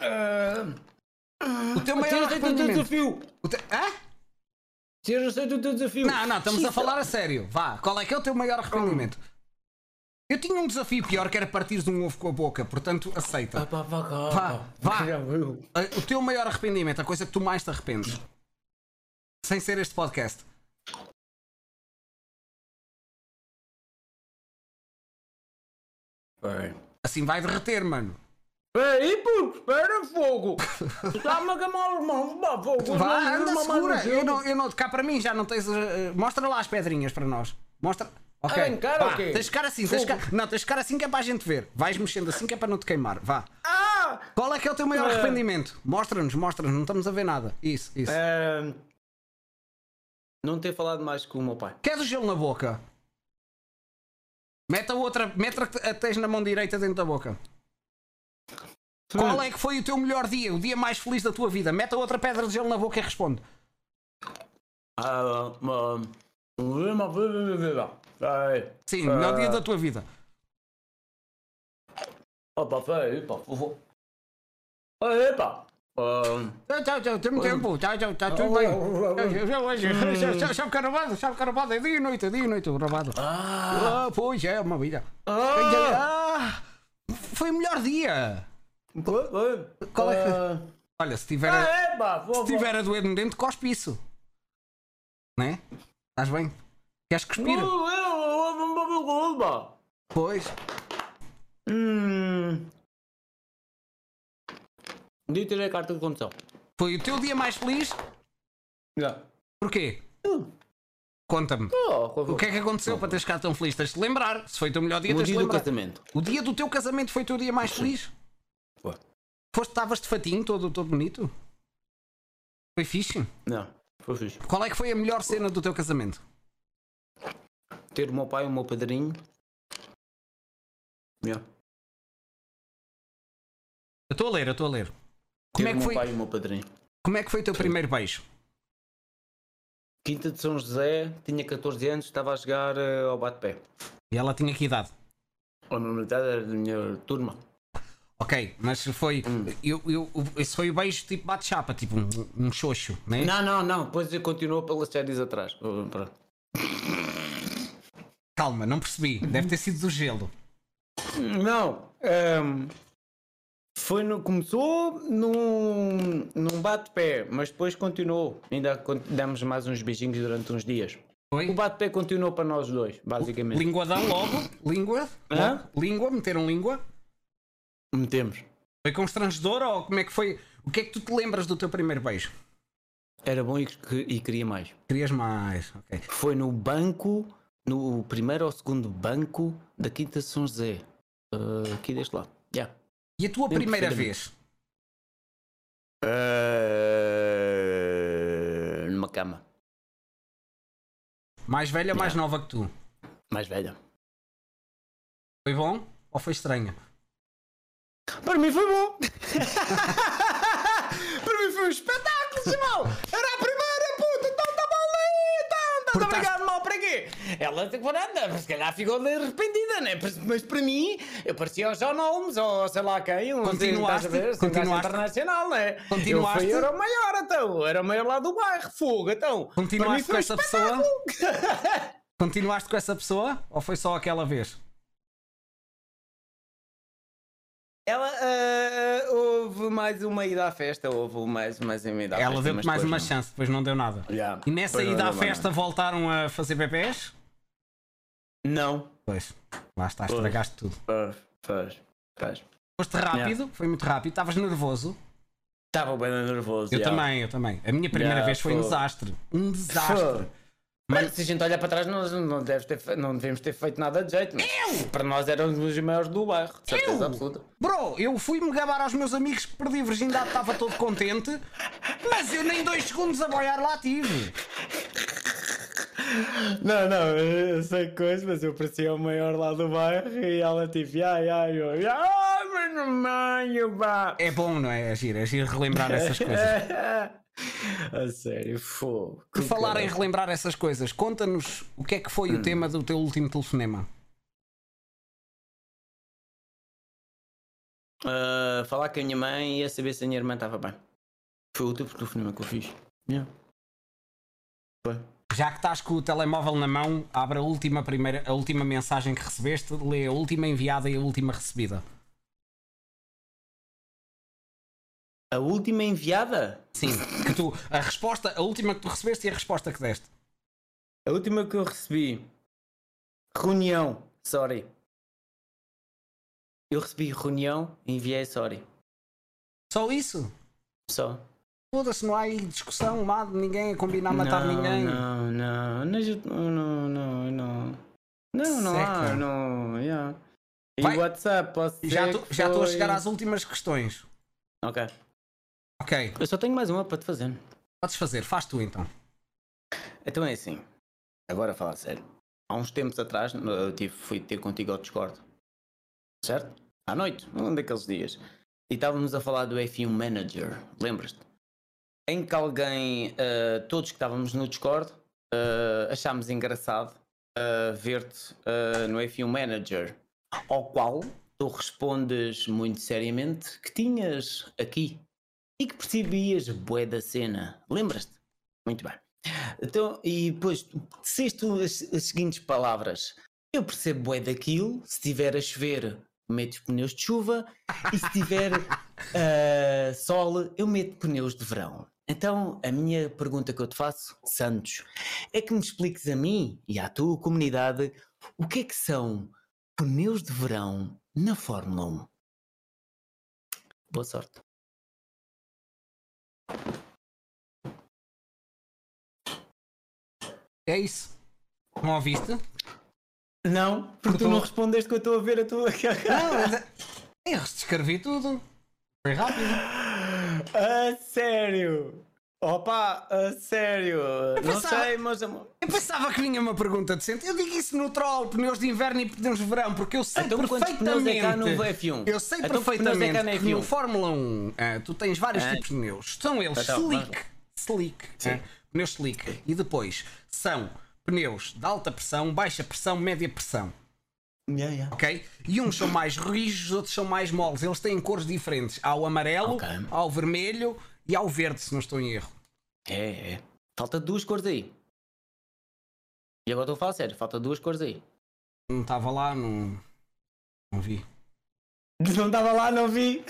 Ah! O teu maior aceito o teu arrependimento. desafio! O te- Hã? Tira o teu desafio! Não, não, estamos a falar a sério. Vá, qual é que é o teu maior arrependimento? Eu tinha um desafio pior que era partires um ovo com a boca, portanto aceita. Vá, Vá, vá. Viu. Uh, O teu maior arrependimento, a coisa que tu mais te arrependes, sem ser este podcast. Assim vai derreter, mano. Peraí, puto, espera fogo! Está-me a queimar mãos, pá, fogo! Vá, anda, segura. Eu não, eu não, cá para mim já não tens. uh, mostra lá as pedrinhas para nós. Mostra. Ok. Ah, encara Vá, o quê? tens de ficar assim, tens de ficar... Não, tens de ficar assim que é para a gente ver. Vais mexendo assim que é para não te queimar. Vá. Ah! Qual é que é o teu maior Ah. arrependimento? Mostra-nos, mostra-nos, não estamos a ver nada. Isso, isso. Não ter falado mais com o meu pai. Queres o gelo na boca? Mete a outra, mete a que tens na mão direita dentro da boca. Qual é que foi o teu melhor dia, o dia mais feliz da tua vida? Mete a outra pedra de gelo na boca e responde. Ah, ah, Sim, o melhor Ah. dia da tua vida. Opa, foi, pá. Oi, pá. Ah, Tchau, tchau, tchau, temos tempo. Tchau, tchau, tchau, tudo bem. Sabe que é rabado, sabe que é rabado, é dia e noite, é dia e noite o rabado. Ah, Ah, pois é, uma vida. ah, Ah, foi o melhor dia. Qual é que- Ah, Olha, se tiver, Ah, é, pá, vovô. se tiver a doer no dente, cospe isso. Né? Estás bem? Queres cuspir? Pois. Hum. Um dia tirei a carta de condução. Foi o teu dia mais feliz? Já. Porquê? Hum. Conta-me. Oh, O que é que aconteceu para teres ficado tão feliz? Tens de lembrar. Se foi o teu melhor dia, No tens de do lembrar. casamento. O dia do teu casamento foi o teu dia mais feliz? Foi. Foste, estavas de fatinho, todo, todo bonito? Foi fixe? Não, foi fixe. Qual é que foi a melhor cena do teu casamento? Ter o meu pai e o meu padrinho. Yeah. Eu estou a ler, eu estou a ler. Ter Como é, o que meu foi, pai e o meu padrinho. como é que foi o teu primeiro beijo? Quinta de São José, tinha 14 anos, estava a jogar eh, ao bate-pé. E ela tinha que idade? A normalidade era da minha turma. Ok, mas foi. Hum. Eu, eu, esse foi o beijo tipo bate-chapa, tipo um, um xoxo, né? Não, não, não, depois continuou pelas séries atrás. Uh, pronto. Calma, não percebi. Deve ter sido do gelo. Não, ehm, foi no, começou num, num bate-pé, mas depois continuou. Ainda demos mais uns beijinhos durante uns dias. O bate-pé continuou para nós dois, basicamente. Linguadão logo? Língua? Hã? Logo? Língua? Meteram língua? Metemos. Foi constrangedor ou como é que foi? O que é que tu te lembras do teu primeiro beijo? Era bom e, que- e queria mais. Querias mais, ok. Foi no banco, no primeiro ou segundo banco da Quinta de São José. Uh, aqui deste lado. Yeah. E a tua Lembro primeira vez? Uh, numa cama. Mais velha ou mais nova que tu? Mais velha. Foi bom ou foi estranha? Para mim foi bom. Para mim foi um espetáculo, Simão. Era a primeira puta, então estava ali, então a Portaste- brigar mal para quê? Ela, anda, se calhar ficou arrependida, né? Mas- para mim, eu parecia o John Holmes ou sei lá quem, um Continuaste? estás a ver? Assim, um gajo Continuaste? internacional, né? Continuaste? Eu fui, era o maior, então. Era o maior lá do bairro, fogo, então. Continuaste com essa pessoa? espetáculo. Continuaste com essa pessoa ou foi só aquela vez? Ela ah, houve mais uma ida à festa, houve mais, mais uma ida à Ela festa. deu-te mas mais uma não. chance, depois não deu nada. Já, E nessa não ida à deu festa voltaram a fazer bebés? Não. Pois, lá está, Pois. estragaste tudo. Foste rápido, foi muito rápido, estavas nervoso. Estava bem nervoso. Eu já. também, eu também. A minha primeira vez foi um foi. desastre. Um desastre. Mas se a gente olhar para trás, nós não, deve ter fe- não devemos ter feito nada de jeito. Mas Para nós éramos os maiores do bairro, de certeza Eu? absoluta. Bro, eu fui-me gabar aos meus amigos que perdi a virgindade, estava todo contente, mas eu nem dois segundos a boiar lá tive. Não, não, eu sei coisa, mas eu parecia o maior lá do bairro e ela tipo, ai, ai, ai, ai, mas não manho, pá. É bom, não é? É giro, é giro relembrar essas coisas. a sério, fogo. Por falar em relembrar essas coisas, conta-nos o que é que foi Hum. o tema do teu último telefonema. Ah, falar com a minha mãe e a saber se a minha irmã estava bem. Foi o último telefonema que eu fiz. Yeah. Foi. Já que estás com o telemóvel na mão, abre a última, primeira, a última mensagem que recebeste, lê a última enviada e a última recebida. A última enviada? Sim, que tu, a resposta, a última que tu recebeste e a resposta que deste. A última que eu recebi. Reunião. Sorry. Eu recebi reunião enviei sorry. Só isso? Só. Foda-se, não há aí discussão, nada, ninguém a combinar matar não, ninguém. Não, não, não, não, não, não. Não, não há, não. Yeah. E Vai. WhatsApp, posso Já estou a foi- chegar às últimas questões. Ok. Ok, Eu só tenho mais uma para te fazer. podes fazer, faz tu então. Então é assim. Agora a falar sério. Há uns tempos atrás eu tive, fui ter contigo ao Discord. Certo? À noite, um daqueles dias. E estávamos a falar do F1 Manager. Lembras-te? Em que alguém, ah, todos que estávamos no Discord, ah, achámos engraçado ah, ver-te no F1 Manager. Ao qual tu respondes muito seriamente que tinhas aqui e que percebias bué da cena. Lembras-te? Muito bem. Então, e depois disseste as, as seguintes palavras: Eu percebo bué daquilo, se estiver a chover, meto os pneus de chuva, e se tiver ah, sol, eu meto pneus de verão. Então, a minha pergunta que eu te faço, Santos, é que me expliques a mim e à tua comunidade o que é que são pneus de verão na Fórmula 1. Boa sorte. É isso. Não ouviste? Não, porque Porque tu tu- não respondeste que eu estou a ver a tua Não, mas é- eu descrevi tudo. Foi rápido. A sério? Opa, a sério? Não pensava- sei, mas. amor. Eu pensava que vinha uma pergunta decente. Eu digo isso no troll, pneus de inverno e pneus de verão, porque eu sei Então pneus perfeitamente. é cá no F1? Eu sei Então é perfeitamente na que no F1? Fórmula 1 ah, tu tens vários Ah. tipos de pneus. São eles Então, slick, slick, ah, pneus slick. E depois são pneus de alta pressão, baixa pressão, média pressão. Yeah, yeah. Ok? E uns são mais rígidos, outros são mais moles. Eles têm cores diferentes. Há o amarelo, Ok. há o vermelho e há o verde, se não estou em erro. É, é. Falta duas cores aí. E agora estou a falar sério, falta duas cores aí. Não estava lá, não, não vi. Não estava lá, não vi.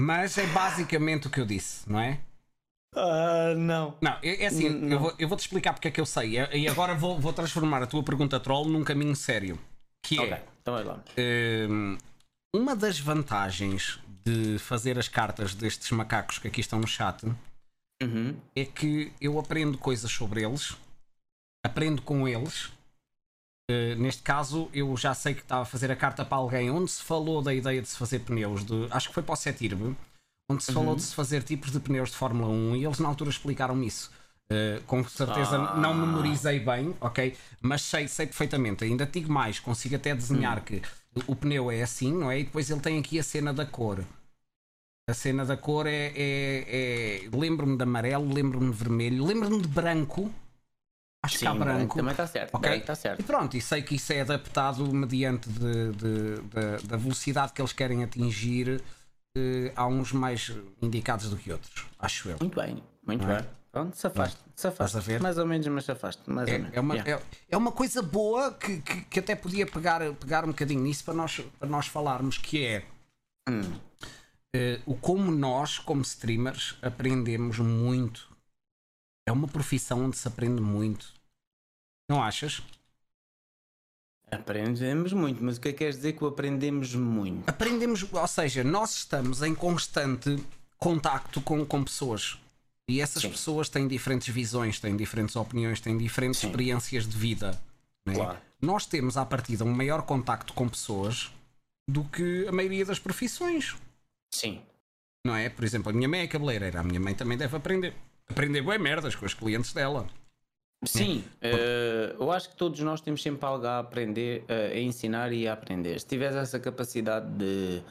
Mas é basicamente o que eu disse, não é? Ah, não. Não, é, é assim, N- eu, vou, eu vou-te explicar porque é que eu sei. E agora vou, vou transformar a tua pergunta troll num caminho sério. Que é. Ok, então vai lá. Hum, uma das vantagens de fazer as cartas destes macacos que aqui estão no chat Uhum. é que eu aprendo coisas sobre eles, aprendo com eles. Uh, neste caso, eu já sei que estava a fazer a carta para alguém onde se falou da ideia de se fazer pneus, de, acho que foi para o Setirbe, onde se falou de se fazer tipos de pneus de Fórmula 1 e eles na altura explicaram isso. Uh, com certeza Ah. não memorizei bem, ok? Mas sei, sei perfeitamente. Ainda digo mais, consigo até desenhar que o pneu é assim, não é? E depois ele tem aqui a cena da cor. A cena da cor é. é- é- Lembro-me de amarelo, lembro-me de vermelho, lembro-me de branco. Acho que há branco. Também está certo. Ok? Está certo. E pronto, e sei que isso é adaptado mediante de- de- da- da velocidade que eles querem atingir. Eh, há uns mais indicados do que outros, acho eu. Muito bem, muito Não é? bem. Pronto, safaste. Safaste. Mais ou menos, mas safaste. Mais ou É, menos. é uma, Yeah. é, é uma coisa boa que, que, que até podia pegar, pegar um bocadinho nisso para nós, para nós falarmos, que é Hum. eh, o como nós, como streamers, aprendemos muito. É uma profissão onde se aprende muito. Não achas? Aprendemos muito, mas o que é que queres dizer que o aprendemos muito? Aprendemos, ou seja, nós estamos em constante contacto com, com pessoas. E essas Sim. pessoas têm diferentes visões, têm diferentes opiniões, têm diferentes Sim. experiências de vida. né? Claro. Nós temos à partida um maior contacto com pessoas do que a maioria das profissões. Sim. Não é? Por exemplo, a minha mãe é cabeleireira, a minha mãe também deve aprender. Aprender boas merdas com os clientes dela. Sim, eh, eu acho que todos nós temos sempre algo a aprender, eh, a ensinar e a aprender. Se tiveres essa capacidade de,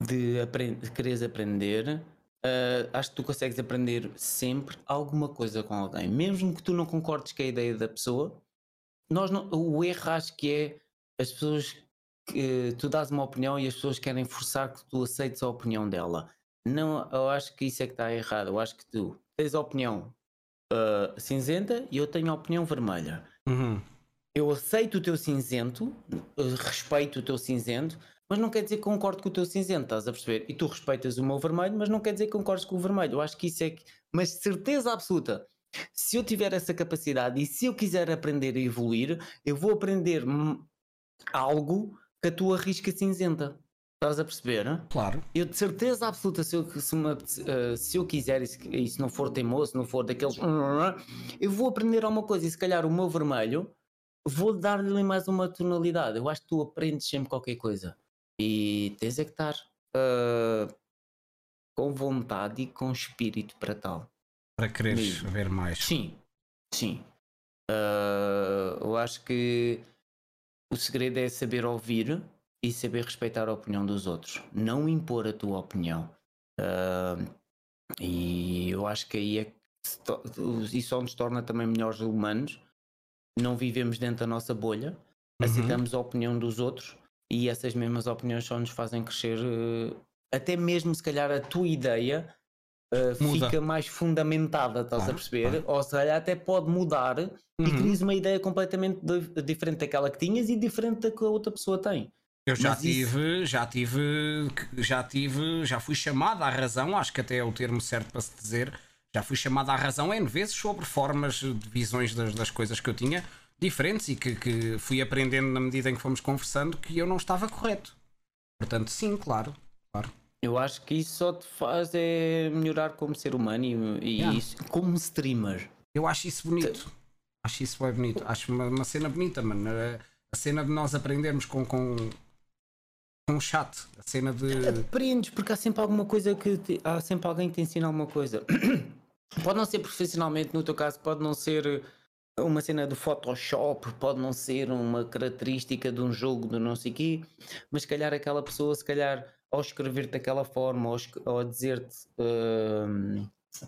de, apren- de quereres aprender, eh, acho que tu consegues aprender sempre alguma coisa com alguém. Mesmo que tu não concordes com a ideia da pessoa, nós não- o erro acho que é as pessoas que tu dás uma opinião e as pessoas querem forçar que tu aceites a opinião dela. Não, eu acho que isso é que está errado. Eu acho que tu tens a opinião uh, cinzenta e eu tenho a opinião vermelha. Uhum. Eu aceito o teu cinzento, uh, respeito o teu cinzento, mas não quer dizer que concordo com o teu cinzento, estás a perceber? E tu respeitas o meu vermelho, mas não quer dizer que concordes com o vermelho. Eu acho que isso é que. Mas certeza absoluta, se eu tiver essa capacidade e se eu quiser aprender a evoluir, eu vou aprender algo que a tua risca cinzenta. Estás a perceber? Claro. Eu de certeza absoluta, se eu, se, apete- eh, se eu quiser, e se, e se não for teimoso, se não for daqueles. Eu vou aprender alguma coisa e se calhar o meu vermelho, vou dar-lhe mais uma tonalidade. Eu acho que tu aprendes sempre qualquer coisa. E tens é que estar eh, com vontade e com espírito para tal. Para quereres Mesmo. ver mais. Sim, sim. Ah, eu acho que o segredo é saber ouvir e saber respeitar a opinião dos outros, não impor a tua opinião. Ah, e eu acho que aí é que isso só nos torna também melhores humanos. Não vivemos dentro da nossa bolha, Uhum. aceitamos a opinião dos outros e essas mesmas opiniões só nos fazem crescer. eh, até mesmo se calhar a tua ideia Muda. fica mais fundamentada, estás Claro, a perceber? Ou se calhar até pode mudar e Uhum. crias uma ideia completamente di- diferente daquela que tinhas e diferente da que a outra pessoa tem. Eu já Mas isso- tive, já tive, já tive, já fui chamado à razão, acho que até é o termo certo para se dizer, já fui chamado à razão N vezes sobre formas de visões das, das coisas que eu tinha diferentes e que, que fui aprendendo na medida em que fomos conversando que eu não estava correto. Portanto, sim, claro. claro. Eu acho que isso só te faz é melhorar como ser humano e, e Yeah. isso, como streamer. Eu acho isso bonito. Acho isso bem bonito. Acho uma, uma cena bonita, mano. A, a cena de nós aprendermos com, com, com o chat. A cena de. Aprendes, porque há sempre alguma coisa que te- há sempre alguém que te ensina alguma coisa. pode não ser profissionalmente, no teu caso, pode não ser uma cena do Photoshop, pode não ser uma característica de um jogo de não sei quê, mas se calhar aquela pessoa, se calhar ao escrever-te daquela forma, ou, dizer-te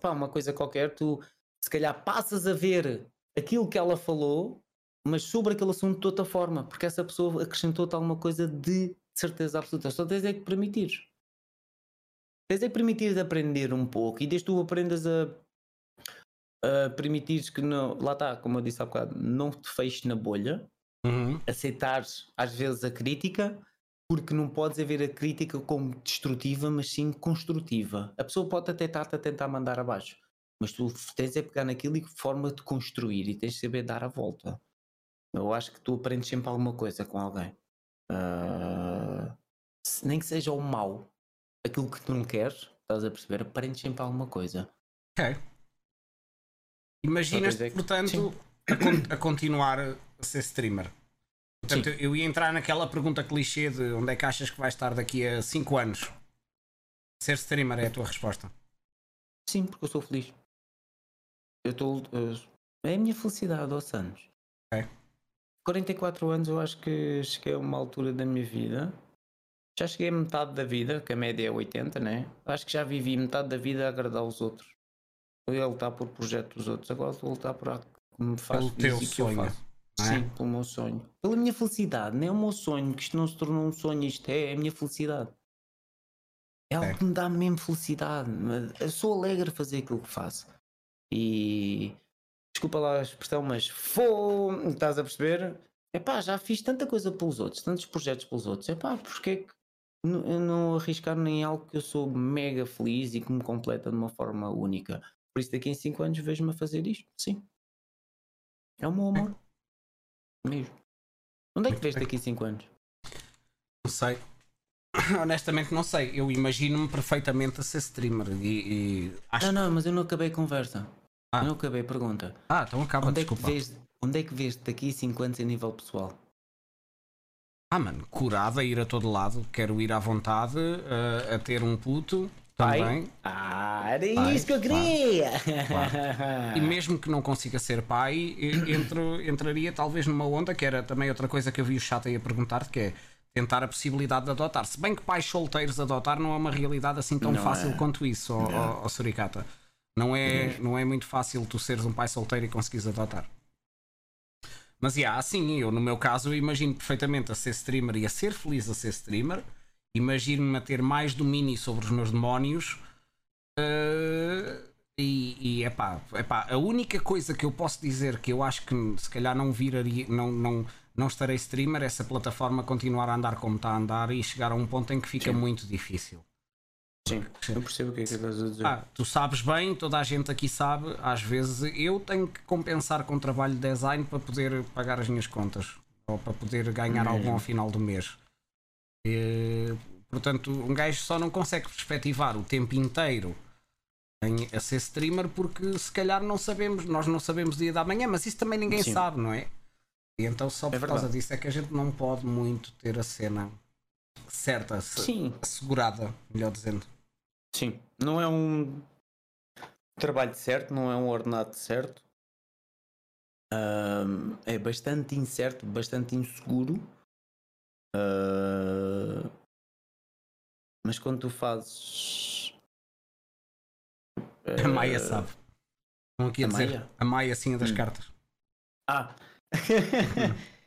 pá, uma coisa qualquer, tu se calhar passas a ver aquilo que ela falou, mas sobre aquele assunto de outra forma, porque essa pessoa acrescentou-te alguma coisa de certeza absoluta. Só tens é que permitir. Tens é que permitir aprender um pouco e desde tu aprendas a, a permitires que não, lá está, como eu disse há bocado, não te feches na bolha, Uhum. aceitares às vezes a crítica, porque não podes haver a crítica como destrutiva, mas sim construtiva. A pessoa pode até estar-te a tentar mandar abaixo, mas tu tens é pegar naquilo e forma de construir e tens de saber dar a volta. Eu acho que tu aprendes sempre alguma coisa com alguém. Ah, nem que seja o mau, aquilo que tu não queres, estás a perceber, aprendes sempre alguma coisa. Ok. Imaginas, é portanto, a, con- a continuar a ser streamer. Portanto, eu ia entrar naquela pergunta clichê de onde é que achas que vais estar daqui a 5 anos. Ser streamer é a tua resposta. Sim, porque eu sou feliz. Eu estou. É a minha felicidade aos anos. Ok. 44 anos, eu acho que cheguei a uma altura da minha vida. Já cheguei a metade da vida, que a média é 80, né? Acho que já vivi metade da vida a agradar os outros. Eu ia lutar por projeto dos outros, agora estou a lutar por algo que me faz Pelo teu que eu sonho. é? Sim, pelo meu sonho. Pela minha felicidade, não é o meu sonho, que isto não se tornou um sonho, isto é a minha felicidade. É algo É. que me dá mesmo felicidade. Eu sou alegre a fazer aquilo que faço. E desculpa lá a expressão, mas fô, estás a perceber? Epá, já fiz tanta coisa pelos outros, tantos projetos pelos outros. Epá, porque é que eu não arriscar nem algo que eu sou mega feliz e que me completa de uma forma única? Por isso daqui em 5 anos vejo-me a fazer isto. Sim. É o meu amor. Mesmo. Onde é que vês daqui a 5 anos? Não sei. Honestamente, não sei. Eu imagino-me perfeitamente a ser streamer. E, e acho Não, não, mas eu não acabei a conversa. Ah. Não acabei a pergunta. Ah, então acaba, onde, é que desculpa. vês, onde é que vês daqui a 5 anos a nível pessoal? Ah, mano, curado a ir a todo lado. Quero ir à vontade, a, a ter um puto Pai? também. Ah, era Pai, isso que eu claro, queria! E mesmo que não consiga ser pai, entro, entraria talvez numa onda, que era também outra coisa que eu vi o chat aí a perguntar-te, que é tentar a possibilidade de adotar. Se bem que pais solteiros adotar não é uma realidade assim tão Não fácil é. quanto isso, ó, ó- ó Suricata. Não é, não é muito fácil tu seres um pai solteiro e conseguires adotar. Mas, yeah, assim, eu no meu caso imagino perfeitamente a ser streamer e a ser feliz a ser streamer. Imagino-me a ter mais domínio sobre os meus demónios. eh, e, e epá, epá, a única coisa que eu posso dizer que eu acho que se calhar não viraria, não, não, não estarei streamer, é essa plataforma continuar a andar como está a andar e chegar a um ponto em que fica Sim. muito difícil. Sim, eu percebo o que é que estás a dizer. Ah, tu sabes bem, toda a gente aqui sabe, às vezes eu tenho que compensar com trabalho de design para poder pagar as minhas contas ou para poder ganhar Mesmo. algum ao final do mês. E, Portanto, um gajo só não consegue perspectivar o tempo inteiro em, a ser streamer porque se calhar não sabemos, nós não sabemos o dia da manhã, mas isso também ninguém Sim. sabe, não é? E então só É por causa verdade. disso é que a gente não pode muito ter a cena certa, Sim, assegurada, melhor dizendo. sim. Não é um trabalho certo, não é um ordenado certo. Ahm, é bastante incerto, bastante inseguro. Ah, mas quando tu fazes. A Maia sabe. Estão aqui a, a dizer Maia? a Maia a das Hum. cartas. Ah!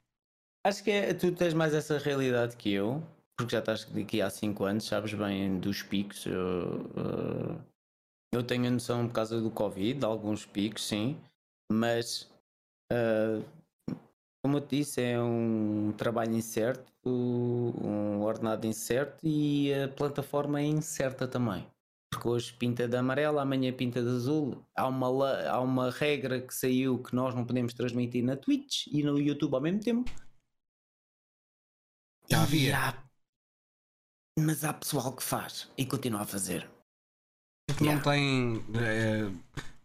Acho que é- tu tens mais essa realidade que eu, porque já estás aqui há 5 anos, sabes bem dos picos. Eu, eh, eu tenho a noção por causa do Covid, de alguns picos, sim, mas eh, como eu te disse, é um trabalho incerto, um ordenado incerto e a plataforma é incerta também. Porque hoje pinta de amarelo, amanhã pinta de azul. Há uma, há uma regra que saiu que nós não podemos transmitir na Twitch e no YouTube ao mesmo tempo. Já havia. Mas há pessoal que faz e continua a fazer. Porque não Yeah. tem. eh,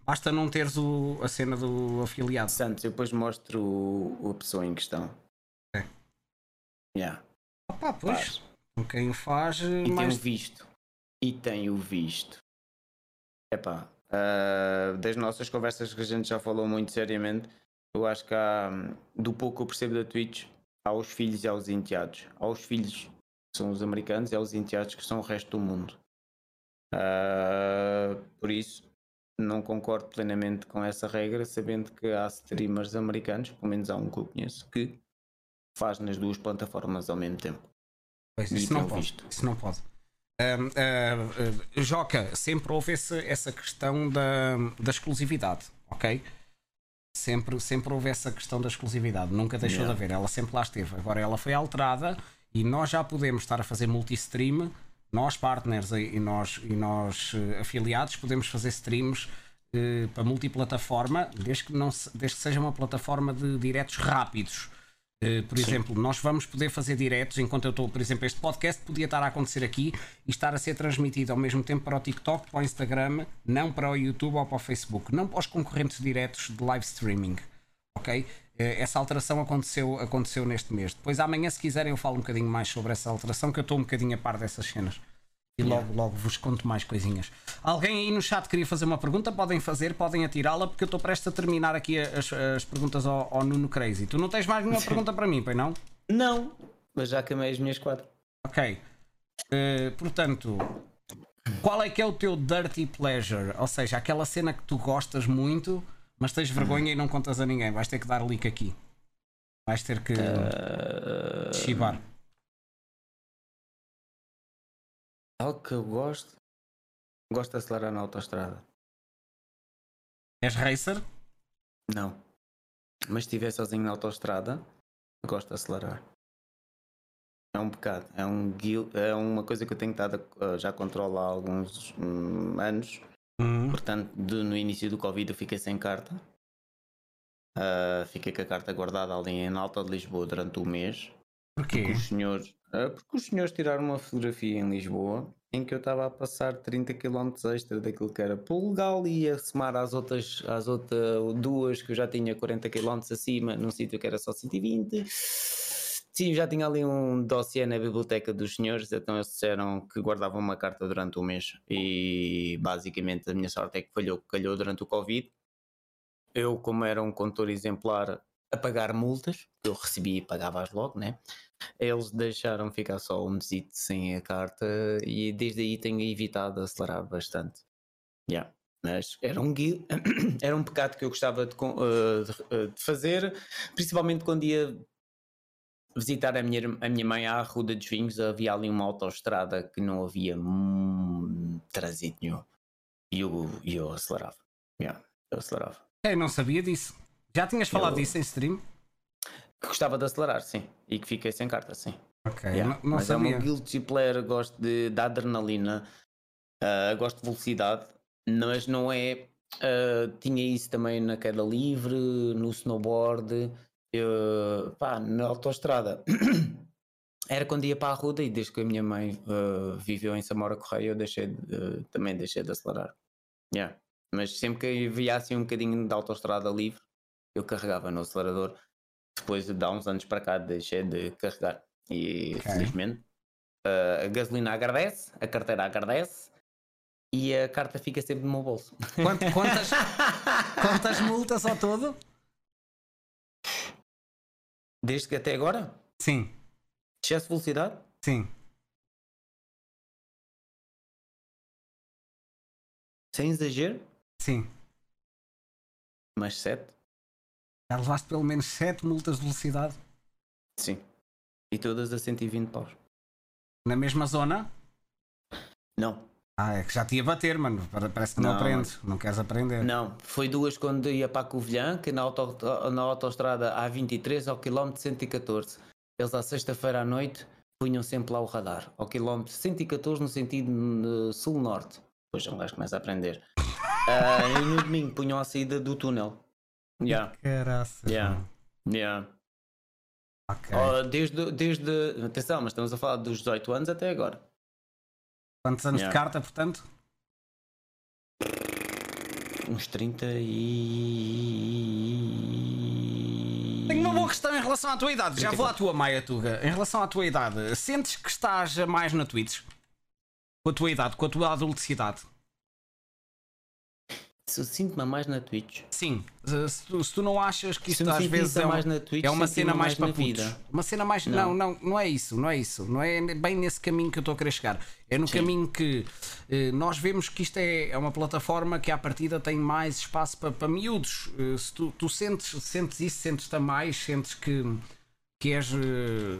basta não teres o, a cena do afiliado. Santos, eu depois mostro o- a pessoa em questão. É. Yeah. Opa, pois. Faz. Quem faz eh, E mais. tem o visto. E tem o visto. Epá, ah, das nossas conversas que a gente já falou muito seriamente, eu acho que há, hum, do pouco que eu percebo da Twitch, há os filhos e há os enteados. Há os filhos são os americanos e há os enteados que são o resto do mundo. Ah, por isso, não concordo plenamente com essa regra, sabendo que há streamers americanos, pelo menos há um que eu conheço, que faz nas duas plataformas ao mesmo tempo. Pois, isso não pode. Isso não pode. Ah, ah, Joca, sempre houve esse- essa questão da, da exclusividade, ok? Sempre, sempre houve essa questão da exclusividade, nunca deixou Yeah. de haver, ela sempre lá esteve. Agora ela foi alterada e nós já podemos estar a fazer multi-stream, nós partners e nós, e nós eh, afiliados, podemos fazer streams eh, para multiplataforma, desde que, não se- desde que seja uma plataforma de diretos rápidos. Uh, por exemplo, nós vamos poder fazer diretos enquanto eu estou, por exemplo, este podcast podia estar a acontecer aqui e estar a ser transmitido ao mesmo tempo para o TikTok, para o Instagram, não para o YouTube ou para o Facebook, não para os concorrentes diretos de live streaming. Ok? Uh, Essa alteração aconteceu, aconteceu neste mês. Depois amanhã, se quiserem, eu falo um bocadinho mais sobre essa alteração, que eu estou um bocadinho a par dessas cenas. E logo, logo vos conto mais coisinhas. Alguém aí no chat queria fazer uma pergunta? Podem fazer, podem atirá-la, porque eu estou prestes a terminar aqui as, as perguntas ao, ao Nuno Crazy. Tu não tens mais nenhuma pergunta para mim, pois não? Não, mas já queimei as minhas quatro. Ok. Eh, portanto, qual é que é o teu dirty pleasure? Ou seja, aquela cena que tu gostas muito, mas tens vergonha e não contas a ninguém. Vais ter que dar leak aqui. Vais ter que Uh, chibar. algo que eu gosto. Gosto de acelerar na autostrada. És racer? Não. Mas se estiver sozinho na autostrada, gosto de acelerar. É um pecado. É, um guil- é uma coisa que eu tenho estado a, a- já controlo há alguns hum, anos. Hum. Portanto, de- no início do Covid eu fiquei sem carta. Ah, fiquei com a carta guardada ali em Alta de Lisboa durante o mês. Porquê? Porque os senhores, ah, porque os senhores tiraram uma fotografia em Lisboa em que eu estava a passar 30 km extra daquilo que era pelo legal e ia somar às outras, às outras duas que eu já tinha 40 km acima num sítio que era só 120. Sim, já tinha ali um dossiê na biblioteca dos senhores, então eles disseram que guardavam uma carta durante o mês e basicamente a minha sorte é que falhou, calhou durante o Covid. Eu, como era um condutor exemplar a pagar multas, que eu recebia e pagava-as logo, né? Eles deixaram ficar só um mesito sem a carta e desde aí tenho evitado acelerar bastante. Yeah. Mas era um, era um pecado que eu gostava de, eh, de fazer, principalmente quando ia visitar a minha, a minha mãe à Rua dos Vinhos, havia ali uma autoestrada que não havia hum, trânsito nenhum. E eu, eu acelerava. Yeah, eu acelerava. Eu não sabia disso. Já tinhas falado Eu- disso em stream? Que gostava de acelerar, sim. E que fiquei sem carta, sim. Ok, Yeah, não, não mas é sabia. uma guilty player, gosto de, da adrenalina, ah, gosto de velocidade, mas não é. ah, tinha isso também na queda livre, no snowboard, eu- pá, na autoestrada. Era quando ia para a Ruda e desde que a minha mãe uh, viveu em Samora Correia eu deixei de, uh, também deixei de acelerar. Yeah. Mas sempre que havia assim um bocadinho de autoestrada livre, eu carregava no acelerador. Depois de há uns anos para cá deixei de carregar. E Ok. felizmente uh, a gasolina agradece, a carteira agradece e a carta fica sempre no meu bolso. Quant- quantas, quantas multas ao todo? Desde que até agora, Sim, excesso de velocidade, sim. sem exagero, Sim. mas 7. Já levaste pelo menos 7 multas de velocidade Sim. E todas a 120 paus. na mesma zona? Não, Ah, é que já te ia bater, mano. Pare- Parece que não, Não, aprendes, não queres aprender. não. Foi duas quando ia para a Covilhã, que na, auto, na autostrada A23 ao quilómetro 114. Eles à sexta-feira à noite punham sempre lá o radar. Ao quilómetro 114 no sentido uh, sul-norte. Depois um gajo começa a aprender. Ah, e no domingo punham a saída do túnel. Yeah, Caraças. Yeah. mano. yeah. Ok. Oh, desde, desde. Atenção, mas estamos a falar dos 18 anos até agora. Quantos anos de Yeah. carta, portanto? Uns 30 e. Tenho uma boa questão em relação à tua idade. Já vou à tua Maia Tuga. Em relação à tua idade, sentes que estás mais na Twitch? Com a tua idade, com a tua adulticidade? Sinto-me mais na Twitch. Sim. Se tu, se tu não achas que isto às vezes é na Twitch, é uma cena mais, mais para putos. vida. Uma cena mais. Não. Não. não, não, é isso. Não é isso. Não é bem nesse caminho que eu estou a querer chegar. É no Sim. caminho que eh, nós vemos que isto é, é uma plataforma que à partida tem mais espaço para, para miúdos. Eh, se tu, tu sentes, sentes isso, sentes-te a mais, sentes que, que és. eh,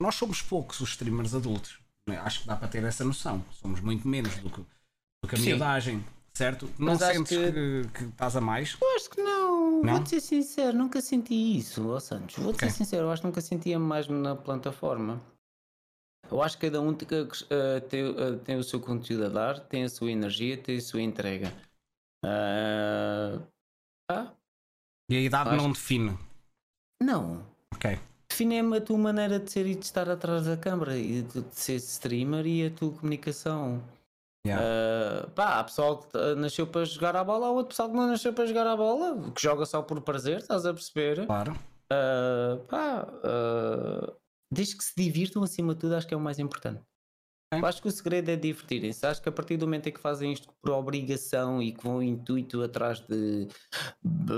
nós somos poucos os streamers adultos. Acho que dá para ter essa noção. Somos muito menos do que, do que a miudagem. Certo? Não Mas acho sentes que- que... que estás a mais? Eu acho que não. Não? Vou-te ser sincero, nunca senti isso, ó Santos. Vou-te Ok. ser sincero, eu acho que nunca sentia mais na plataforma. Eu acho que cada um te- eh, tem, eh, tem o seu conteúdo a dar, tem a sua energia, tem a sua entrega. Ah, ah, E a idade Acho- não define. não. Ok. Define-me a tua maneira de ser e de estar atrás da câmara e de ser streamer e a tua comunicação. Yeah. Ah, pá, há pessoal que ah, nasceu para jogar a bola, há outro pessoal que não nasceu para jogar a bola, que joga só por prazer, estás a perceber? Claro. Ah, pá, ah, desde que se divirtam acima de tudo, acho que é o mais importante. Acho que o segredo é divertirem-se. Acho que a partir do momento em que fazem isto por obrigação e que vão intuito atrás de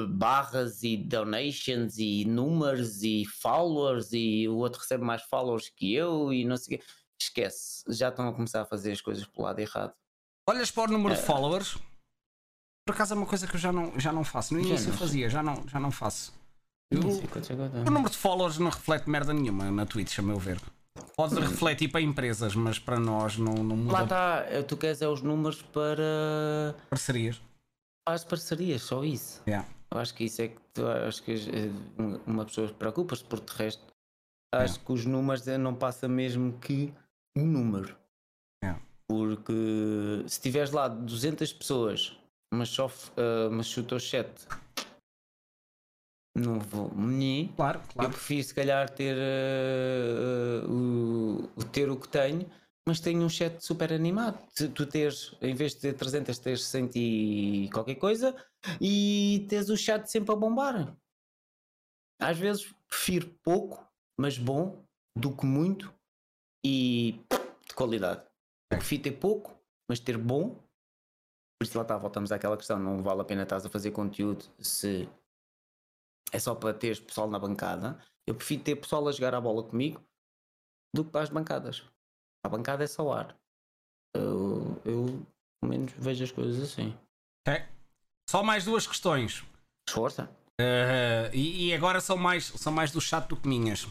barras e donations e números e followers e o outro recebe mais followers que eu e não sei o quê, esquece. Já estão a começar a fazer as coisas pelo lado errado. Olhas para o número de É. followers. Por acaso é uma coisa que eu já não, já não faço. No início eu fazia, já não, já não faço. Eu- é o número de followers não reflete merda nenhuma na Twitch, a meu ver. Pode refletir para empresas, mas para nós não, não muda Lá está, eh, tu queres é os números para parcerias. as parcerias, só isso. Yeah. Eu acho que isso é que tu, acho que eh, uma pessoa preocupa-se, porque de resto acho que os números eh, não passa mesmo que um número. Yeah. Porque se tiveres lá 200 pessoas, mas só eh, mas chutou 7, não vou. Nhê. Claro, Eu claro. prefiro se calhar ter, eh, eh, o, ter o que tenho, mas tenho um chat super animado. Tu teres, em vez de ter 300, teres 100 e qualquer coisa e tens o chat sempre a bombar. Às vezes prefiro pouco, mas bom, do que muito e de qualidade. Eu prefiro ter pouco, mas ter bom. Por isso lá está, voltamos àquela questão, não vale a pena estás a fazer conteúdo se é só para teres pessoal na bancada. Eu prefiro ter pessoal a jogar a bola comigo do que para as bancadas. A bancada é só ar. Eu, eu pelo menos vejo as coisas assim. Ok. Só mais duas questões. Esforça. Uh, e, e agora são mais, são mais do chato do que minhas.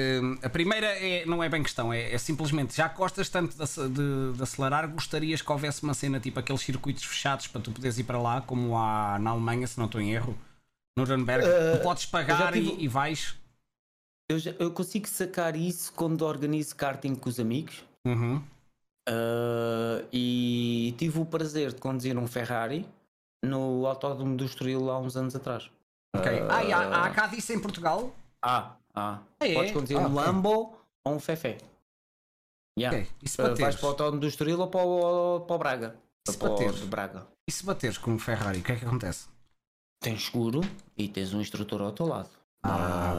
Um, a primeira é, não é bem questão, é, é simplesmente já gostas tanto de, de- de acelerar, gostarias que houvesse uma cena tipo aqueles circuitos fechados para tu poderes ir para lá, como há na Alemanha, se não estou em erro, Nuremberg. Uh, tu podes pagar tive- e, e vais. Eu, já- eu consigo sacar isso quando organizo karting com os amigos. Uhum. Ah, e tive o prazer de conduzir um Ferrari no Autódromo do Estoril há uns anos atrás. Ok. Uh, Ah, e há, há cá disso em Portugal? Ah, ah. Ah, é? Podes conduzir Ah, um. Lambo ou um Fefé. Yeah. Ok, E se Uh, vais para o Autódromo do Estoril ou para o, para o Braga? Se para o bateres? de Braga. E se bateres com um Ferrari, o que é que acontece? Tens seguro e tens um instrutor ao teu lado. Ah,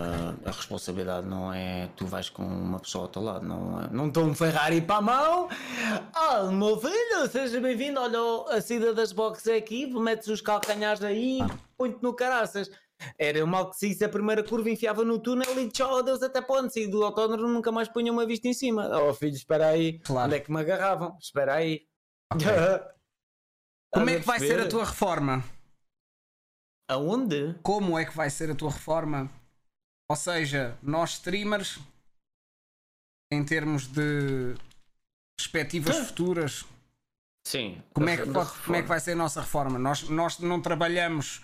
Ah, A responsabilidade não é tu vais com uma pessoa ao teu lado, não é? Não estou um Ferrari para a mão. Ah, meu filho, seja bem-vindo. Olha, a saída das boxes é aqui, metes os calcanhares aí, põe-te no caraças. Era o mal que se isso a primeira curva enfiava no túnel e tchau, adeus até onde saí do autódromo nunca mais punha uma vista em cima. Oh filho, espera aí. Claro. Onde é que me agarravam? Espera aí. Como é que vai ser a tua reforma? Aonde? Como é que vai ser a tua reforma? Ou seja, nós streamers, em termos de perspectivas futuras, Sim. como é que, pode- como é que vai ser a nossa reforma? Nós, nós não trabalhamos,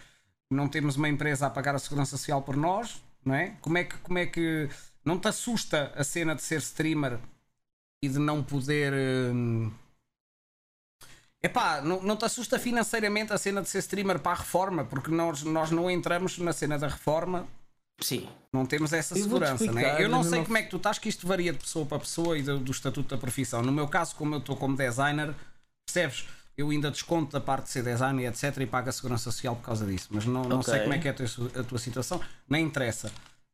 não temos uma empresa a pagar a segurança social por nós, não é? Como é que, como é que não te assusta a cena de ser streamer e de não poder. hum, Epá, não, não te assusta financeiramente a cena de ser streamer para a reforma, porque nós, nós não entramos na cena da reforma, Sim. não temos essa Eu segurança, né? explicar, Eu não sei não- como é que tu estás, que isto varia de pessoa para pessoa e do, do estatuto da profissão. No meu caso, como eu estou como designer, percebes? Eu ainda desconto da parte de ser designer, etc. e pago a segurança social por causa disso. Mas não, não sei Ok. como é que é a tua, a tua situação, nem interessa.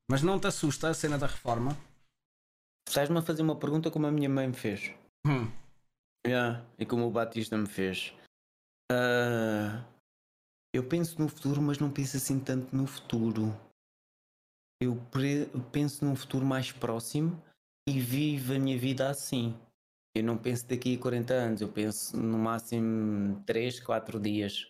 Mas não te assusta a cena da reforma? Estás-me a fazer uma pergunta como a minha mãe me fez. Hum, Yeah, e como o Batista me fez. Ah, eu penso no futuro, mas não penso assim tanto no futuro. Eu penso num futuro mais próximo e vivo a minha vida assim. Eu não penso daqui a 40 anos, eu penso no máximo 3, 4 dias.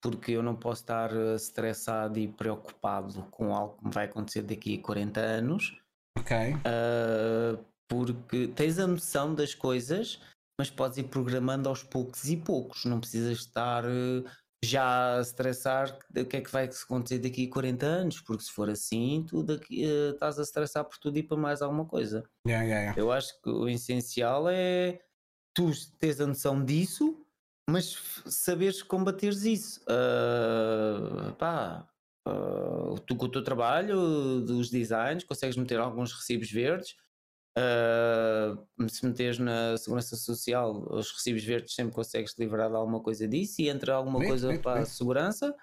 Porque eu não posso estar eh, estressado e preocupado com algo que vai acontecer daqui a 40 anos. ok. Uh, porque tens a noção das coisas, mas podes ir programando aos poucos e poucos. Não precisas estar uh, já a estressar o que é que vai acontecer daqui a 40 anos, porque se for assim, tu daqui, uh, estás a estressar por tudo e para mais alguma coisa. Yeah, yeah, yeah. Eu acho que o essencial é tu teres a noção disso, mas saberes combateres isso. Ah, pá, ah, tu com o teu trabalho dos designs consegues meter alguns recibos verdes. Ah, se meteres na segurança social, os recibos verdes sempre consegues te livrar de alguma coisa disso e entra alguma coisa para a segurança.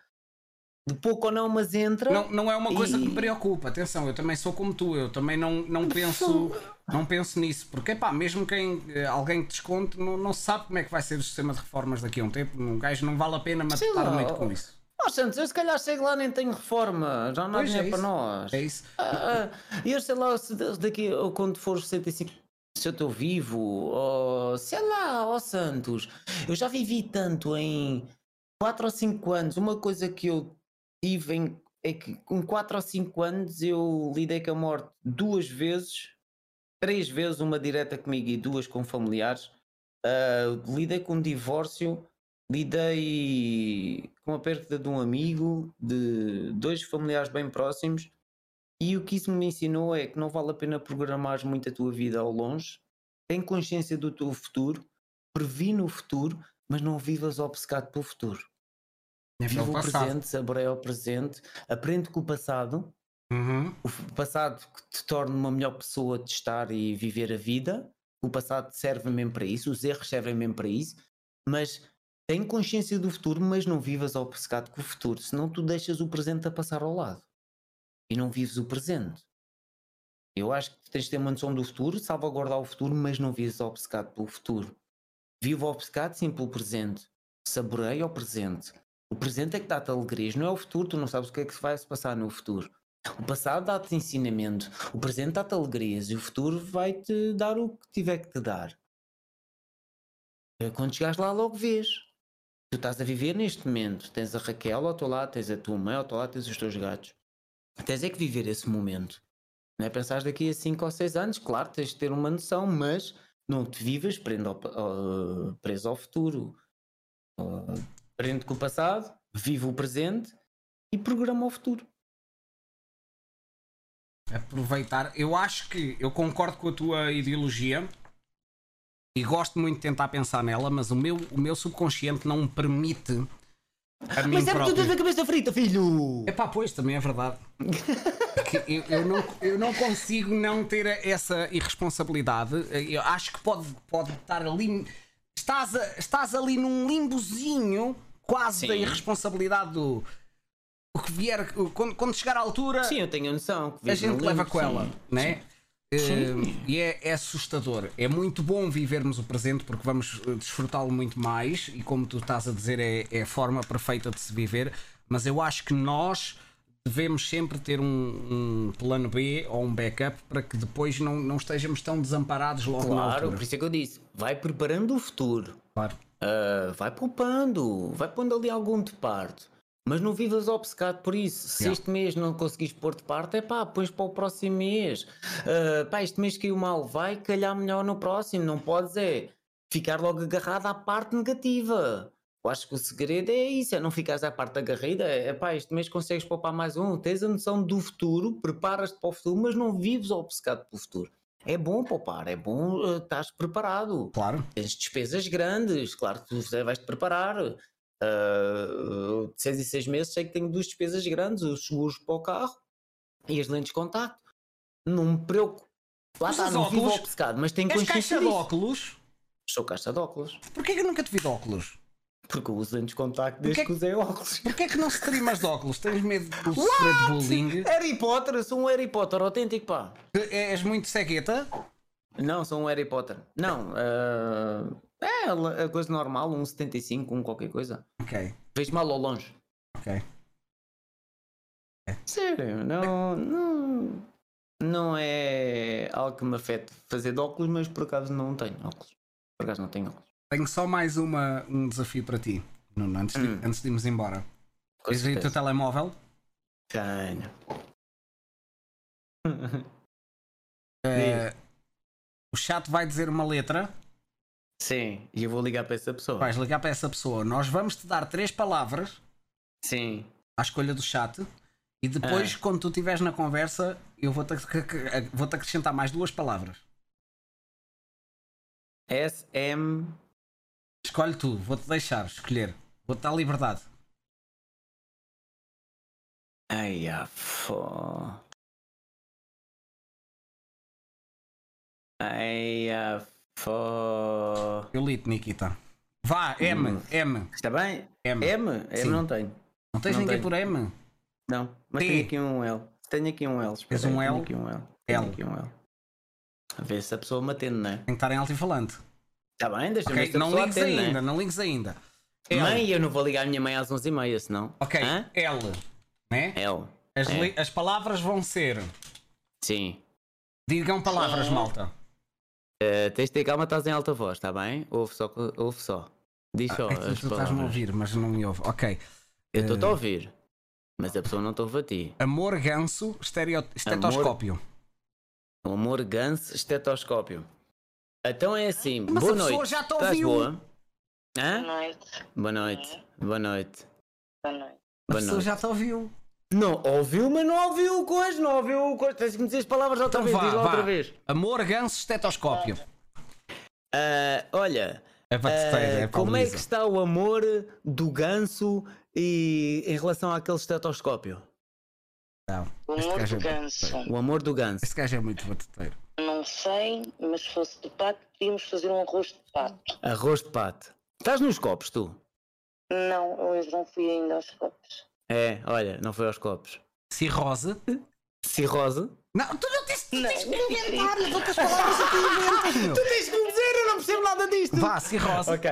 De pouco ou não, mas entra. Não, não é uma coisa que me E- preocupa. Atenção, eu também sou como tu. Eu também não, não, penso, não penso nisso. Porque, pá, mesmo quem eh, alguém que desconte, não, não se sabe como é que vai ser o sistema de reformas daqui a um tempo. Um gajo não vale a pena matar muito com isso. Oh, Santos, eu se calhar chego lá nem tenho reforma, já não há é dinheiro para isso. nós. É isso. Ah, ah, eu sei lá, se daqui ou quando for 65, se eu estou vivo, ou sei lá, ó Santos, eu já vivi tanto em 4 ou 5 anos. Uma coisa que eu tive em, é que com 4 ou 5 anos eu lidei com a morte duas vezes, três vezes, uma direta comigo e duas com familiares. Ah, lidei com um divórcio, lidei com a perda de um amigo, de dois familiares bem próximos. E o que isso me ensinou é que não vale a pena programares muito a tua vida ao longe. Tem consciência do teu futuro, previne o futuro, mas não vivas obcecado pelo futuro. É Viva o passado. presente, saboreia o presente, aprende com o passado, Uhum. o passado que te torna uma melhor pessoa de estar e viver a vida. O passado serve mesmo para isso, os erros servem mesmo para isso, mas tem consciência do futuro, mas não vivas obcecado com o futuro, senão tu deixas o presente a passar ao lado e não vives o presente. Eu acho que tens de ter uma noção do futuro, salvaguardar o futuro, mas não vives obcecado pelo futuro. Viva obcecado sim pelo presente. Saboreia o presente. O presente é que dá-te alegrias, não é o futuro, tu não sabes o que é que vai se passar no futuro. O passado dá-te ensinamento, o presente dá-te alegrias e o futuro vai-te dar o que tiver que te dar. Eh, Quando chegares lá, logo vês. Tu estás a viver neste momento. Tens a Raquel ao teu lado, tens a tua mãe ao teu lado, tens os teus gatos. Tens é que viver esse momento. Não é pensar daqui a 5 ou 6 anos, claro, tens de ter uma noção, mas não te vivas prendo ao, preso ao futuro. Prende com o passado, vive o presente e programa o futuro. Aproveitar. Eu acho que eu concordo com a tua ideologia e gosto muito de tentar pensar nela, mas o meu, o meu subconsciente não me permite a mim Mas é porque tu tens a cabeça frita, filho! Epá, pois, também é verdade. Que eu, eu não, eu não consigo não ter essa irresponsabilidade. Eu acho que pode, pode estar ali. Estás, a- estás ali num limbozinho quase da Sim. irresponsabilidade do. O que vier. Quando, quando chegar à altura, Sim, eu tenho a noção. que a gente leva com ela, sim. né? Eh, e é, é assustador. É muito bom vivermos o presente porque vamos eh, desfrutá-lo muito mais. E como tu estás a dizer, é, é a forma perfeita de se viver. Mas eu acho que nós devemos sempre ter um, um plano B ou um backup para que depois não, não estejamos tão desamparados logo Claro, por isso é que eu disse. Vai preparando o futuro. Claro. Ah, vai poupando. Vai pondo ali algum de parte. Mas não vivas obcecado por isso. Se Yeah. este mês não conseguires pôr de parte, é pá, pões para o próximo mês. Ah, pá, este mês caiu mal, vai calhar melhor no próximo. Não podes é ficar logo agarrado à parte negativa. Eu acho que o segredo é isso, é não ficares à parte agarrida. É pá, este mês consegues poupar mais um. Tens a noção do futuro, preparas-te para o futuro, mas não vives obcecado pelo futuro. É bom poupar, é bom ah, estás preparado Claro. tens despesas grandes, claro que tu vais-te preparar. Ah, de seis em seis meses sei que tenho duas despesas grandes, os seguros para o carro e as lentes de contacto. Não me preocupo. Lá está, não vivo óculos? obcecado, mas tenho consciência caixa de disso. óculos? Sou caixa de óculos. Porquê que eu nunca te vi de óculos? Porque eu uso lentes de contacto desde Porquê que usei óculos. Porquê que não se trimas de óculos? Tens medo do sofrer de bullying? Harry Potter, eu sou um Harry Potter autêntico, pá. És muito cegueta? Não, sou um Harry Potter. Não, ah, é a coisa normal, um 75, um qualquer coisa. Ok, Vejo mal ao longe. ok. Sério, não, não, não é algo que me afete fazer de óculos, mas por acaso não tenho óculos. Por acaso não tenho óculos. Tenho só mais uma, um desafio para ti, Nuno, antes de, Hum. antes de irmos embora. Tens aí o teu telemóvel? Tenho. Eh, o chat vai dizer uma letra, Sim, e eu vou ligar para essa pessoa. vais ligar para essa pessoa. Nós vamos te dar três palavras Sim. à escolha do chat e depois, Ah. quando tu estiveres na conversa, eu vou-te ac- vou-te acrescentar mais duas palavras. S, M. Escolhe tu, vou-te deixar escolher. Vou-te dar liberdade. Ai, ah, fó. Ai, ah, fó. Eu Nikita. Vá, M, Hum. M, Está bem? M. M? M Sim. não tenho. Não tens não ninguém tenho. por M? Não, mas T. tenho aqui um L. Tenho aqui um L. Tens um tenho L? Aqui um L. Tenho L. aqui um L. A ver se a pessoa me atende, não é? Tem que estar em alto-falante. Está bem, deixa-me Ok, ver se a não ligues atende, ainda, não é? não ligues ainda. L. Mãe, eu não vou ligar a minha mãe às 11h30, senão. Ok, Hã? L. Né? L. As, É. as palavras vão ser. Sim. Digam palavras, malta. Uh, tens de ter calma, estás em alta voz, está bem? Ouve só. Ouve só. Diz só É as tu estás-me a ouvir, mas não me ouve. Ok. Eu estou-te a ouvir. Mas a pessoa não te ouve a ti. Amor, ganso, estereo... estetoscópio. O amor ganso estetoscópio. Então é assim. Mas boa a pessoa noite. já te Estás ouviu. boa? Boa Hã? noite. Boa noite. Boa noite. Boa noite. A Boa pessoa noite. já te ouviu. Não, ouviu, mas não ouviu coisa, não ouviu coisa. Tens que me dizer as palavras outra Então vez, vá, diz lá vá. outra vez. Amor, ganso, estetoscópio. Ah, olha, É batuteira, ah, é como é que está o amor do ganso e em relação àquele estetoscópio? Não, O amor gajo do é ganso. O amor do ganso. Este gajo é muito batuteiro. Não sei, mas se fosse de pato, podíamos fazer um arroz de pato. Arroz de pato. Estás nos copos, tu? Não, hoje não fui ainda aos copos. É, olha, não foi aos copos. Cirrose. Cirrose? Não, tu não tens, tu Não, tens que me não inventar. As outras palavras aqui inventas, meu. Tens que me dizer, eu não percebo nada disto. Vá, cirrose. Ok.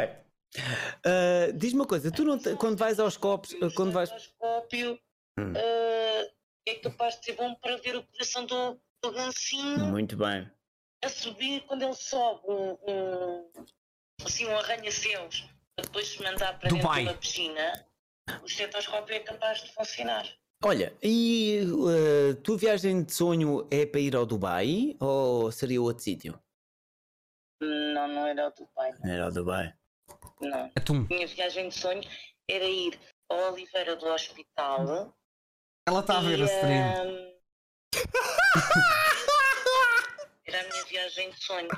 Ah, Diz-me uma coisa, tu não te- quando vais aos copos, ah, quando vais. Oscópio Hum. é capaz de ser bom para ver o coração do, do gancinho Muito bem. a subir quando ele sobe um, um- assim um arranha-céus para depois se mandar para Dubai. dentro de uma piscina. O estetoscópio é capaz de funcionar. Olha, e ah, tua viagem de sonho é para ir ao Dubai ou seria outro sítio? Não, não era o Dubai. Era ao Dubai. Não. Atum. minha viagem de sonho era ir ao Oliveira do Hospital. Ela está a ver e, a stream. ahm, era a minha viagem de sonho.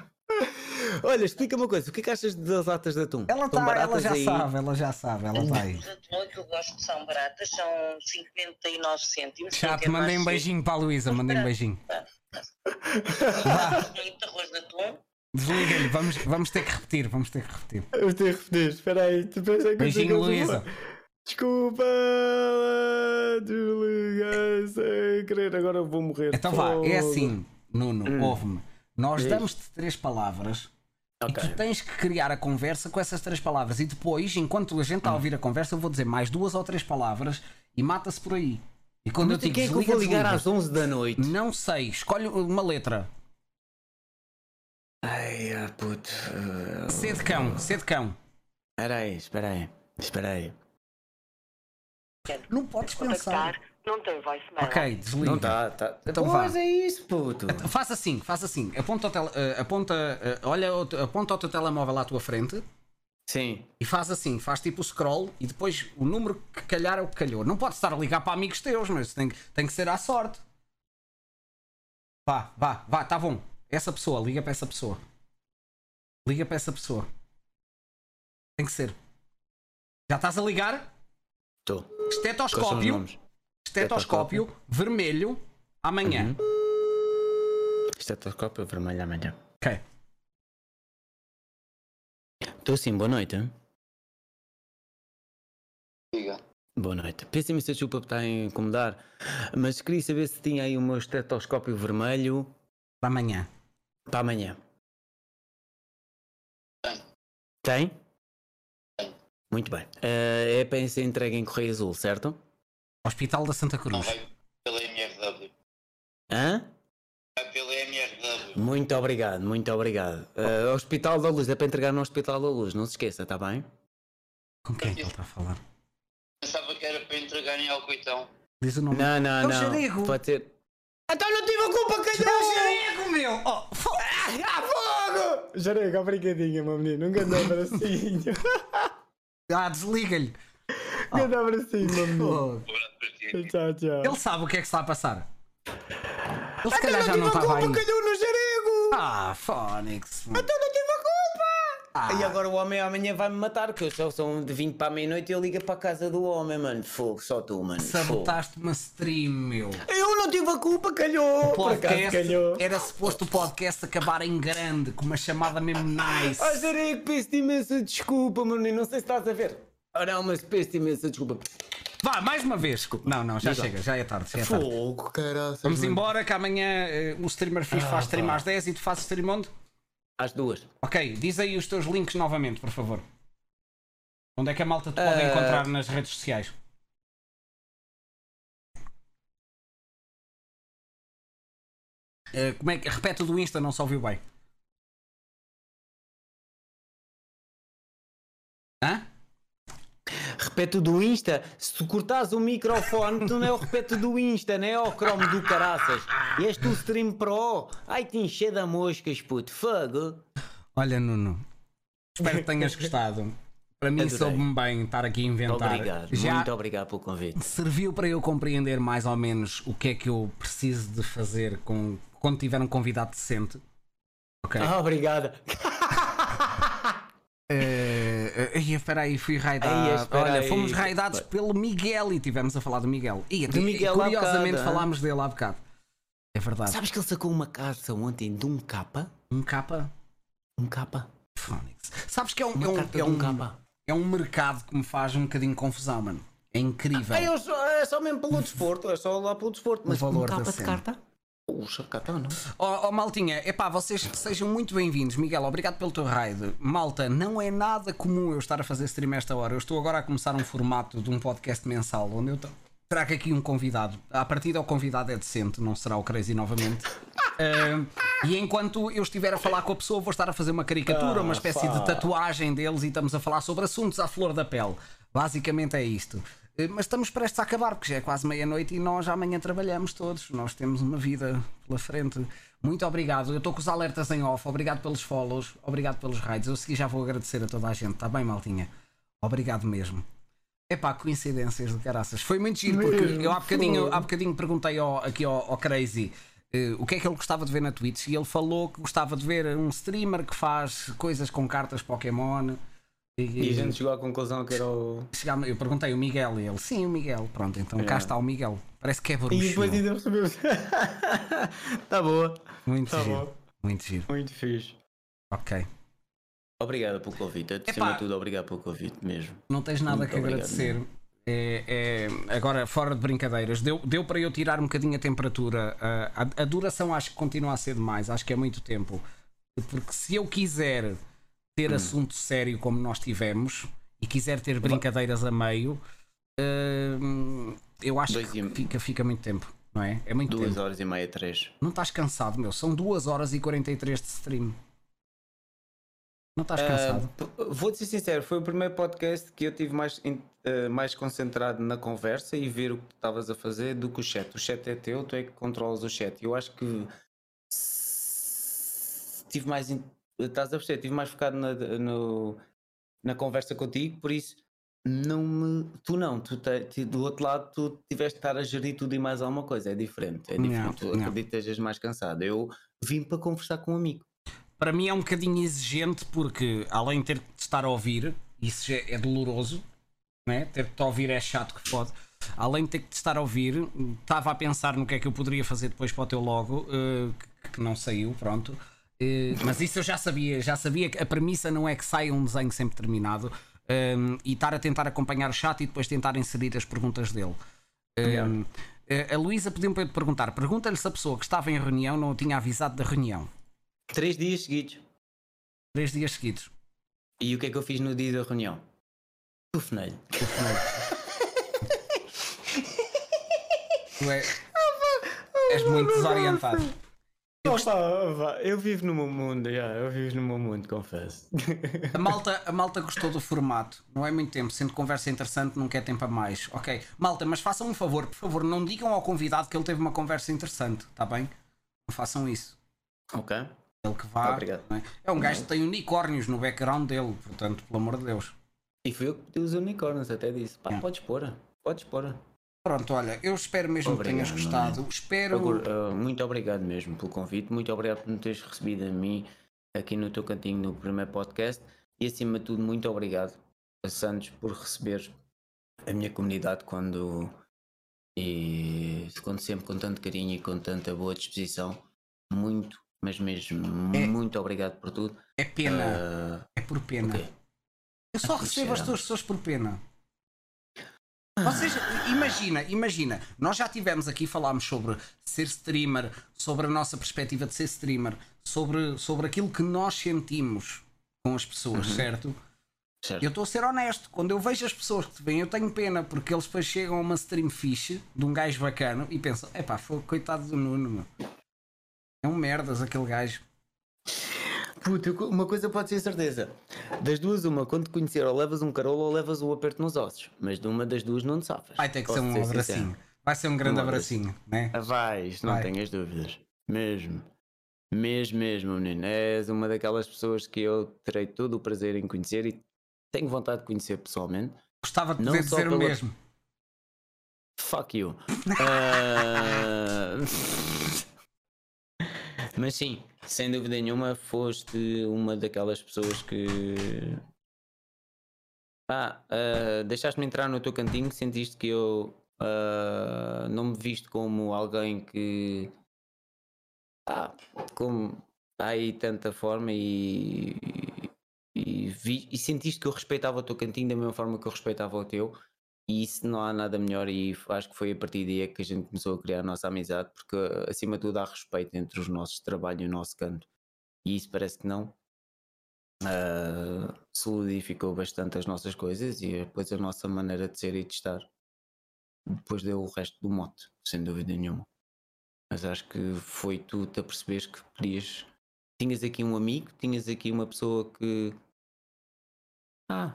Olha, explica uma coisa, o que é que achas das latas de atum? Ela, tá, ela já aí? sabe, ela já sabe, ela está aí. Os atum que eu gosto que são baratas, são 59 cêntimos. Já te mandei um beijinho para a Luísa, mandei um beijinho. muito arroz de atum. Desliga-lhe, vamos, vamos ter que repetir, vamos ter que repetir. Eu tenho que repetir, espera aí, tu pensas que Beijinho, Luísa. Desculpa, desliguei sem querer, agora eu vou morrer. Então vá, é assim, Nuno, Hum. ouve-me. Nós Diz. damos-te três palavras Ok. e tu tens que criar a conversa com essas três palavras. E depois, enquanto a gente está a ouvir a conversa, eu vou dizer mais duas ou três palavras e mata-se por aí. E quando eu Mas digo quem é que eu vou ligar às 11 da noite? Não sei, escolhe uma letra. Ai, ah, puto. ah, C de cão, C de cão. Espera aí, espera aí, espera aí. Não podes pensar. Não tem voicemail. Ok, desliga. Não tá, tá. Então pois vá. é isso, puto. Faz assim, faz assim. Aponta, o tele- eh, aponta, eh, olha, aponta o teu telemóvel à tua frente Sim. e faz assim, faz tipo o scroll e depois o número que calhar é o que calhou. Não pode estar a ligar para amigos teus, mas tem, que- tem que ser à sorte. Vá, vá, vá, tá bom. Essa pessoa, liga para essa pessoa. Liga para essa pessoa. Tem que ser. Já estás a ligar? Estou. Quais são os Estetoscópio. Estetoscópio, vermelho, amanhã. Uhum. Estetoscópio vermelho amanhã. Ok. Estou sim, boa noite. Diga. Boa noite. Peço imensa desculpa por estar a incomodar, mas queria saber se tinha aí o meu estetoscópio vermelho Para amanhã. para amanhã. Tem. Tem? Tem. Muito bem. Eh, é para ser entregue em Correio Azul, certo? Hospital da Santa Não Cruz. vai pela MRW. Hã? Vai pela MRW. Muito obrigado, muito obrigado. Eh, Hospital da Luz, é para entregar no Hospital da Luz, não se esqueça, está bem? Com quem é que ele está a falar? Pensava que era para entregar em Alcoitão. Diz o nome. Não, não, É o não. Jarego. Pode ser. Então não tive a culpa, É o! Jarego, meu! Oh, fo- Ah, fogo! Jarego, obrigadinho, meu menino. Um grande abracinho. ah, desliga-lhe. Um grande abracinho, meu ti. Tchau, tchau. Ele sabe o que é que está a passar. Ele se calhar já não tive a estava aí. culpa, calhou no Jarego! Ah, Fónix. Então não tive a culpa! Ah. E agora o homem amanhã vai-me matar, porque eu só são de 20 para a meia-noite e eu ligo para a casa do homem, mano. Fogo, só tu, mano. Sabotaste uma stream, meu. Eu não tive a culpa, calhou! O Por acaso podcast calhou. era suposto o podcast acabar em grande, com uma chamada mesmo nice. Oh, Jarego, peço-te imensa desculpa, meu menino. Não sei se estás a ver. Não, mas peço-te imensa desculpa. Vá, mais uma vez. Não, não, já Diga. chega, já é tarde. Já é tarde. Fogo, caralho. Vamos embora, que amanhã eh, o streamer fixe faz stream pá. às 10 e tu fazes stream onde? Às duas. Ok, diz aí os teus links novamente, por favor. Onde é que a malta te pode Eh, encontrar nas redes sociais? Eh, como é que. Repete o do Insta, não só ouviu bem. Repete o do Insta. Se tu cortares o microfone, tu não é o repete do Insta, não é o cromo do caraças. És tu Stream Pro. Ai, te encher da moscas, puto. Fogo. Olha, Nuno. Espero que tenhas gostado. Para mim soube-me bem estar aqui a inventar. Obrigado. Já Muito obrigado pelo convite. serviu para eu compreender mais ou menos o que é que eu preciso de fazer com, quando tiver um convidado decente. Ok. Ah, obrigada. Eh, ia, espera aí, fui Ai, raidado. Olha, aí. fomos raidados pelo Miguel e tivemos a falar do Miguel. E, Do Miguel curiosamente bocado, falámos dele há bocado. É verdade. Sabes que ele sacou uma carta ontem de um capa? Um capa Um capa? Phonics. Sabes que é um, Uma é um, é de um um, capa. é um mercado que me faz um bocadinho confusão, mano. É incrível. Ah, eu só, é só mesmo pelo desporto, é só lá pelo desporto. Mas valor um capa de carta? Puxa, carta não. Ó oh, Maltinha, epá, vocês sejam muito bem-vindos. Miguel, obrigado pelo teu raid. Malta, não é nada comum eu estar a fazer stream esta hora. Eu estou agora a começar um formato de um podcast mensal onde eu tra- trago aqui um convidado. A partir do convidado é decente, não será o Crazy novamente. Ah, e enquanto eu estiver a falar com a pessoa, vou estar a fazer uma caricatura, uma espécie de tatuagem deles e estamos a falar sobre assuntos à flor da pele. Basicamente é isto. Eh, Mas estamos prestes a acabar, porque já é quase meia-noite e nós amanhã trabalhamos todos. Nós temos uma vida pela frente. Muito obrigado. Eu estou com os alertas em off. Obrigado pelos follows. Obrigado pelos raids. Eu segui já vou agradecer a toda a gente. Está bem, maltinha? Obrigado mesmo. Epá, coincidências de caraças. Foi muito giro, porque eu há bocadinho, há bocadinho perguntei ao- aqui ao, ao Crazy eh, o que é que ele gostava de ver na Twitch e ele falou que gostava de ver um streamer que faz coisas com cartas Pokémon. E a gente chegou à conclusão que era o. Chegava- eu perguntei o Miguel e ele, sim, o Miguel. Pronto, então cá É. está o Miguel. Parece que é bruxo. E depois ainda recebemos. tá boa, Muito tá giro. bom. Muito giro. Muito fixe. Ok. Obrigado pelo convite. Acima de tudo, obrigado pelo convite mesmo. Não tens nada Muito que obrigado, agradecer. É, é- agora, fora de brincadeiras, deu, deu para eu tirar um bocadinho a temperatura. Ah, a, a duração acho que continua a ser demais, acho que é muito tempo. Porque se eu quiser ter Hum. assunto sério como nós tivemos e quiser ter brincadeiras a meio, ah, eu acho Dois que e- fica, fica muito tempo, não é? É muito Duas tempo. horas e meia, três. Não estás cansado, meu? São 2 horas e 43 de stream. Não estás cansado? Ah, p- Vou-te ser sincero, foi o primeiro podcast que eu tive mais, ah, mais concentrado na conversa e ver o que tu estavas a fazer do que o chat. O chat é teu, tu é que controlas o chat. Eu acho que tive mais. in- Estás a perceber? Estive mais focado na, no- na conversa contigo, por isso não me. Tu não, tu te- do outro lado tu tiveste de estar a gerir tudo e mais alguma coisa. É diferente. É Não, diferente. Tu não. acredito que estejas mais cansado. Eu vim para conversar com um amigo. para mim é um bocadinho exigente porque além de ter de estar a ouvir, isso é doloroso, né? ter de te ouvir é chato que pode. Além de ter que te estar a ouvir, estava a pensar no que é que eu poderia fazer depois para o teu logo, eh, que não saiu, pronto. Eh, mas isso eu já sabia, já sabia que a premissa não é que saia um desenho sempre terminado eh, e estar a tentar acompanhar o chat e depois tentar inserir as perguntas dele. Eh, eh, a Luísa pediu para eu te perguntar: pergunta-lhe se a pessoa que estava em reunião não o tinha avisado da reunião. Três dias seguidos. Três dias seguidos. E o que é que eu fiz no dia da reunião? Telefonei-lhe. Tu é- és muito desorientado. Eu vivo no meu mundo, yeah, eu vivo no meu mundo, confesso. A malta, a malta gostou do formato. Não é muito tempo. Sendo conversa interessante, não quer tempo a mais. Ok. Malta, mas façam um favor, por favor, não digam ao convidado que ele teve uma conversa interessante, está bem? Não façam isso. ok. Ele que vá. Obrigado. não É? É um gajo que tem unicórnios no background dele, portanto, pelo amor de Deus. E fui eu que pedi os unicórnios, até disse. Pá, Yeah. podes pôr, podes pôr. Pronto, olha, eu espero mesmo Obrigado, que tenhas gostado. Espero. Agora, ah, muito obrigado mesmo pelo convite, muito obrigado por me teres recebido a mim aqui no teu cantinho no primeiro podcast e acima de tudo, muito obrigado a Santos por receber a minha comunidade quando e quando sempre com tanto carinho e com tanta boa disposição. Muito, mas mesmo É. muito obrigado por tudo. É pena. Ah, É por pena. ok. Eu só recebo as tuas pessoas por pena. Vocês, imagina, imagina, nós já tivemos aqui, falámos sobre ser streamer, sobre a nossa perspectiva de ser streamer, sobre, sobre aquilo que nós sentimos com as pessoas, certo? certo. Eu estou a ser honesto, quando eu vejo as pessoas que te veem, eu tenho pena, porque eles depois chegam a uma stream fixe de um gajo bacana e pensam, epá, foi coitado do Nuno, meu. É um merdas aquele gajo. Puta, eu- uma coisa pode ser certeza. Das duas, uma, quando te conhecer, ou levas um carolo ou levas o aperto nos ossos. Mas de uma das duas não te safas. Vai ter que Posso ser um sincero. abracinho. Vai ser um grande Um abracinho, né? Ah, Vais, não Vai. tenhas dúvidas. Mesmo. Mesmo, mesmo, menino. És uma daquelas pessoas que eu terei todo o prazer em conhecer e tenho vontade de conhecer pessoalmente. Gostava de poder dizer o pela- mesmo. Fuck you. Ah, Mas sim, sem dúvida nenhuma, foste uma daquelas pessoas que. Ah, ah, deixaste-me entrar no teu cantinho, sentiste que eu ah, não me viste como alguém que. Ah, como há aí tanta forma e. E, vi- e sentiste que eu respeitava o teu cantinho da mesma forma que eu respeitava o teu. E isso não há nada melhor, e acho que foi a partir daí é que a gente começou a criar a nossa amizade, porque acima de tudo há respeito entre os nossos trabalhos e o nosso canto. E isso parece que não. ah, solidificou bastante as nossas coisas e depois a nossa maneira de ser e de estar. Depois deu o resto do mote, sem dúvida nenhuma. Mas acho que foi tu te aperceberes que podias. Tinhas aqui um amigo, tinhas aqui uma pessoa que. Ah.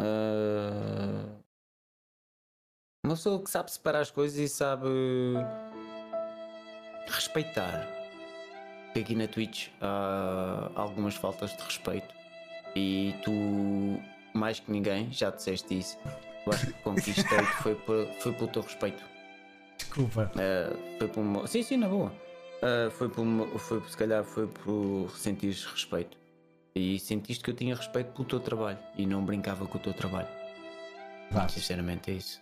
ah, uma pessoa que sabe separar as coisas e sabe respeitar. Porque aqui na Twitch há algumas faltas de respeito e tu, mais que ninguém, já disseste isso. Eu acho que conquistei-te foi, por- foi pelo teu respeito. Desculpa. Eh, foi por uma... Sim, sim, na boa. Ah, foi por, uma- foi, se calhar foi por sentires respeito. E sentiste que eu tinha respeito pelo teu trabalho e não brincava com o teu trabalho. Verdade. Sinceramente é isso.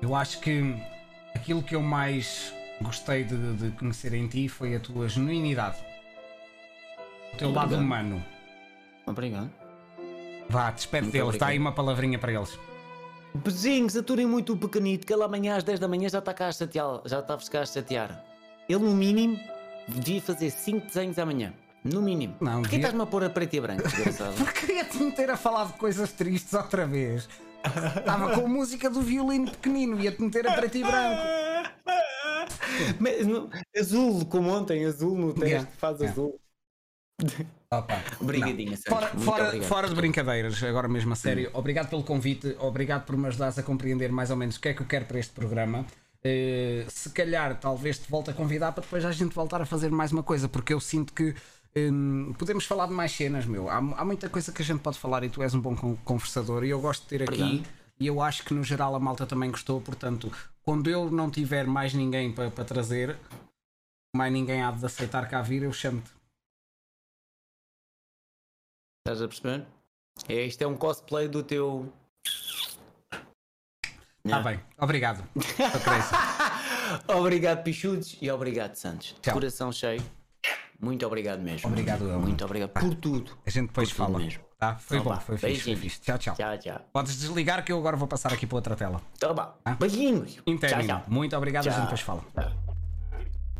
Eu acho que aquilo que eu mais gostei de, de conhecer em ti foi a tua genuinidade. O teu lado Obrigado. humano. Obrigado. Vá, despede deles, dá obrigado. aí uma palavrinha para eles. Bezinhos, aturem muito o pequenito, que ele amanhã às 10 da manhã já está cá a chatear. Já está a cá a chatear. Ele, no mínimo, devia fazer 5 desenhos amanhã. No mínimo. Não, Porquê devia- estás-me a pôr a preto e branco, desgraçado? Porque queria-te meter a falar de coisas tristes outra vez. Estava com a música do violino pequenino, ia-te meter a preto e branco. Mas no- azul, como ontem, azul no teste, Yeah, faz yeah. azul. Opa. Obrigadinho. Fora, fora, obrigado. fora de brincadeiras, agora mesmo a sério, obrigado pelo convite, obrigado por me ajudares a compreender mais ou menos o que é que eu quero para este programa. Eh, se calhar, talvez te volte a convidar para depois a gente voltar a fazer mais uma coisa, porque eu sinto que hum, podemos falar de mais cenas, meu. Há, há muita coisa que a gente pode falar e tu és um bom con- conversador e eu gosto de ter aqui. Obrigado. E eu acho que no geral a malta também gostou, portanto, quando eu não tiver mais ninguém para, para trazer, mais ninguém há de aceitar cá vir, eu chamo-te. Estás a perceber? É, isto é um cosplay do teu. Está bem, obrigado. Obrigado, Pichudos, e obrigado, Santos. Tchau. coração cheio. Muito obrigado mesmo. Obrigado, eu. Muito obrigado por tudo. A gente depois fala. mesmo. Tá? Foi Então bom, foi fixe, foi fixe. Tchau, tchau. Tchau, tchau. Podes desligar que eu agora vou passar aqui para outra tela. Então. Ah. Beijinhos. Tchau, tchau. Muito obrigado, a gente Tchau. depois fala. Tchau.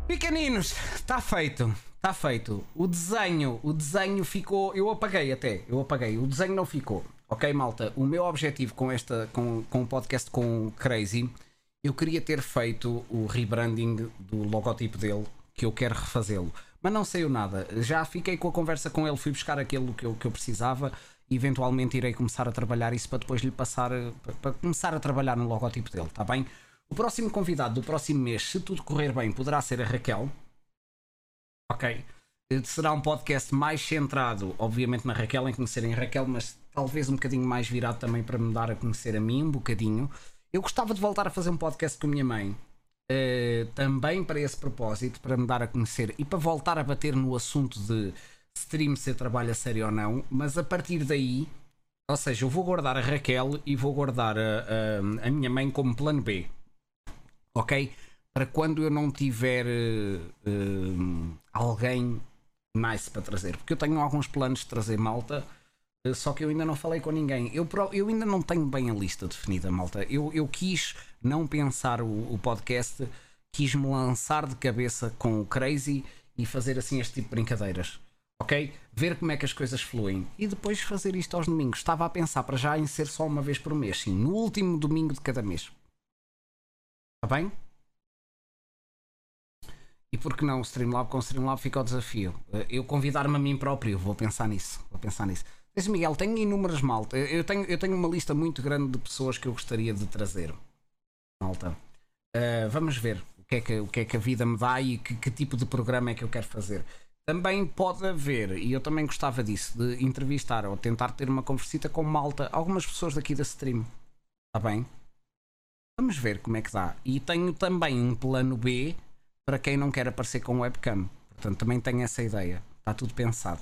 Pequeninos, está feito. Está feito. O desenho, o desenho ficou. Eu apaguei até. Eu apaguei. O desenho não ficou. Ok, malta. O meu objetivo com esta, com, com o podcast com o Crazy, eu queria ter feito o rebranding do logotipo dele, que eu quero refazê-lo. Mas não saiu nada. Já fiquei com a conversa com ele, fui buscar aquilo que eu, que eu precisava. Eventualmente irei começar a trabalhar isso para depois lhe passar para, começar a trabalhar no logotipo dele, está bem? O próximo convidado do próximo mês, se tudo correr bem, poderá ser a Raquel. Ok. Será um podcast mais centrado, obviamente, na Raquel, em conhecerem a Raquel, mas talvez um bocadinho mais virado também para me dar a conhecer a mim, um bocadinho. Eu gostava de voltar a fazer um podcast com a minha mãe, eh, também para esse propósito, para me dar a conhecer e para voltar a bater no assunto de stream ser trabalho a sério ou não, mas a partir daí, ou seja, eu vou guardar a Raquel e vou guardar a, a, a minha mãe como plano B, ok? Para quando eu não tiver eh, alguém nice para trazer, porque eu tenho alguns planos de trazer malta. Só que eu ainda não falei com ninguém. Eu, eu ainda não tenho bem a lista definida, malta. Eu, eu quis não pensar o, o podcast, quis me lançar de cabeça com o Crazy e fazer assim este tipo de brincadeiras. Ok? Ver como é que as coisas fluem e depois fazer isto aos domingos. Estava a pensar para já em ser só uma vez por mês, sim, no último domingo de cada mês. Está bem? E por que não Streamlab com o Streamlab fica o desafio? Eh, Eu convidar-me a mim próprio, vou pensar nisso. Vou pensar nisso. Mas Miguel, tenho inúmeras malta. Eu tenho, eu tenho uma lista muito grande de pessoas que eu gostaria de trazer. Malta. Eh, vamos ver o que, é que, o que é que a vida me dá e que, que tipo de programa é que eu quero fazer. Também pode haver, e eu também gostava disso, de entrevistar ou tentar ter uma conversita com malta, algumas pessoas daqui da stream. Está bem? Vamos ver como é que dá. E tenho também um plano B para quem não quer aparecer com webcam. Portanto, também tenho essa ideia. Está tudo pensado.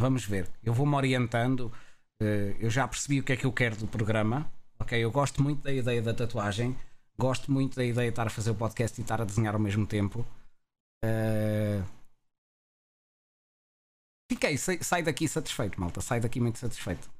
Vamos ver. Eu vou-me orientando. eh, Eu já percebi o que é que eu quero do programa. Ok, eu gosto muito da ideia da tatuagem. Gosto muito da ideia de estar a fazer o podcast e estar a desenhar ao mesmo tempo. Eh, Fiquei, sai, sai daqui satisfeito, malta. Sai daqui muito satisfeito.